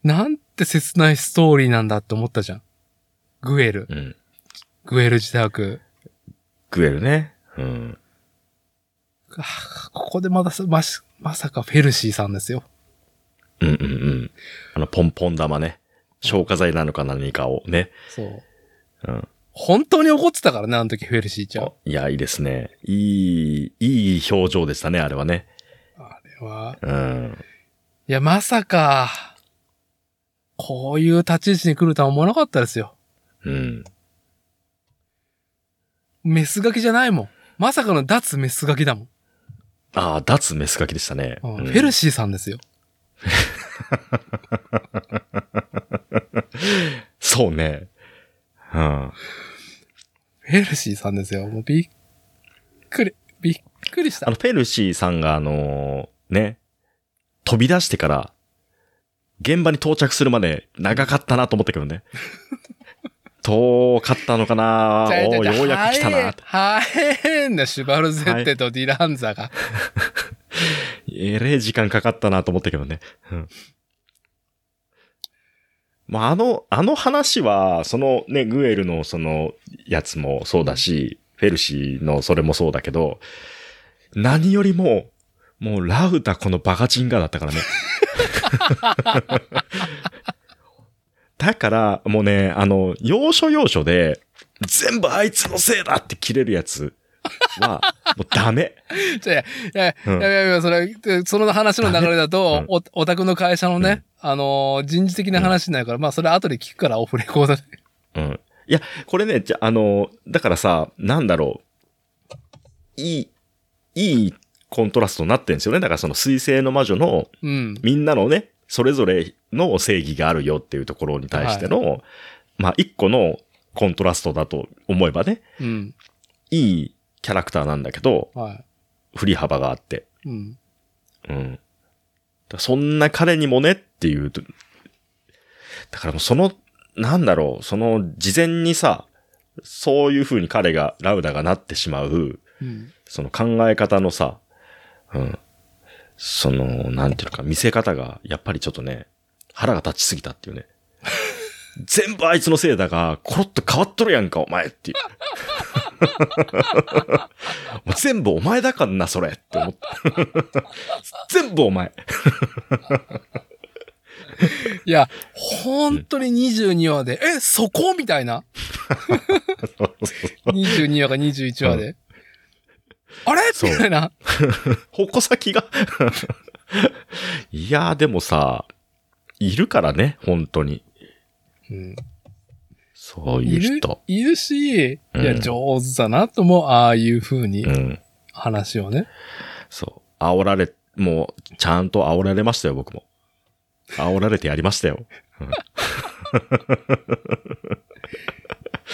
なんて切ないストーリーなんだって思ったじゃん。グエル。うん。グエル自宅。グエルね。うん。ここでまださ、まし、まさかフェルシーさんですよ。うんうんうん。あの、ポンポン玉ね。消火剤なのか何かをね。そう。うん。本当に怒ってたからね、あの時フェルシーちゃん。いや、いいですね。いい、いい表情でしたね、あれはね。あれは。うん。いや、まさか、こういう立ち位置に来るとは思わなかったですよ。うん。メスガキじゃないもん。まさかの脱メスガキだもん。ああ、脱メスガキでしたね。うんうんフェルシーさんですよ。そうね。うん。フェルシーさんですよ。もうびっくり、びっくりしたあの、。フェルシーさんが、あのーね、飛び出してから、現場に到着するまで長かったなと思ったけどね。遠かったのかなおーようやく来たな。はえんだ、シュバルゼッテとディランザが。えれえ時間かかったなと思ったけどね。うん。まあ、あの、あの話は、そのね、グエルのそのやつもそうだし、フェルシーのそれもそうだけど、何よりも、もうラウダこのバカチンガだったからね。だから、もうね、あの、要所要所で、全部あいつのせいだって切れるやつは、もうダメ。じゃあいや、いうんやいやいや、それ、その話の流れだと、お、お宅の会社のね、あのー、人事的な話になるから、まあ、それ後で聞くから、オフレコードで。うん。いや、これね、じゃ、あの、だからさ、なんだろう。いい、いいコントラストになってんですよね。だからその水星の魔女のうん。みんなのね、それぞれの正義があるよっていうところに対しての、まあ一個のコントラストだと思えばね、うん。いいキャラクターなんだけど、は振り幅があって。い。うん。うん。そんな彼にもねっていうと、だからもうその、なんだろう、その事前にさ、そういう風に彼が、ラウダがなってしまう、うん。その考え方のさ、うん。その、なんていうのか、見せ方が、やっぱりちょっとね、腹が立ちすぎたっていうね。全部あいつのせいだが、コロッと変わっとるやんか、お前っていう。全部お前だからな、それって思った。全部お前。いや、本当に22話で、え、そこ？みたいな。22話か21話で。あれ？そうみたいな。矛先が？いやー、でもさ、いるからね、本当に。うんそういう人。、いるし、いや、うん上手だなと思う、ああいう風にうん。話をね。そう。煽られ、もう、ちゃんと煽られましたよ、僕も。煽られてやりましたよ。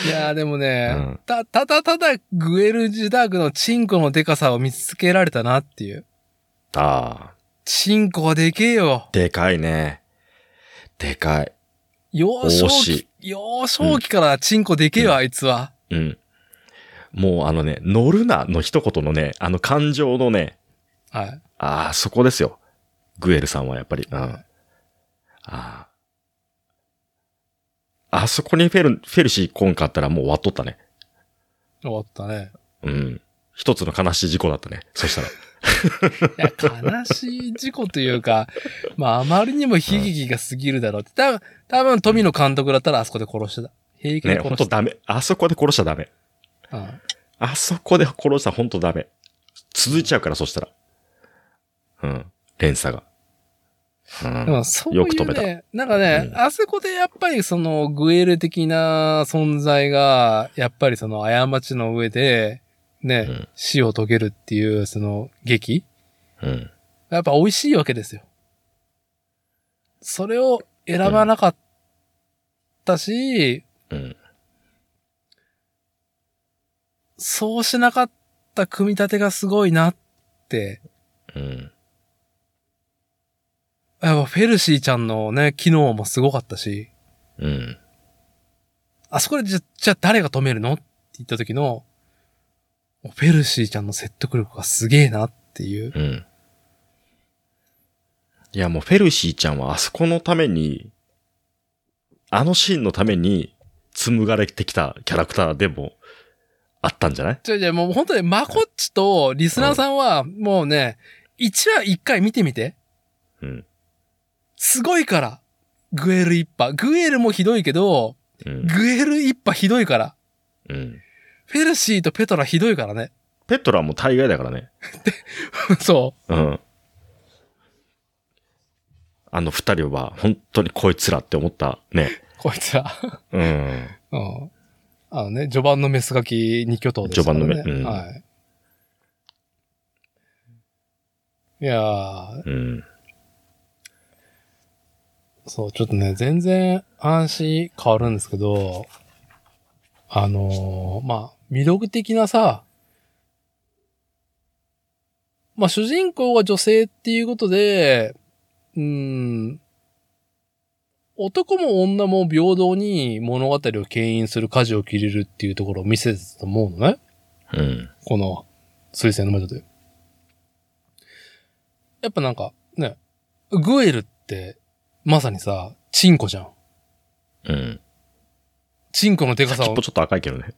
いやーでもね、うんた、ただただグエル・ジュダークのチンコのデカさを見つけられたなっていう。ああ、チンコはでけえよ。でかいね。でかい。幼少期、幼少期からチンコでけえよ、あいつは。うん。もうあのね、乗るなの一言のね、あの感情のね、はい。ああ、そこですよ。グエルさんはやっぱり。うん。はいああ。あそこにフェル、フェルシー来んかったらもう終わっとったね。終わったね。うん。一つの悲しい事故だったね。そしたら。いや、悲しい事故というか、まあ、あまりにも悲劇が過ぎるだろうって。多分、多分、富野監督だったらあそこで殺してた。平気ね、で殺してた。ほんとダメ。あそこで殺しちゃダメ。うんあそこで殺したらほんとダメ。続いちゃうから、そしたら。うん。連鎖が。うんでもそういう、ね、よく止めたなんかね、うんあそこでやっぱりそのグエル的な存在が、やっぱりその過ちの上で、ね、うん死を遂げるっていうその劇うん。やっぱ美味しいわけですよ。それを選ばなかったし、うん。そうしなかった組み立てがすごいなって、うん。やっぱフェルシーちゃんのね、機能もすごかったし、うん。あそこでじゃ、じゃあ誰が止めるの？って言った時の、フェルシーちゃんの説得力がすげえなっていう。うん。いや、もうフェルシーちゃんはあそこのために、あのシーンのために紡がれてきたキャラクターでもあったんじゃない？じゃあじゃあもう本当にマコッチとリスナーさんはもうね、1話1回見てみて。うん。すごいから。グエル一派。グエルもひどいけど、うん。グエル一派ひどいから。うん。フェルシーとペトラひどいからね。ペトラも大概だからね。そうん。あの二人は本当にこいつらって思ったね。う。こいつら。うん。うん。あのね、序盤のメスガキ二巨頭ですね。序盤のメうんはい。いやー、うん。そう、ちょっとね、全然話変わるんですけど、あのーまあ、魅力的なさ、まあ、主人公が女性っていうことで、うーん、男も女も平等に物語を牽引する舵を切れるっていうところを見せてたと思うのね。うん。この、水星の魔女で。やっぱなんか、ね、グエルって、まさにさ、チンコじゃん。うん。チンコのデカさをちょっと赤いけどね。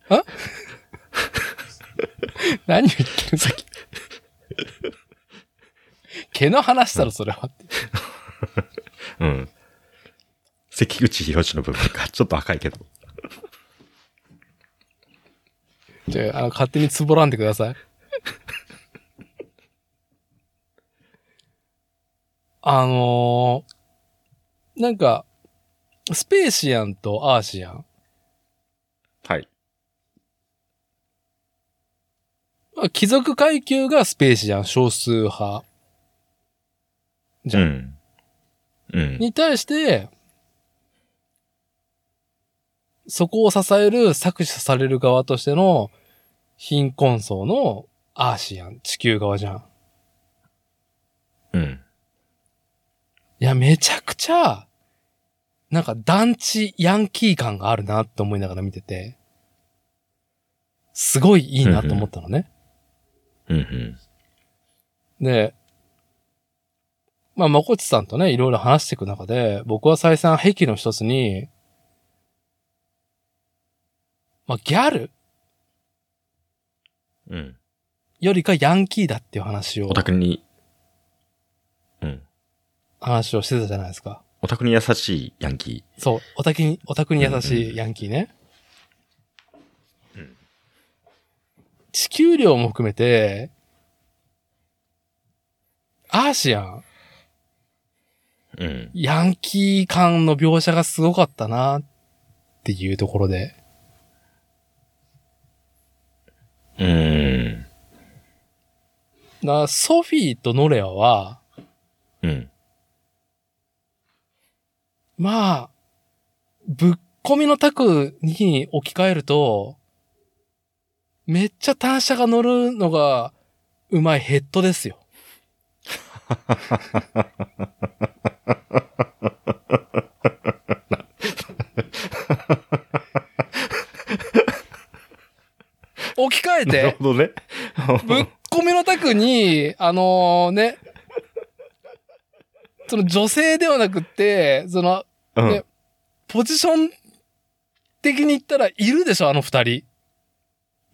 何を言ってるさっき。毛の話だろ、それは。うん。関口博士の部分がちょっと赤いけど。じゃあ、あの、勝手につぼらんでください。あのー、なんか、スペーシアンとアーシアン。はい。貴族階級がスペーシじゃん、少数派。じゃん。うん。うん。に対して、そこを支える、搾取される側としての貧困層のアーシアン、地球側じゃん。うん。いや、めちゃくちゃ、なんか団地ヤンキー感があるなって思いながら見てて、すごいいいなと思ったのね。うん。うん。で、まあ、まこちさんとね、いろいろ話していく中で、僕は再三癖の一つに、まあ、ギャルうん。よりかヤンキーだっていう話をオ、タクに、うん。話をしてたじゃないですか。オタクに優しいヤンキそう、オタクに、オタクに優しいヤンキーね。うん地球量も含めて、アーシアン、ー。うん。ヤンキー感の描写がすごかったなっていうところで。うーん。なソフィーとノレアは、うん。まあ、ぶっ込みのタクに置き換えると、めっちゃ単車が乗るのがうまいヘッドですよ。置き換えなるて、ほどね。ぶっ込みのタクに、あのね、その女性ではなくって、その、うんねポジション的に言ったらいるでしょ、あの二人。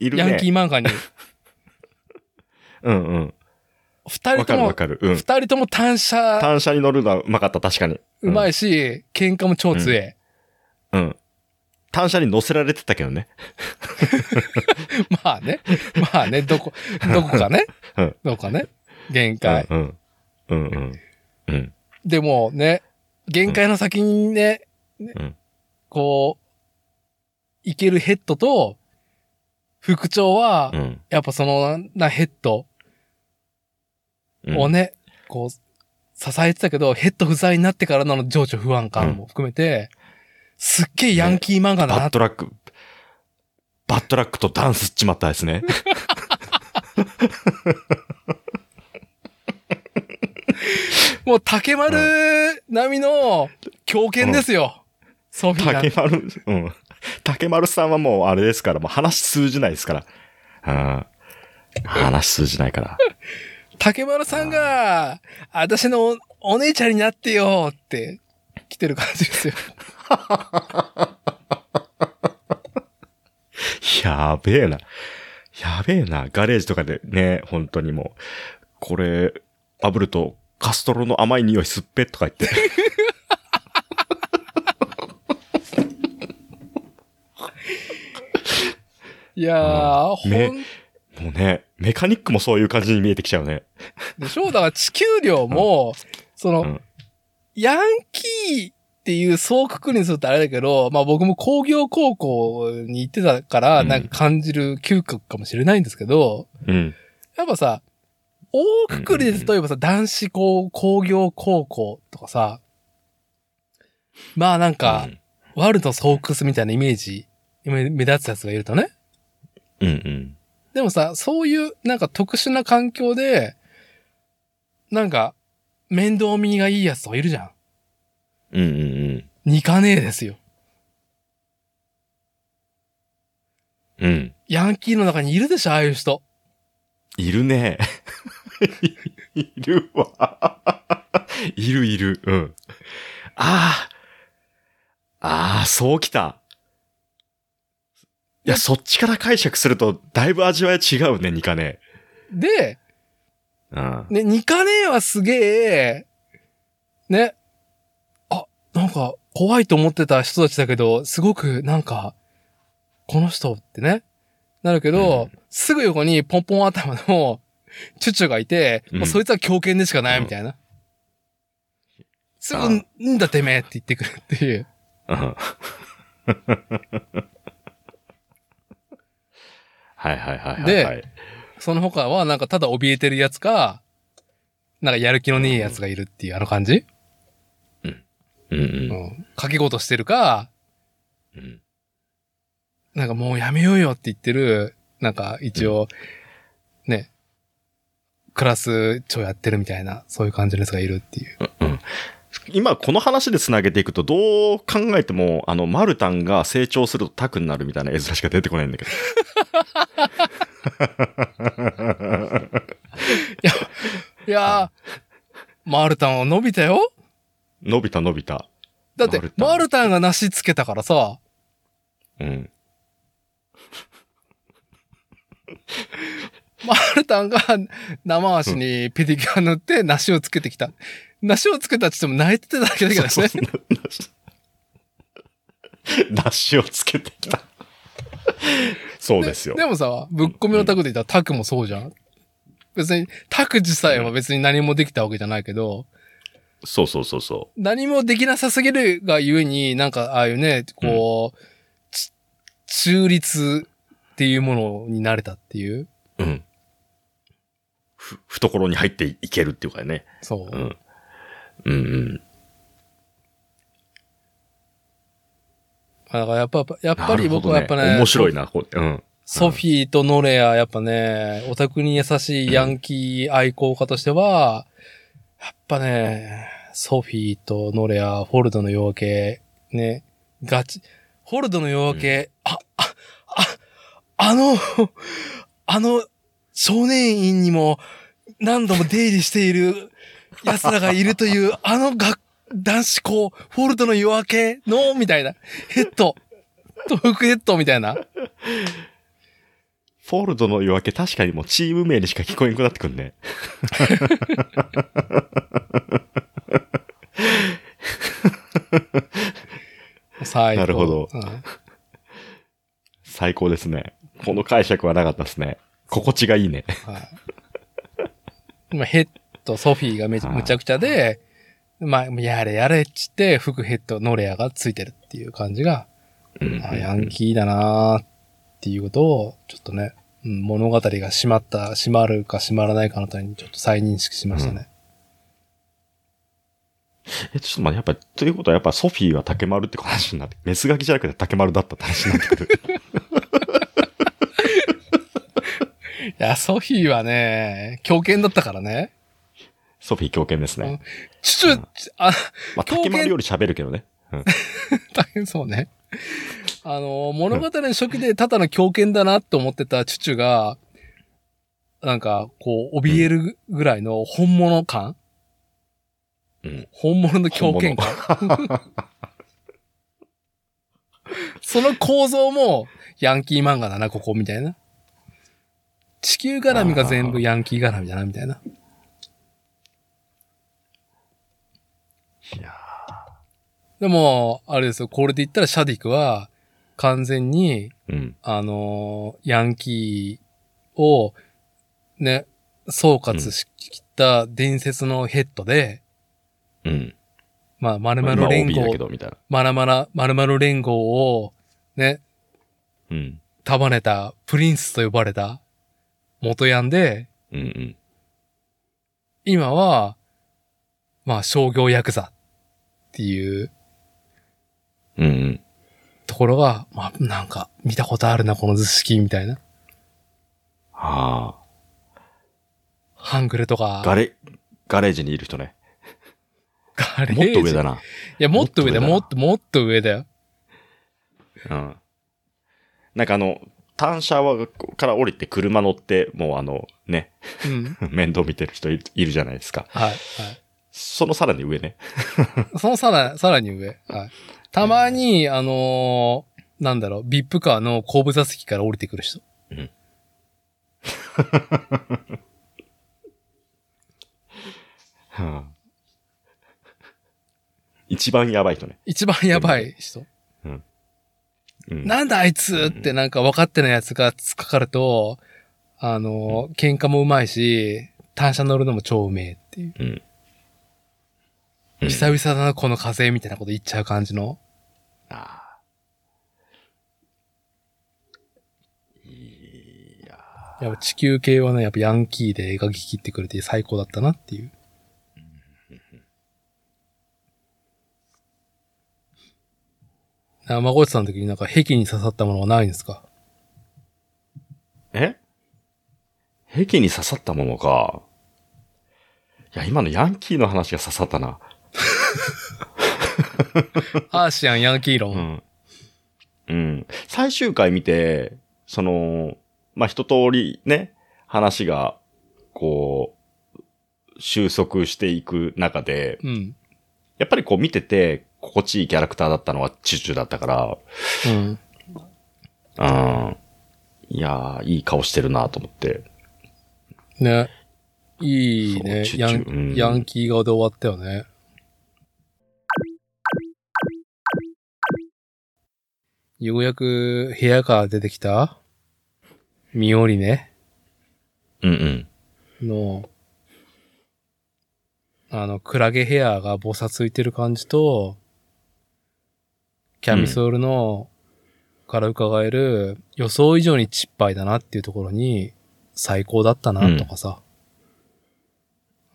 いるね。ヤンキー漫画に。うんうん。二人ともわかるわ、かる。うん。二人とも単車単車に乗るのはうまかった、確かに。い。うまいし、喧嘩も超強い。うん。単車に乗せられてたけどね。まあね。まあね、どこ、どこかね。うんどこかね。限界。うん。うんうん。うん。でもね、限界の先にね、ねうんこう、いけるヘッドと、副長はう、ん。やっぱそのなヘッドうんをね、こう、支えてたけど、ヘッド不在になってからの情緒不安感も含めて、すっげえヤンキー漫画だなバッドラック、バッドラックとダンスっちまったですね。もう竹丸並みの狂犬ですよ。ソフィー竹が。丸、うん。竹丸さんはもうあれですから、もう話通じないですから。うん。話通じないから。竹丸さんが、私のおお姉ちゃんになってよって来てる感じですよ。やべえな。やべえな。ガレージとかでね、本当にもう、これ、炙ると、カストロの甘い匂いすっぺとか言って。いやー、ほんねもうね、メカニックもそういう感じに見えてきちゃうね。でしょだから地球量も、その、うんヤンキーっていう総くくりにするとあれだけど、まあ僕も工業高校に行ってたから、うんなんか感じる嗅覚かもしれないんですけど、うん。やっぱさ、大くくりで例えばさ、男子高工業高校とかさ、まあなんか、ワールドソークスみたいなイメージ、目目立つやつがいるとね。うんうん。でもさ、そういうなんか特殊な環境で、なんか、面倒見がいいやつとかいるじゃん。うんうんうん。ニカネーですよ。うん。ヤンキーの中にいるでしょ、ああいう人。いるね。いるわ。いるいる。うん。ああ。ああ、そうきた。いや、そっちから解釈すると、だいぶ味わい違うね、ニカね。で、うん。ね、ニカネーはすげえ、ね、あ、なんか怖いと思ってた人たちだけど、すごくなんか、この人ってね、なるけど、すぐ横にポンポン頭のチュチュがいて、うんもうそいつは狂犬でしかないみたいな。すぐ、あんんだてめえって言ってくるっていう。うんはいはいはい。でその他はなんかただ怯えてるやつか、なんかやる気のねえやつがいるっていうあの感じ？うんううん。ん。掛け事してるか、うんなんかもうやめようよって言ってる、なんか一応、ね、クラス長やってるみたいな、そういう感じのやつがいるっていう。うん今この話で繋げていくとどう考えても、あの、マルタンが成長するとタクになるみたいな絵面しか出てこないんだけど。いやー、マルタンは伸びたよ伸びた伸びた。だってマル、タンが梨つけたからさ、うん。マルタンが生足にペディキュア塗って梨をつけてきた。梨をつけたって言っても泣いてただけだけどね。そうそうダッシュをつけてきた。そうですよ。でもさ、ぶっ込みのタクで言ったらタクもそうじゃん。別に、タク自体は別に何もできたわけじゃないけど、そうそうそうそ何もできなさすぎるがゆえに、なんかああいうね、こう、ち中立っていうものになれたっていう。う。うん。ふ、懐に入っていけるっていうかね。そう。うん。うんうん。だからやっぱ、やっぱり僕はやっぱね、なるほど面白いな、こううん。ソフィーとノレア、やっぱね、オタクに優しいヤンキー愛好家としては、やっぱね、ソフィーとノレア、フォルドの夜明け、ね、ガチ、フォルドの夜明け、あ、あ、あ、あの、あの、少年院にも何度も出入りしている奴らがいるという、あの学、男子校、フォルドの夜明けの、みたいな、ヘッド、と副ヘッドみたいな。フォールドの夜明け確かにもうチーム名にしか聞こえなくなってくんね。最高なるほどうん最高ですね。この解釈はなかったですね。心地がいいね。はい。まあ、ヘッド、ソフィーがめちゃはいむちゃくちゃで、まあ、やれやれっつって、副ヘッド、ノレアがついてるっていう感じが、うんあヤンキーだなーっていうことを、ちょっとね、うん、物語が閉まった、閉まるか閉まらないかのためにちょっと再認識しましたね。え、ちょっと待って、やっぱ、ということはやっぱソフィーは竹丸って話になって、メスガキじゃなくて竹丸だったって話になってくる。いや、ソフィーはね、狂犬だったからね。ソフィー狂犬ですね。ちょ、ちょ、あ、まあ、竹丸より喋るけどね。うん。大変そうね。あの、物語の初期でただの狂犬だなって思ってたチュチュが、なんか、こう、怯えるぐらいの本物感？うん。本物の狂犬感？その構造も、ヤンキー漫画だな、ここ、みたいな。地球絡みが全部ヤンキー絡みだな、みたいな。いやでも、あれですよ、これで言ったらシャディクは、完全に、ーうん。あのーヤンキーを、ね、総括しきった伝説のヘッドで、うん。まあ、〇まあ〇連 OB だ合け、ど、みたいな。まらまら、〇〇連合を、ね、うん。束ねた、プリンスと呼ばれた、元ヤンで、うんうん。今は、まあ、商業ヤクザっていううんうん。ところが、まあ、なんか、見たことあるな、この図式みたいな。はハングルとあ。か、ガレ、ガレージにいる人ね。ガレージもっと上だな。いや、もっと上だよ、ももっっと、もっと上だよ。うん。なんかあの、単車はから降りて車乗って、もうあの、ね、うん。面倒見てる人いるいるじゃないですか。はい、はい。そのさらに上ね。そのさら、さらに上。はい。たまに、あのーなんだろう、ビップカーの後部座席から降りてくる人。はあ 一番やばい人ね。一番やばい人。うん。なんだあいつってなんか分かってないやつが突っかかると、あのー喧嘩もうまいし、単車乗るのも超うめえっていう。うん。うん久々だな、この風みたいなこと言っちゃう感じの。ああ。いやいやっぱ地球系はね、やっぱヤンキーで描き切ってくれて最高だったなっていう。生ごちさんの時になんか壁に刺さったものはないんですか？え？壁に刺さったものか。いや、今のヤンキーの話が刺さったな。アーシアンヤンキー論。うん。うん。最終回見て、その、まあ、一通りね、話が、こう、収束していく中で、うん。やっぱりこう見てて、心地いいキャラクターだったのはチュチュだったから、うん。うん。いやー、いい顔してるなと思って。ね。いいねチュチュうんンヤンキー顔で終わったよね。ようやく部屋から出てきたミオリネうんうん。の、あの、クラゲヘアがぼさついてる感じと、キャミソールの、から伺える予想以上にチッパイだなっていうところに最高だったなとかさ。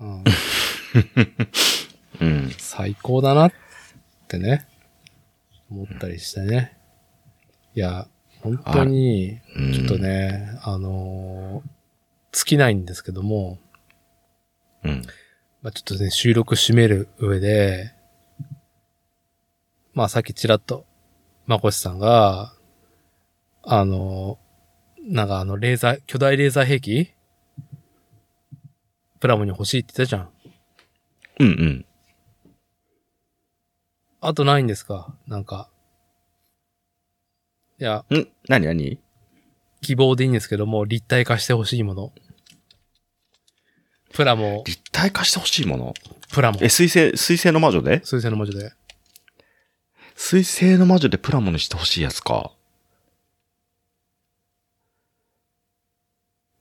うん うん。最高だなってね、思ったりしてね。いや、本当に、うんちょっとね、あのー尽きないんですけども、うん。まあ、ちょっとね、収録締める上で、まあさっきちらっと、まこしさんが、あのーなんかあの、レーザー、巨大レーザー兵器プラモに欲しいって言ったじゃん。うんうん。あとないんですか？なんか。いや、ん？何何？希望でいいんですけども、立体化してほしいもの。プラモ、立体化してほしいもの？プラモえ、、水星、水星の魔女で？水星の文字で。水星の魔女でプラモにしてほしいやつか。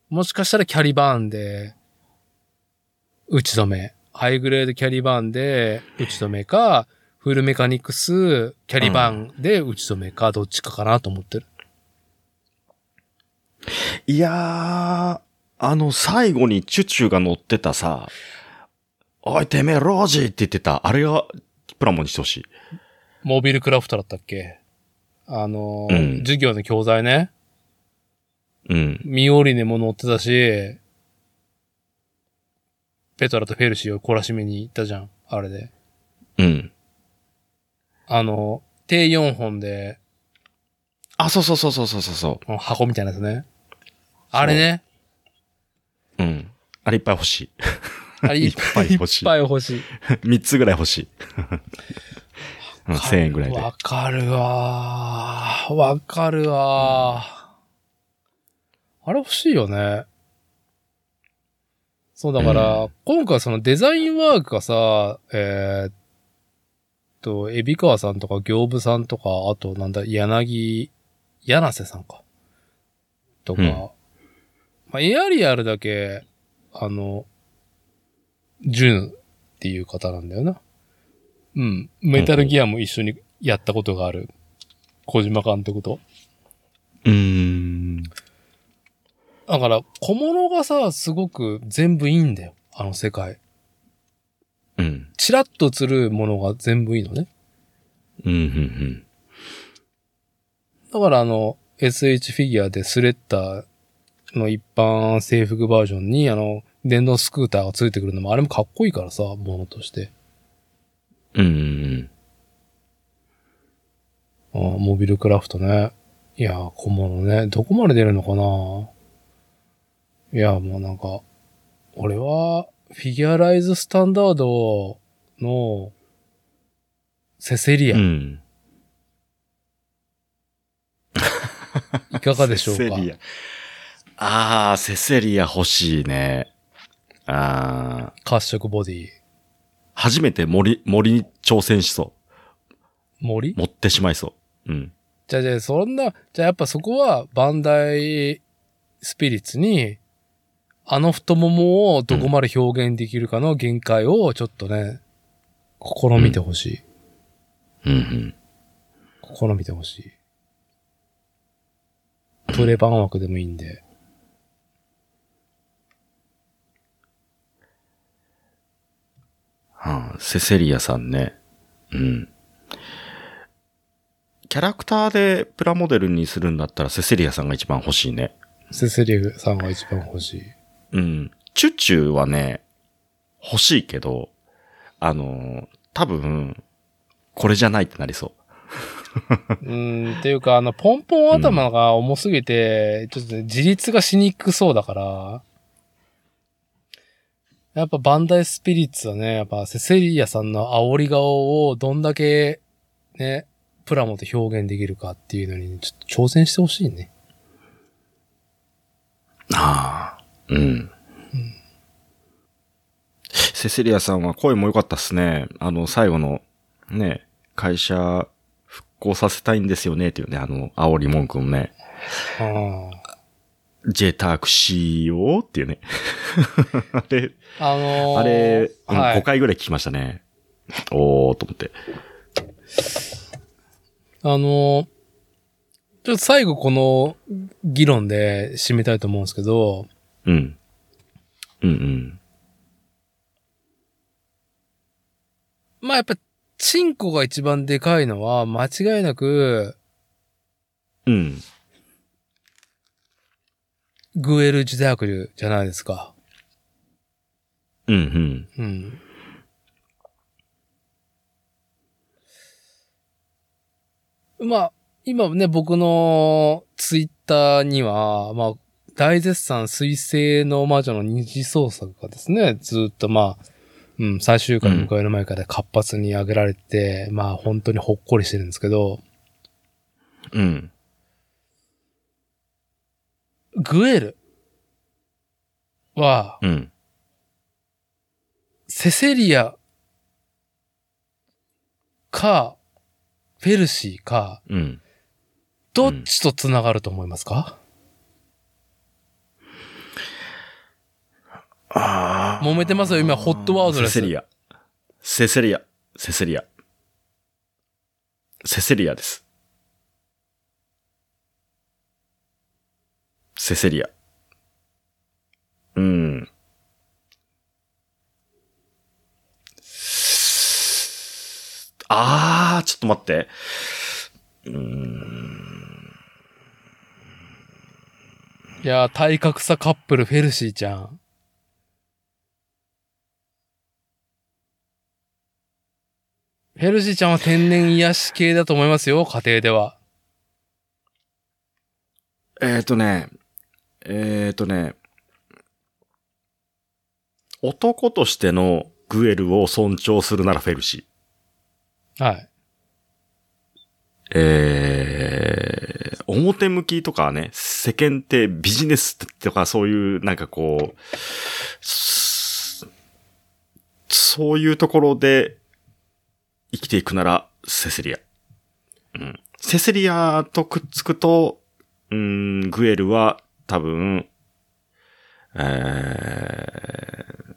もしかしたらキャリバーンで、打ち止め。ハイグレードキャリバーンで打ち止めか、フルメカニクスキャリバーンで打ち止めか、どっちかかなと思ってる。いやー、あの、最後にチュチュが乗ってたさ、おいてめえ、ロージーって言ってた、あれがプラモにしてほしい。モビルクラフトだったっけ？あのーうん授業の教材ね。うん。ミオリネも乗ってたし、ペトラとフェルシーを懲らしめに行ったじゃん。あれで。うん。あの、低4本で、あ、そうそうそうそうそうそうそ箱みたいなやつね。あれね。う。うん。あれいっぱい欲しい。あれいっぱい欲しいいっぱい欲しい。三つぐらい欲しい。うん、千円ぐらいで。わかるわー。わかるわー。あれ欲しいよね。そう、だから、うん今回そのデザインワークがさ、えーっと、エビカワさんとか行部さんとか、あとなんだ、柳、柳瀬さんか。とか、うんまあ、エアリアルだけ、あの、ジュンっていう方なんだよな。うん。メタルギアも一緒にやったことがある。小島監督と。うーん。だから、小物がさ、すごく全部いいんだよ。あの世界。うん。チラッと映るものが全部いいのね。うん、うん、だからあの、SH フィギュアでスレッダーの一般制服バージョンに、あの、電動スクーターがついてくるのも、あれもかっこいいからさ、ものとして。うん。うん、うん。あーモビルクラフトね。いやー、小物ね。どこまで出るのかないや、もうなんか、俺は、フィギュアライズスタンダードの、セセリア、うん。いかがでしょうか？セセリア。あー、セセリア欲しいね。あー、褐色ボディ。初めて盛り、盛りに挑戦しそう。盛り？盛ってしまいそう。うん。じゃあじゃあそんな、じゃあやっぱそこはバンダイスピリッツに、あの太ももをどこまで表現できるかの限界をちょっとね、試みてほしい。うんうん試みてほしい。プレ版枠でもいいんで。はあ、セセリアさんね。うん。キャラクターでプラモデルにするんだったらセセリアさんが一番欲しいね。セセリアさんが一番欲しい。うん。チュチュはね、欲しいけど、あの、多分、これじゃないってなりそう。うん、っていうか、あの、ポンポン頭が重すぎて、ちょっとね自立がしにくそうだから、やっぱバンダイスピリッツはね、やっぱセセリアさんの煽り顔をどんだけね、プラモで表現できるかっていうのに、ちょっと挑戦してほしいね。ああ。うん。セセリアさんは声も良かったっすね。あの、最後の、ね、会社復興させたいんですよね、っていうね、あの、煽り文句のね、あジェタクシーをっていうね。あれ、あのーあれ、うんはい5回ぐらい聞きましたね。おー、と思って。あの、ちょっと最後この議論で締めたいと思うんですけど、うん。うんうん。まあやっぱ、チンコが一番でかいのは間違いなく、うん。グエル自宅流じゃないですか。うんうん。うん。まあ、今ね、僕のツイッターには、まあ、大絶賛水星の魔女の二次創作がですね、ずっとまあ、うん、最終回を迎える前から活発に上げられて、まあ本当にほっこりしてるんですけど、うん。グエルは、うん。セセリアか、フェルシーか、うん。どっちと繋がると思いますか、あ揉めてますよ今ホットワードですセセリア。セセリア。セセリア。セセリアです。セセリア。うん。あー、ちょっと待って。うーん。いやー、体格差カップルフェルシーちゃん。フェルシーちゃんは天然癒し系だと思いますよ、家庭では。えーとね、えーとね、男としてのグエルを尊重するならフェルシー。はい。えー、表向きとかね、世間ってビジネスとかそういうなんかこう、そそういうところで生きていくならセセリア。うん。セセリアとくっつくと、うん、グエルは多分、えー、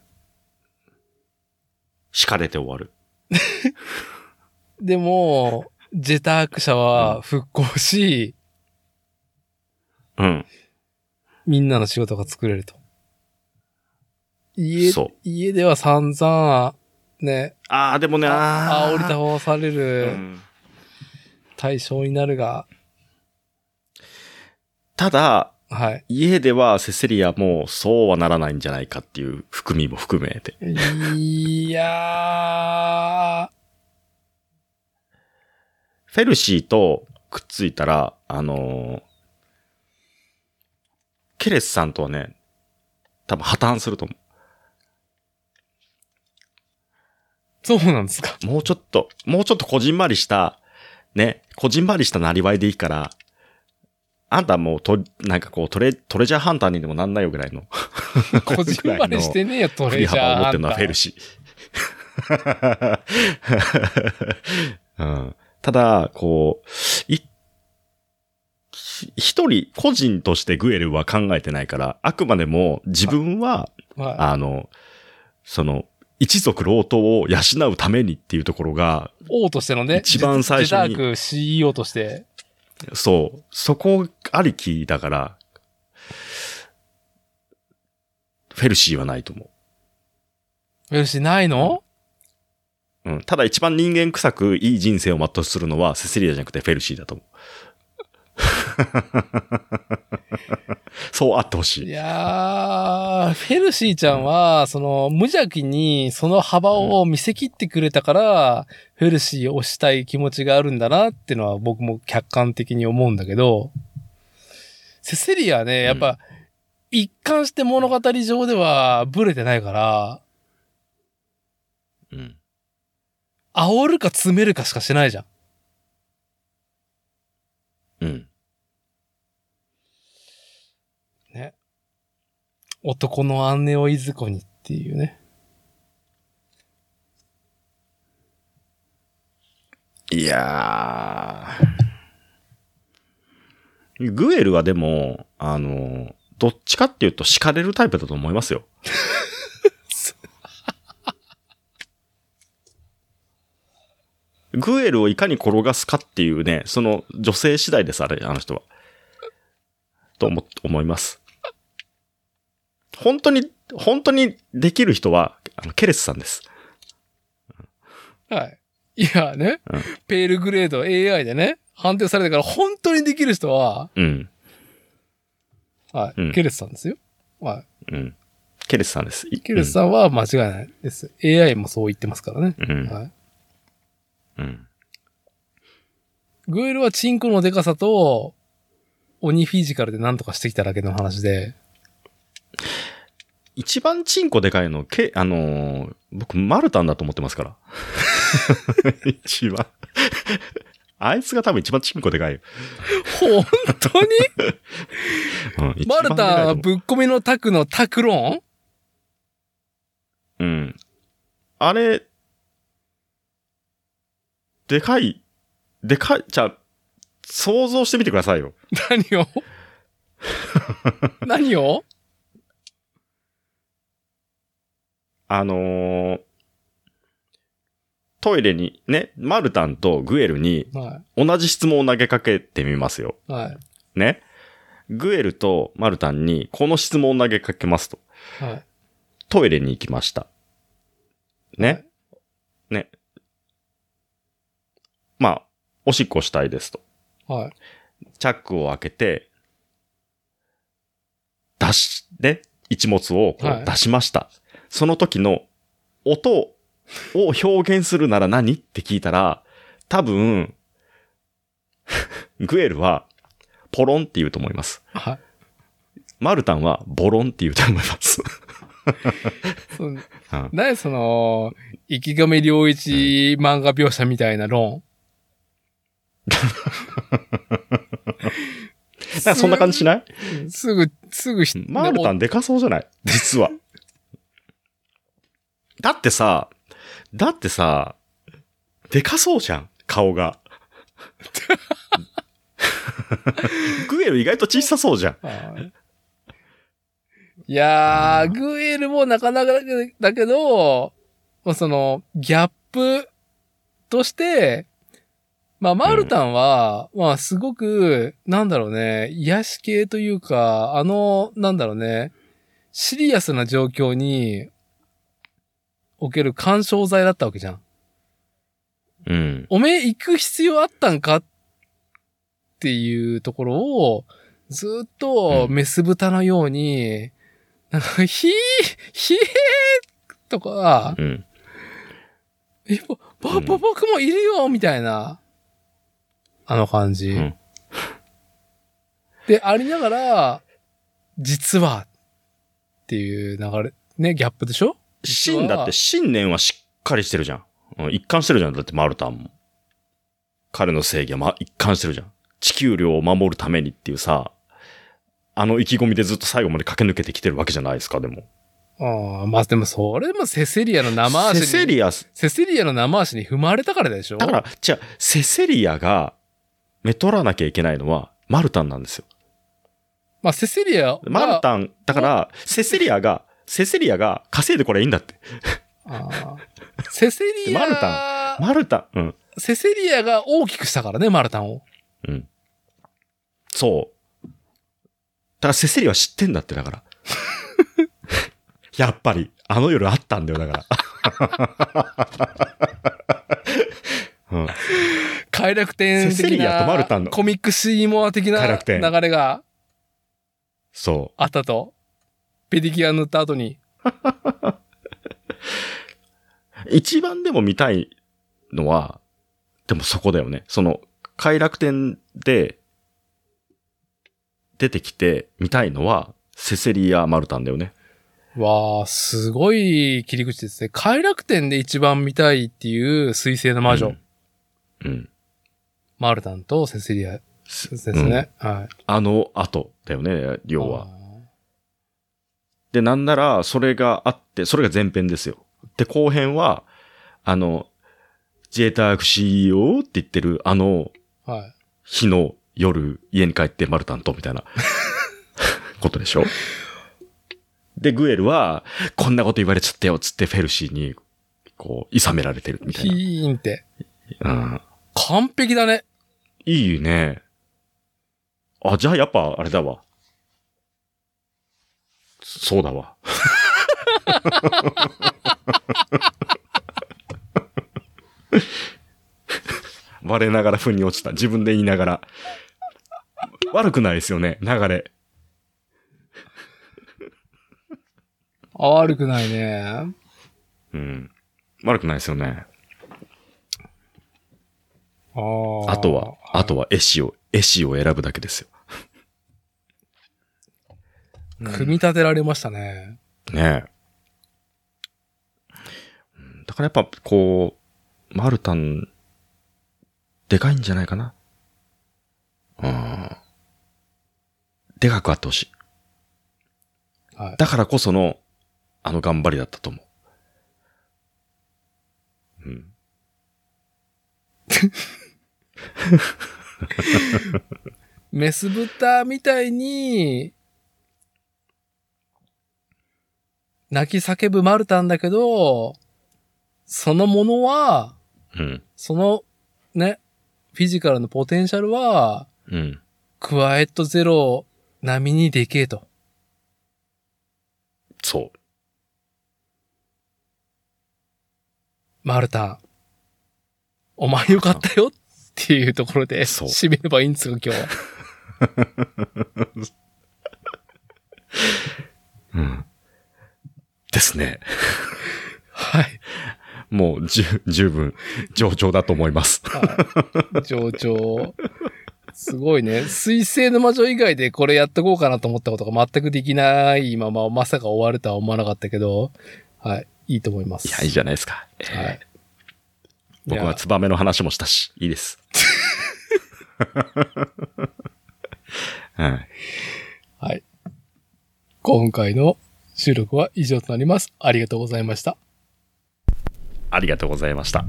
敷かれて終わる。でも、ジェターク社は復興し、うん。みんなの仕事が作れると。家家では散々、ね、ああ、でもね、ああ煽り倒されうるん。対象になるが、ただ、はい。家ではセセリアもそうはならないんじゃないかっていう含みも含めて。いやフェルシーとくっついたら、あのーケレスさんとはね、多分破綻すると思ー、そうなんですか。う。もうちょっと、もうちょっとこじんまりした、ね、こじんまりしたなりわいでいいから、あんたもうと、なんかこうトレ、トレジャーハンターにでもなんないよぐらいの。こじんまりしてねえよ、トレジャー幅を持ってるのはハンターフェルシー。うん、ただ、こう、一人、個人としてグエルは考えてないから、あくまでも自分は、はあの、その、一族老頭を養うためにっていうところが、い。王としてのね、一番最初にジェジェターク CEO として、そう、そこありきだから、フェルシーはないと思う。よし、ないの？うん。ただ一番人間臭くいい人生を全うするのはセセリアじゃなくてフェルシーだと思う。そうあってほしいい。やー、フェルシーちゃんは、その、無邪気にその幅を見せ切ってくれたから、フェルシーを推したい気持ちがあるんだなっていうのは僕も客観的に思うんだけど、セセリアはね、やっぱ、一貫して物語上ではブレてないから、うん。煽るか詰めるかしかしてないじゃん。うん。男の姉をいずこにっていうね。いやー。グエルはでも、あの、どっちかっていうと敷かれるタイプだと思いますよ。グエルをいかに転がすかっていうね、その女性次第です、あれ、あの人は。と思、思います。本当に、本当にできる人は、あの、ケレスさんです。はい。いやね、うんペールグレード AI でね、判定されたから本当にできる人は、うん。はい、うんケレスさんですよ。はうん。ケレスさんです。いい。ケレスさんは間違いないです。AI もそう言ってますからね。うん。はい。うん。グエルはチンコのデカさと、鬼フィジカルで何とかしてきただけの話で、一番チンコでかいの、け、あのー僕、マルタンだと思ってますから。一番。あいつが多分一番チンコでかいよ。本当に？うん、一マルタンぶっ込みのタクのタクローン？うん。あれ、でかい、でかい、じゃあ、想像してみてくださいよ。何を？何を？あのートイレに、ね、マルタンとグエルには同じ質問を投げかけてみますよ。い。はい。ね。グエルとマルタンにこの質問を投げかけますと。はい。トイレに行きました。ね。ね。まあ、おしっこしたいですと。はい。チャックを開けて、出し、ね、一物をこはいう出しました。その時の音を表現するなら何って聞いたら、多分、グエルは、ポロンって言うと思います。はい。マルタンは、ボロンって言うと思います。何その、池上良一漫画描写みたいな論？なんかそんな感じしない？すぐ、すぐマルタンでかそうじゃない？実は。だってさ、だってさ、でかそうじゃん、顔が。グエル意外と小さそうじゃん。いやー、グエルもなかなかだけど、まあその、ギャップとして、まあ、マルタンは、まあ、すごく、なんだろうね、癒し系というか、あの、なんだろうね、シリアスな状況に、おける干渉剤だったわけじゃん。うん。おめえ行く必要あったんかっていうところを、ずっとメス豚のように、なんか、ひー、ひーとか、うん。え、ぼ、ぼ、うんぼ、僕もいるよみたいな、あの感じ。うんで、ありながら、実は、っていう流れ、ね、ギャップでしょ？実は芯だって信念はしっかりしてるじゃん。うん一貫してるじゃん。だってマルタンも。彼の正義はま、一貫してるじゃん。地球寮を守るためにっていうさ、あの意気込みでずっと最後まで駆け抜けてきてるわけじゃないですか、でも。ああ、まあでもそれもセセリアの生足に。セセリア、セセリアの生足に踏まれたからでしょ？だから、じゃあ、セセリアが、めとらなきゃいけないのは、マルタンなんですよ。まあセセリアは、マルタン、だから、セセリアが、セセリアが稼いでこれいいんだって。ああセセリア、マルタマルタン、うん。セセリアが大きくしたからね、マルタンを。うん。そう。だからセセリアは知ってんだって、だから。やっぱり、あの夜あったんだよ、だから。快楽天的セセリアとマルタンのなコミックシーモア的な流れがそあったと。ペディキュア塗った後に。う。一番でも見たいのは、でもそこだよね。その、快楽天で、出てきて見たいのは、セセリア・マルタンだよね。わあ、すごい切り口ですね。快楽天で一番見たいっていう水星の魔女、うん。うん。マルタンとセセリアですね。はい。あの後だよね、要は。あで、なんなら、それがあって、それが前編ですよ。で、後編は、あの、自衛隊 CEO って言ってる、あの、ーはい。日の夜、家に帰ってマルタンと、みたいな、ことでしょ？で、グエルは、こんなこと言われちゃったよ、つってフェルシーに、こう、諌められてる、みたヒいーンって。な。うん。完璧だね。いいね。あ、じゃあやっぱ、あれだわ。そうだわ。我ながら腑に落ちた。自分で言いながら。悪くないですよね、流れ。あ、悪くないね。うん。悪くないですよね。あーあとは、あとは絵師を、絵師を選ぶだけですよ。組み立てられましたね。ねえ。うんだからやっぱ、こう、マルタン、でかいんじゃないかな。うん。でかくあってほしい。はい。だからこその、あの頑張りだったと思う。うん。メス豚みたいに、泣き叫ぶマルタンだけど、そのものは、うん。そのね、フィジカルのポテンシャルは、うん。クワイエットゼロ並みにでけえと。そう。マルタン。お前よかったよっていうところで、そう締めればいいんですか、今日は。うん。ですね。はい。もう、じゅ、十分、上々だと思います。はい。上々。すごいね。水星の魔女以外でこれやっとこうかなと思ったことが全くできないまま、まさか終わるとは思わなかったけど、はい。いいと思います。いや、いいじゃないですか。えーはい。僕はツバメの話もしたし、いいです。はい。はい。今回の収録は以上となります。ありがとうございました。ありがとうございました。